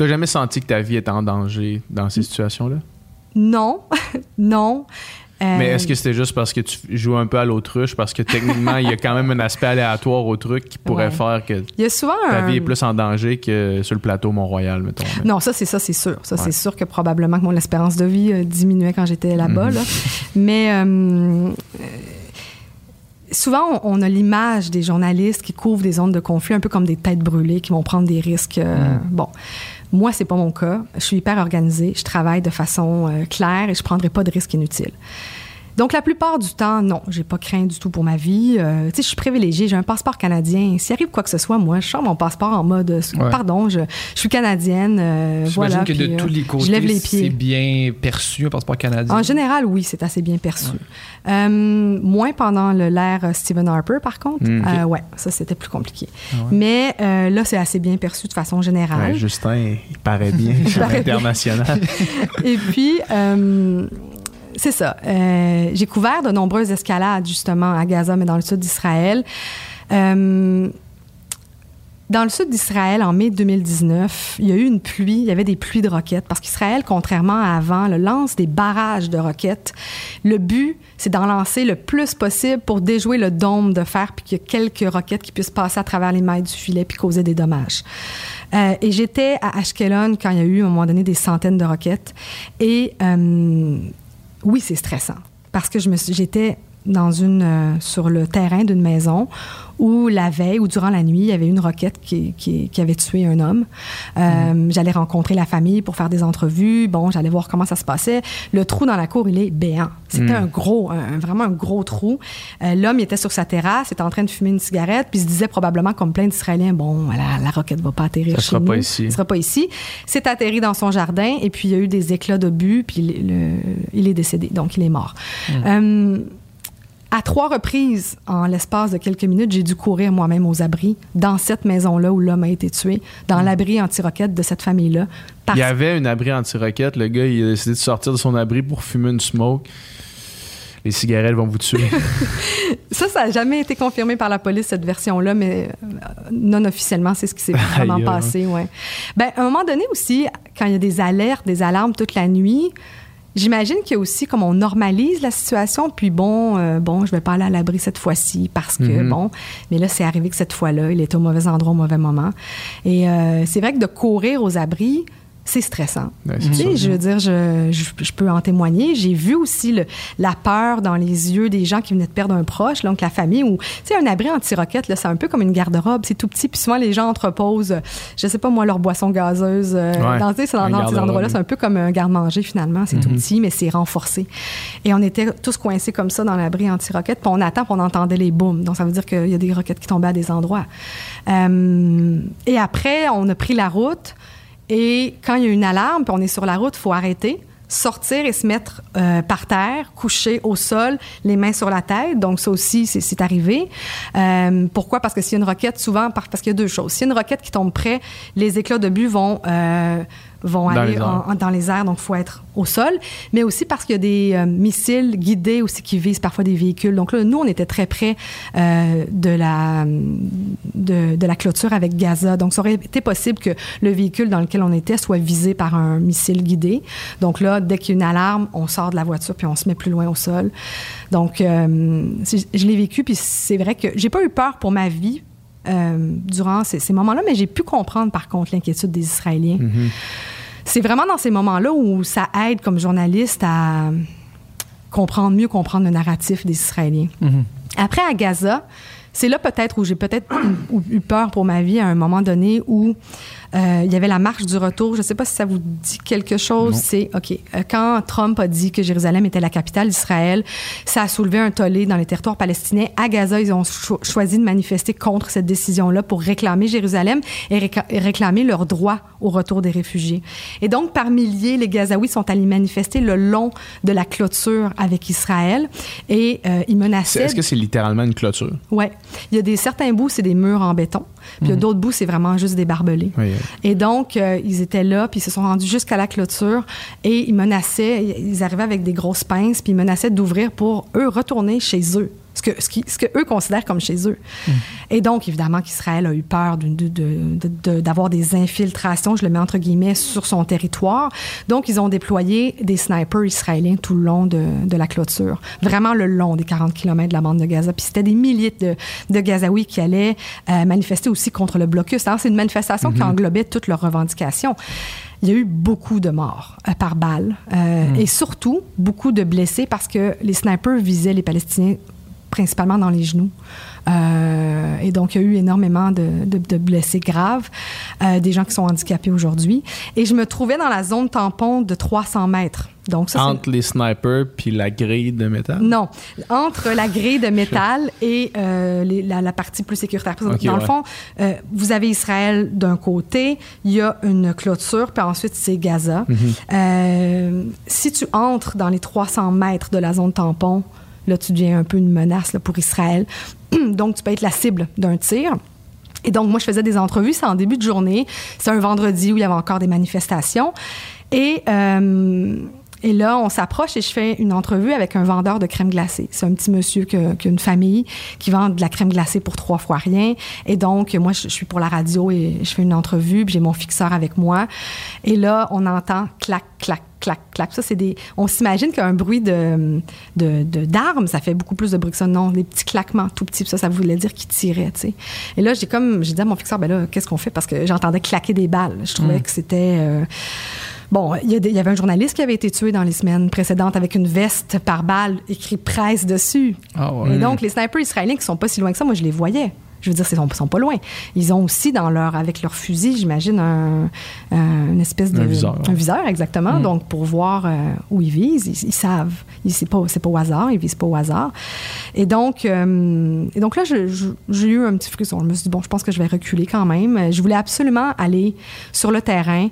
T'as jamais senti que ta vie était en danger dans ces situations-là? non, [LAUGHS] non. Euh, Mais est-ce que c'était juste parce que tu joues un peu à l'autruche? Parce que techniquement, il y a quand même un aspect aléatoire au truc qui pourrait Ouais. faire que il y a souvent ta un- vie est plus en danger que sur le plateau Mont-Royal, mettons. Non, ça, c'est ça, c'est sûr. Ça, Ouais. c'est sûr que probablement que mon espérance de vie euh, diminuait quand j'étais là-bas. là. Mais euh, euh, souvent, on, a l'image des journalistes qui couvrent des zones de conflit un peu comme des têtes brûlées qui vont prendre des risques. euh, Bon. Moi, c'est pas mon cas. Je suis hyper organisée. Je travaille de façon euh, claire et je prendrai pas de risques inutiles. Donc, la plupart du temps, non, j'ai pas craint du tout pour ma vie. Euh, tu sais, je suis privilégiée, j'ai un passeport canadien. S'il arrive quoi que ce soit, moi, je sors mon passeport en mode, euh, Ouais. pardon, je, je suis canadienne. euh, J'imagine voilà, que de puis, euh, tous les côtés, je lève les c'est pieds. bien perçu, un passeport canadien? En général, oui, c'est assez bien perçu. Euh, moins pendant le- l'ère Stephen Harper, par contre. Mm. Euh, ouais, ça, c'était plus compliqué. Ah ouais. Mais euh, là, c'est assez bien perçu de façon générale. Ouais, Justin, il paraît bien à paraît bien. l'international. Et puis, euh, c'est ça. Euh, j'ai couvert de nombreuses escalades, justement, à Gaza, mais dans le sud d'Israël. Euh, dans le sud d'Israël, en mai 2019, il y a eu une pluie, il y avait des pluies de roquettes, parce qu'Israël, contrairement à avant, le lance des barrages de roquettes. Le but, c'est d'en lancer le plus possible pour déjouer le dôme de fer, puis qu'il y ait quelques roquettes qui puissent passer à travers les mailles du filet, puis causer des dommages. Euh, et j'étais à Ashkelon quand il y a eu, à un moment donné, des centaines de roquettes. Et oui, c'est stressant, parce que je me j'étais dans une, euh, sur le terrain d'une maison où la veille ou durant la nuit, il y avait une roquette qui, qui, qui avait tué un homme. Euh, J'allais rencontrer la famille pour faire des entrevues. Bon, j'allais voir comment ça se passait. Le trou dans la cour, il est béant. C'était Mm. un gros, un- vraiment un gros trou. Euh, L'homme était sur sa terrasse, était en train de fumer une cigarette, puis il se disait probablement comme plein d'Israéliens, bon, voilà, la roquette va pas atterrir Ça chez sera nous. pas ici. Ça sera pas ici. C'est atterri dans son jardin et puis il y a eu des éclats d'obus puis le- le- il est décédé, donc il est mort. Euh, à trois reprises, en l'espace de quelques minutes, j'ai dû courir moi-même aux abris dans cette maison-là où l'homme a été tué, dans l'abri anti-roquette de cette famille-là. Parce- Il y avait une abri anti-roquette. Le gars, il a décidé de sortir de son abri pour fumer une smoke. Les cigarettes vont vous tuer. [LAUGHS] Ça, ça n'a jamais été confirmé par la police, cette version-là, mais euh, non officiellement, c'est ce qui s'est [LAUGHS] vraiment aïe. passé. Ouais. Ben, à un moment donné aussi, quand il y a des alertes, des alarmes toute la nuit, j'imagine qu'il y a aussi, comme on normalise la situation, puis bon, euh, bon, je vais pas aller à l'abri cette fois-ci parce que, Mhm. bon, mais là, c'est arrivé que cette fois-là, il était au mauvais endroit au mauvais moment. Et euh, c'est vrai que de courir aux abris, c'est stressant. Ouais, c'est Tu sais, sûr. je veux dire, je, je- je peux en témoigner. J'ai vu aussi le- la peur dans les yeux des gens qui venaient de perdre un proche, donc la famille. Ou, tu sais, un abri anti-roquette, là, c'est un peu comme une garde-robe. C'est tout petit. Puis souvent, les gens entreposent, je sais pas moi, leur boisson gazeuse. euh, Ouais, dans, tu sais, c'est dans, un dans ces endroits-là, c'est un peu comme un garde-manger finalement. C'est tout Mhm. petit, mais c'est renforcé. Et on était tous coincés comme ça dans l'abri anti-roquette. Puis on attend, puis on entendait les booms. Donc ça veut dire qu'il y a des roquettes qui tombaient à des endroits. Euh, et après, on a pris la route. Et quand il y a une alarme, puis on est sur la route, il faut arrêter, sortir et se mettre euh, par terre, couché au sol, les mains sur la tête. Donc ça aussi, c'est- arrivé. Euh, pourquoi? Parce que s'il y a une roquette, souvent, par- parce qu'il y a deux choses. S'il y a une roquette qui tombe près, les éclats de but vont... euh, vont Dans aller les airs. en- en- dans les airs, donc il faut être au sol, mais aussi parce qu'il y a des euh, missiles guidés aussi qui visent parfois des véhicules. Donc là, nous, on était très près euh, de, la, de, de la clôture avec Gaza. Donc ça aurait été possible que le véhicule dans lequel on était soit visé par un missile guidé. Donc là, dès qu'il y a une alarme, on sort de la voiture puis on se met plus loin au sol. Donc, euh, je l'ai vécu, puis c'est vrai que j'ai pas eu peur pour ma vie euh, durant ces, ces moments-là, mais j'ai pu comprendre par contre l'inquiétude des Israéliens. C'est vraiment dans ces moments-là où ça aide comme journaliste à comprendre mieux comprendre le narratif des Israéliens. Après à Gaza, c'est là peut-être où j'ai peut-être eu- eu peur pour ma vie à un moment donné où euh, il y avait la marche du retour. Je ne sais pas si ça vous dit quelque chose. C'est OK. euh, quand Trump a dit que Jérusalem était la capitale d'Israël, ça a soulevé un tollé dans les territoires palestiniens. À Gaza, ils ont cho- choisi de manifester contre cette décision-là pour réclamer Jérusalem et réclamer leur droit au retour des réfugiés. Et donc, par milliers, les Gazaouis sont allés manifester le long de la clôture avec Israël et euh, ils menaçaient. Est-ce que c'est littéralement une clôture? Ouais. Il y a des certains bouts, c'est des murs en béton. Puis il y a d'autres bouts, c'est vraiment juste des barbelés. Oui. Et donc, euh, ils étaient là, puis ils se sont rendus jusqu'à la clôture et ils menaçaient, ils arrivaient avec des grosses pinces, puis ils menaçaient d'ouvrir pour eux retourner chez eux. Ce que, ce, qui, ce que eux considèrent comme chez eux. Et donc, évidemment, qu'Israël a eu peur de- de- de- de- d'avoir des infiltrations, je le mets entre guillemets, sur son territoire. Donc, ils ont déployé des snipers israéliens tout le long de, de la clôture. Vraiment le long des 40 km de la bande de Gaza. Puis c'était des milliers de, de Gazaouis qui allaient euh, manifester aussi contre le blocus. Alors, c'est une manifestation qui englobait toutes leurs revendications. Il y a eu beaucoup de morts euh, par balle euh, et surtout beaucoup de blessés parce que les snipers visaient les Palestiniens principalement dans les genoux. Euh, et donc, il y a eu énormément de, de- de blessés graves, euh, des gens qui sont handicapés aujourd'hui. Et je me trouvais dans la zone tampon de 300 mètres. Donc, ça, Entre les snipers puis la grille de métal? non, entre la grille de métal et euh, les- la, la partie plus sécuritaire. Parce que Ok, dans le fond, vous avez Israël d'un côté, il y a une clôture, puis ensuite c'est Gaza. Mhm. Si tu entres dans les 300 mètres de la zone tampon, là, tu deviens un peu une menace pour Israël. [CLEARS THROAT] Donc, tu peux être la cible d'un tir. Et donc, moi, je faisais des entrevues, c'est en début de journée. C'est un vendredi où il y avait encore des manifestations. Et, euh, là, on s'approche et je fais une entrevue avec un vendeur de crème glacée. C'est un petit monsieur qui a, une famille qui vend de la crème glacée pour trois fois rien. Et donc, moi, je, je suis pour la radio et je fais une entrevue, puis j'ai mon fixeur avec moi. Et là, on entend clac, clac, clac, clac. Ça, c'est des. On s'imagine qu'un bruit de, de, d'armes, ça fait beaucoup plus de bruit que ça. Non, des petits claquements tout petits. Ça, ça voulait dire qu'il tirait, tu sais. Et là, j'ai comme. J'ai dit à mon fixeur, ben là, qu'est-ce qu'on fait? Parce que j'entendais claquer des balles. Je trouvais que c'était. euh, Bon, il y, avait un journaliste qui avait été tué dans les semaines précédentes avec une veste par balle écrit presse dessus. Ah ouais. Et donc, les snipers israéliens qui sont pas si loin que ça, moi, je les voyais. Je veux dire, ils sont, sont pas loin. Ils ont aussi dans leur, avec leur fusil, j'imagine, un, un- une espèce de Un viseur, un viseur, exactement. Mm. Donc, pour voir euh, où ils visent, ils, ils savent. Ils- C'est pas, c'est pas au hasard, ils visent pas au hasard. Et donc, euh, et donc là, j'ai eu un petit frisson. Je me suis dit bon, je pense que je vais reculer quand même. Je voulais absolument aller sur le terrain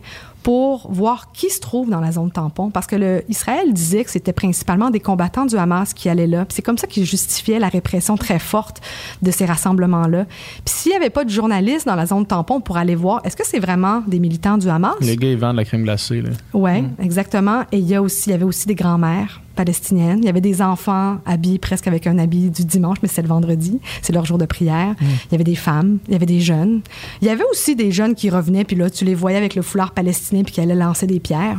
pour voir qui se trouve dans la zone tampon. Parce que le, Israël disait que c'était principalement des combattants du Hamas qui allaient là. C'est comme ça qu'ils justifiaient la répression très forte de ces rassemblements-là. Puis s'il n'y avait pas de journalistes dans la zone tampon pour aller voir, est-ce que c'est vraiment des militants du Hamas? Les gars, ils vendent de la crème glacée. Oui, exactement. Et il y, a aussi, il y avait aussi des grands-mères palestiniennes. Il y avait des enfants habillés presque avec un habit du dimanche, mais c'est le vendredi. C'est leur jour de prière. Il y avait des femmes, il y avait des jeunes. Il y avait aussi des jeunes qui revenaient, puis là, tu les voyais avec le foulard palestinien, puis qui allaient lancer des pierres.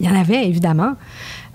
Il y en avait, évidemment.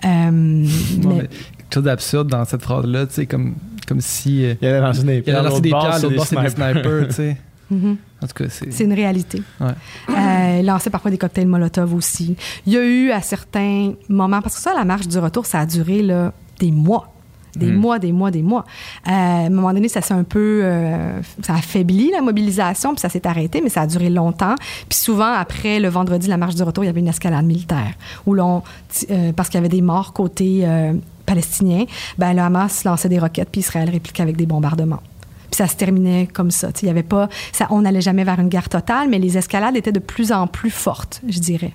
Euh, Non, mais- mais quelque chose d'absurde dans cette phrase-là, tu sais, comme, comme si. euh, Il allait lancer des il pierres. allait lancer des l'autre pierres, bord, l'autre bord, c'est des snipers, tu sais. [LAUGHS] Mhm. En tout cas, c'est. Une réalité. Ouais. Euh, lancer parfois des cocktails Molotov aussi. Il y a eu à certains moments, parce que ça, la marche du retour, ça a duré là, des mois. Des Mm. mois, des mois, des mois. Euh, à un moment donné, ça s'est un peu. euh, ça a affaibli la mobilisation, puis ça s'est arrêté, mais ça a duré longtemps. Puis souvent, après le vendredi, la marche du retour, il y avait une escalade militaire. Où l'on. euh, parce qu'il y avait des morts côté euh, palestinien, ben, le Hamas lançait des roquettes, puis Israël répliquait avec des bombardements. Puis ça se terminait comme ça. Il y avait pas, ça, on n'allait jamais vers une guerre totale, mais les escalades étaient de plus en plus fortes, je dirais.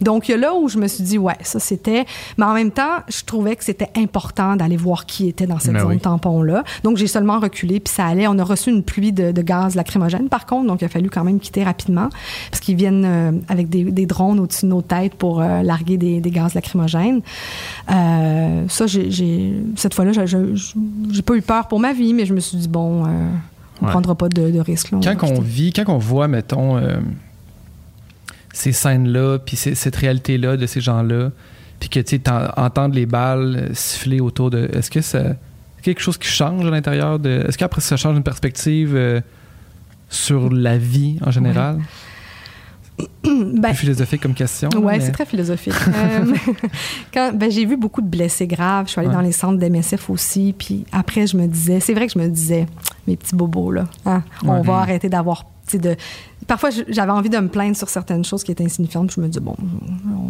Donc, il y a là où je me suis dit, ouais, ça c'était. Mais en même temps, je trouvais que c'était important d'aller voir qui était dans cette Ben zone oui. tampon-là. Donc, j'ai seulement reculé, puis ça allait. On a reçu une pluie de, de gaz lacrymogène, par contre, donc il a fallu quand même quitter rapidement, parce qu'ils viennent euh, avec des, des drones au-dessus de nos têtes pour euh, larguer des, des gaz lacrymogènes. Euh, ça, j'ai- cette fois-là, j'ai pas eu peur pour ma vie, mais je me suis dit, bon, on Ouais. prendra pas de, de risque. là, on va Quand on vit, quand on voit, mettons, euh, ces scènes-là, puis cette réalité-là de ces gens-là, puis que tu entendre les balles siffler autour de. Est-ce que ça. c'est quelque chose qui change à l'intérieur de. Est-ce qu'après ça change une perspective euh, sur la vie en général? [COUGHS] Ben, Plus philosophique comme question. Oui, mais- c'est très philosophique. [LAUGHS] Euh, [LAUGHS] quand, ben, j'ai vu beaucoup de blessés graves. Je suis allée Ouais. dans les centres d'MSF aussi. Puis après, je me disais, c'est vrai que je me disais, mes petits bobos, là, hein, on Ouais. va arrêter d'avoir. De... Parfois, j'avais envie de me plaindre sur certaines choses qui étaient insignifiantes. Puis je me dis, bon,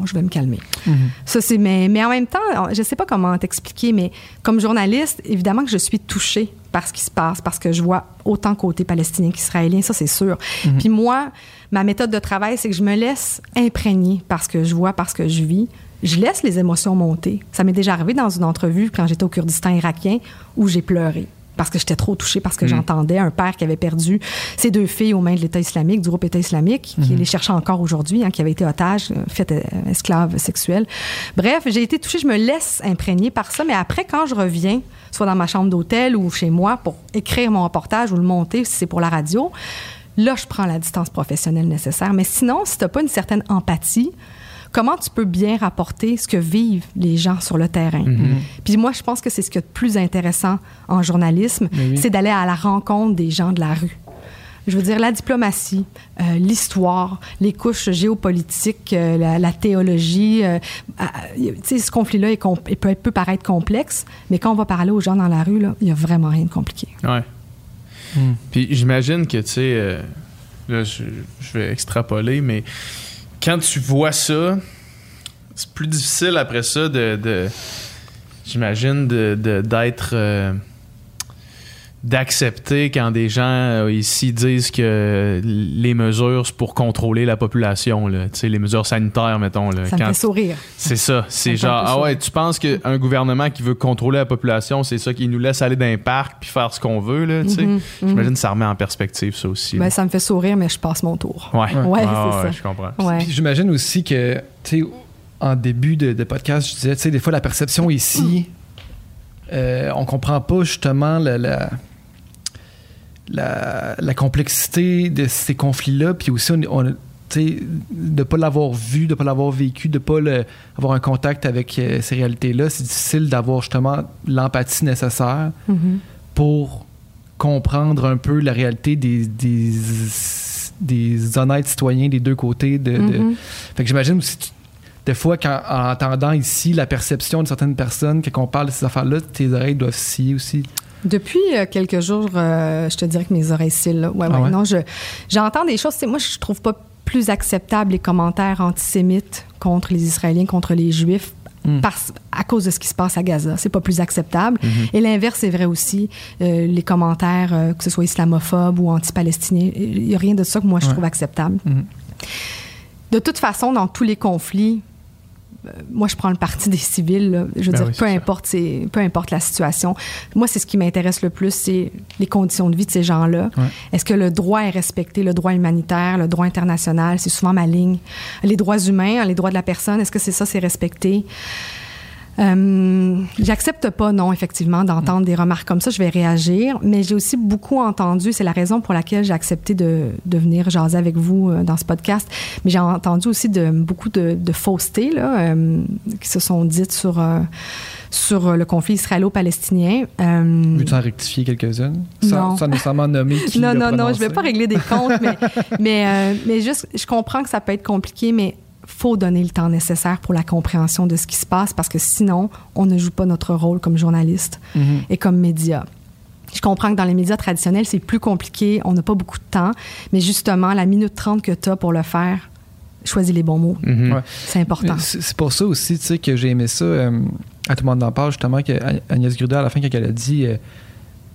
je vais me calmer. Mhm. Ça, c'est. Mais, mais en même temps, je sais pas comment t'expliquer, mais comme journaliste, évidemment que je suis touchée par ce qui se passe, parce que je vois autant côté palestinien qu'israélien, ça, c'est sûr. Puis moi, ma méthode de travail, c'est que je me laisse imprégner par ce que je vois, par ce que je vis. Je laisse les émotions monter. Ça m'est déjà arrivé dans une entrevue quand j'étais au Kurdistan irakien où j'ai pleuré parce que j'étais trop touchée, parce que j'entendais un père qui avait perdu ses deux filles aux mains de l'État islamique, du groupe État islamique, qui les cherche encore aujourd'hui, hein, qui avait été otage, euh, fait euh, esclave sexuel. Bref, j'ai été touchée, je me laisse imprégner par ça, mais après, quand je reviens, soit dans ma chambre d'hôtel ou chez moi, pour écrire mon reportage ou le monter, si c'est pour la radio, là, je prends la distance professionnelle nécessaire. Mais sinon, si tu n'as pas une certaine empathie, comment tu peux bien rapporter ce que vivent les gens sur le terrain? Puis moi, je pense que c'est ce qui est le plus intéressant en journalisme, oui. c'est d'aller à la rencontre des gens de la rue. Je veux dire, la diplomatie, euh, l'histoire, les couches géopolitiques, euh, la, la théologie. euh, euh, tu sais, ce conflit-là est com- il peut, peut paraître complexe, mais quand on va parler aux gens dans la rue, là, il n'y a vraiment rien de compliqué. Ouais. Hmm. Puis j'imagine que, tu sais, euh, là, je, je vais extrapoler, mais quand tu vois ça, c'est plus difficile après ça de. j'imagine de- de- d'être. euh, d'accepter quand des gens euh, ici disent que les mesures c'est pour contrôler la population là, tu sais les mesures sanitaires mettons là, Ça me Quand- fait sourire. c'est ça. C'est me genre, ah ouais, tu penses qu'un gouvernement qui veut contrôler la population, c'est ça qui nous laisse aller dans un parc puis faire ce qu'on veut, là, tu sais? Mhm, J'imagine mhm. que ça remet en perspective, ça aussi. Ben, ça me fait sourire, mais je passe mon tour. ouais, Ouais, c'est Ah ça. je comprends. Ouais. Puis j'imagine aussi que, tu sais, en début de, de podcast, je disais, tu sais, des fois, la perception ici, euh, on comprend pas justement la, la, la, la complexité de ces conflits-là, puis aussi, on, on, de pas l'avoir vu, de pas l'avoir vécu, de pas le- avoir un contact avec euh, ces réalités-là, c'est difficile d'avoir justement l'empathie nécessaire Mhm. pour comprendre un peu la réalité des, des, des honnêtes citoyens des deux côtés. De, de- Mhm. Fait que j'imagine aussi, des fois, quand, en entendant ici la perception de certaines personnes, quand on parle de ces affaires-là, tes oreilles doivent scier aussi. Depuis euh, quelques jours, euh, je te dirais que mes oreilles cillent. là. Ouais, Ah ouais. ouais? Non, je, j'entends des choses. Moi, je trouve pas plus acceptable les commentaires antisémites contre les Israéliens, contre les Juifs. Mm. Parce, à cause de ce qui se passe à Gaza. C'est pas plus acceptable. Mm-hmm. Et l'inverse est vrai aussi. Euh, les commentaires, que ce soit islamophobes ou anti-palestiniens, il n'y a rien de ça que moi je Ouais. trouve acceptable. Mhm. De toute façon, dans tous les conflits, moi, je prends le parti des civils. là. Je veux Ben dire, oui, peu importe, c'est- peu importe la situation. Moi, c'est ce qui m'intéresse le plus, c'est les conditions de vie de ces gens-là. Ouais. Est-ce que le droit est respecté, le droit humanitaire, le droit international, c'est souvent ma ligne. Les droits humains, hein, les droits de la personne, est-ce que c'est ça, c'est respecté? Euh, J'accepte pas, non, effectivement, d'entendre des remarques comme ça. Je vais réagir, mais j'ai aussi beaucoup entendu, c'est la raison pour laquelle j'ai accepté de, de venir jaser avec vous euh, dans ce podcast, mais j'ai entendu aussi de, beaucoup de, de faussetés là, euh, qui se sont dites sur, euh, sur le conflit israélo-palestinien. Euh, Veux-tu en rectifier quelques-unes? Sans, sans nécessairement nommer qui [LAUGHS] non, non, non, je vais pas régler des comptes, mais, [LAUGHS] mais, mais juste, je comprends que ça peut être compliqué, mais faut donner le temps nécessaire pour la compréhension de ce qui se passe parce que sinon, on ne joue pas notre rôle comme journaliste Mhm. et comme média. Je comprends que dans les médias traditionnels, c'est plus compliqué, on n'a pas beaucoup de temps, mais justement, la minute 30 que tu as pour le faire, choisis les bons mots. Mhm. Ouais. C'est important. C'est pour ça aussi, tu sais, que j'ai aimé ça. euh, à tout le monde en parle, justement, que Agnès Gruda, à la fin, quand elle a dit euh,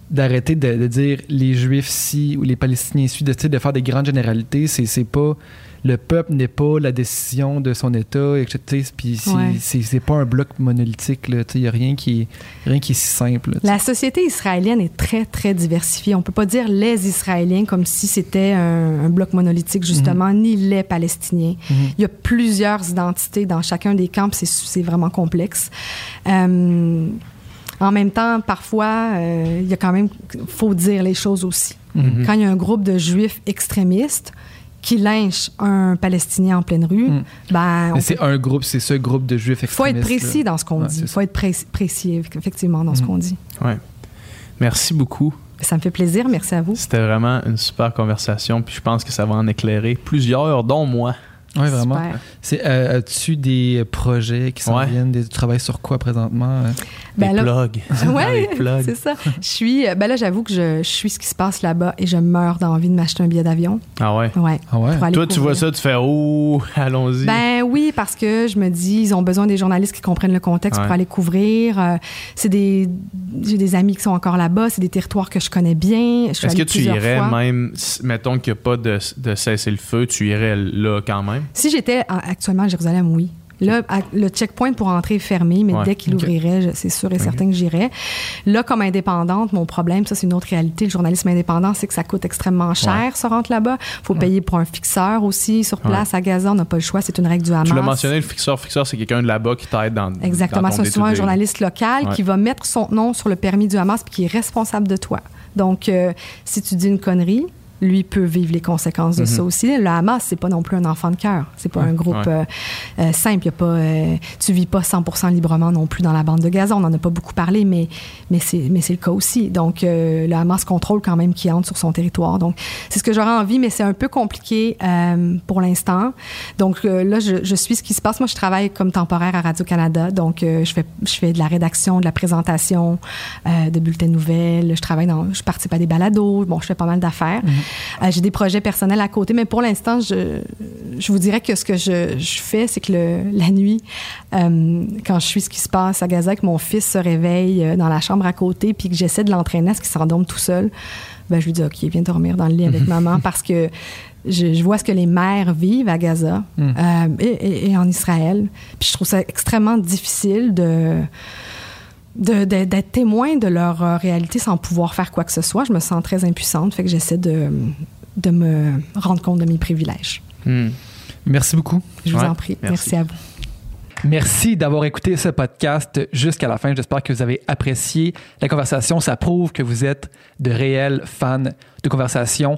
d'arrêter de, de dire les Juifs ci ou les Palestiniens ci, de, de faire des grandes généralités. C'est c'est pas le peuple n'est pas la décision de son État, etc. Puis c'est Ouais. pas un bloc monolithique. Il n'y a rien qui, est, rien qui est si simple. là. La société israélienne est très, très diversifiée. On peut pas dire les Israéliens comme si c'était un, un bloc monolithique, justement, ni les Palestiniens. Mhm. Il y a plusieurs identités dans chacun des camps, c'est vraiment complexe. Euh, en même temps, parfois, euh, il y a quand même, faut dire les choses aussi. Mhm. Quand il y a un groupe de juifs extrémistes qui lynchent un Palestinien en pleine rue, Mhm. ben, c'est un groupe, c'est ce groupe de Juifs faut être extrémistes. précis là. dans ce qu'on Ouais, dit. Il faut être pré- précis, effectivement, dans ce Mhm. qu'on dit. Ouais. Merci beaucoup. Ça me fait plaisir. Merci à vous. C'était vraiment une super conversation. Puis je pense que ça va en éclairer plusieurs, dont moi. Oui, vraiment. C'est, euh, As-tu des projets qui s'en Ouais. viennent? Des, tu travailles sur quoi présentement? hein? Ben les là- plugs. [LAUGHS] Plugs. c'est ça. Je suis, euh, ben là, j'avoue que je, je suis ce qui se passe là-bas et je meurs d'envie de m'acheter un billet d'avion. Ah ouais? Ouais. Ah ouais? Toi, tu vois ça, tu fais Oh, [LAUGHS] allons-y. Ben oui, parce que je me dis, ils ont besoin des journalistes qui comprennent le contexte Ouais. pour aller couvrir. Euh, c'est des, j'ai des amis qui sont encore là-bas. C'est des territoires que je connais bien. Je suis Est-ce que tu irais fois. même, mettons qu'il n'y a pas de, de cessez-le-feu, tu irais là quand même? Si j'étais en- actuellement à Jérusalem, oui. Là, le checkpoint pour entrer est fermé, mais Ouais. dès qu'il ouvrirait, c'est sûr et certain que j'irais. Là, comme indépendante, mon problème, ça c'est une autre réalité, le journalisme indépendant, c'est que ça coûte extrêmement cher, se rendre là-bas. faut payer pour un fixeur aussi sur place à Gaza, on n'a pas le choix, c'est une règle du Hamas. Tu l'as mentionné, le fixeur. Fixeur, c'est quelqu'un de là-bas qui t'aide dans. Exactement, c'est souvent un journaliste local qui va mettre son nom sur le permis du Hamas puis qui est responsable de toi. Donc, euh, si tu dis une connerie, lui peut vivre les conséquences de ça aussi. Le Hamas, c'est pas non plus un enfant de cœur. C'est pas un groupe Mhm. ouais. euh, euh, simple. Y a pas, euh, tu vis pas 100% librement non plus dans la bande de Gaza. On en a pas beaucoup parlé, mais, mais c'est le cas aussi. Donc, euh, le Hamas contrôle quand même qui entre sur son territoire. Donc, c'est ce que j'aurais envie, mais c'est un peu compliqué pour l'instant. Donc, là, je, je suis ce qui se passe. Moi, je travaille comme temporaire à Radio-Canada. Donc, je, fais, je fais de la rédaction, de la présentation, de bulletins de nouvelles. Je travaille dans, je participe à des balados. Bon, je fais pas mal d'affaires. Euh, J'ai des projets personnels à côté, mais pour l'instant, je, je vous dirais que ce que je, je fais, c'est que le, la nuit, euh, quand je suis ce qui se passe à Gaza, que mon fils se réveille euh, dans la chambre à côté, puis que j'essaie de l'entraîner à ce qu'il s'endorme tout seul, ben, je lui dis, OK, viens dormir dans le lit avec [LAUGHS] maman parce que je, je vois ce que les mères vivent à Gaza Mm. euh, et, et- et en Israël. Puis je trouve ça extrêmement difficile de- d'être témoin de leur euh, réalité sans pouvoir faire quoi que ce soit. Je me sens très impuissante, fait que j'essaie de, de me rendre compte de mes privilèges. Hmm. Merci beaucoup. Je vous Ouais, en prie. merci. merci à vous. Merci d'avoir écouté ce podcast jusqu'à la fin. J'espère que vous avez apprécié la conversation. Ça prouve que vous êtes de réels fans de conversation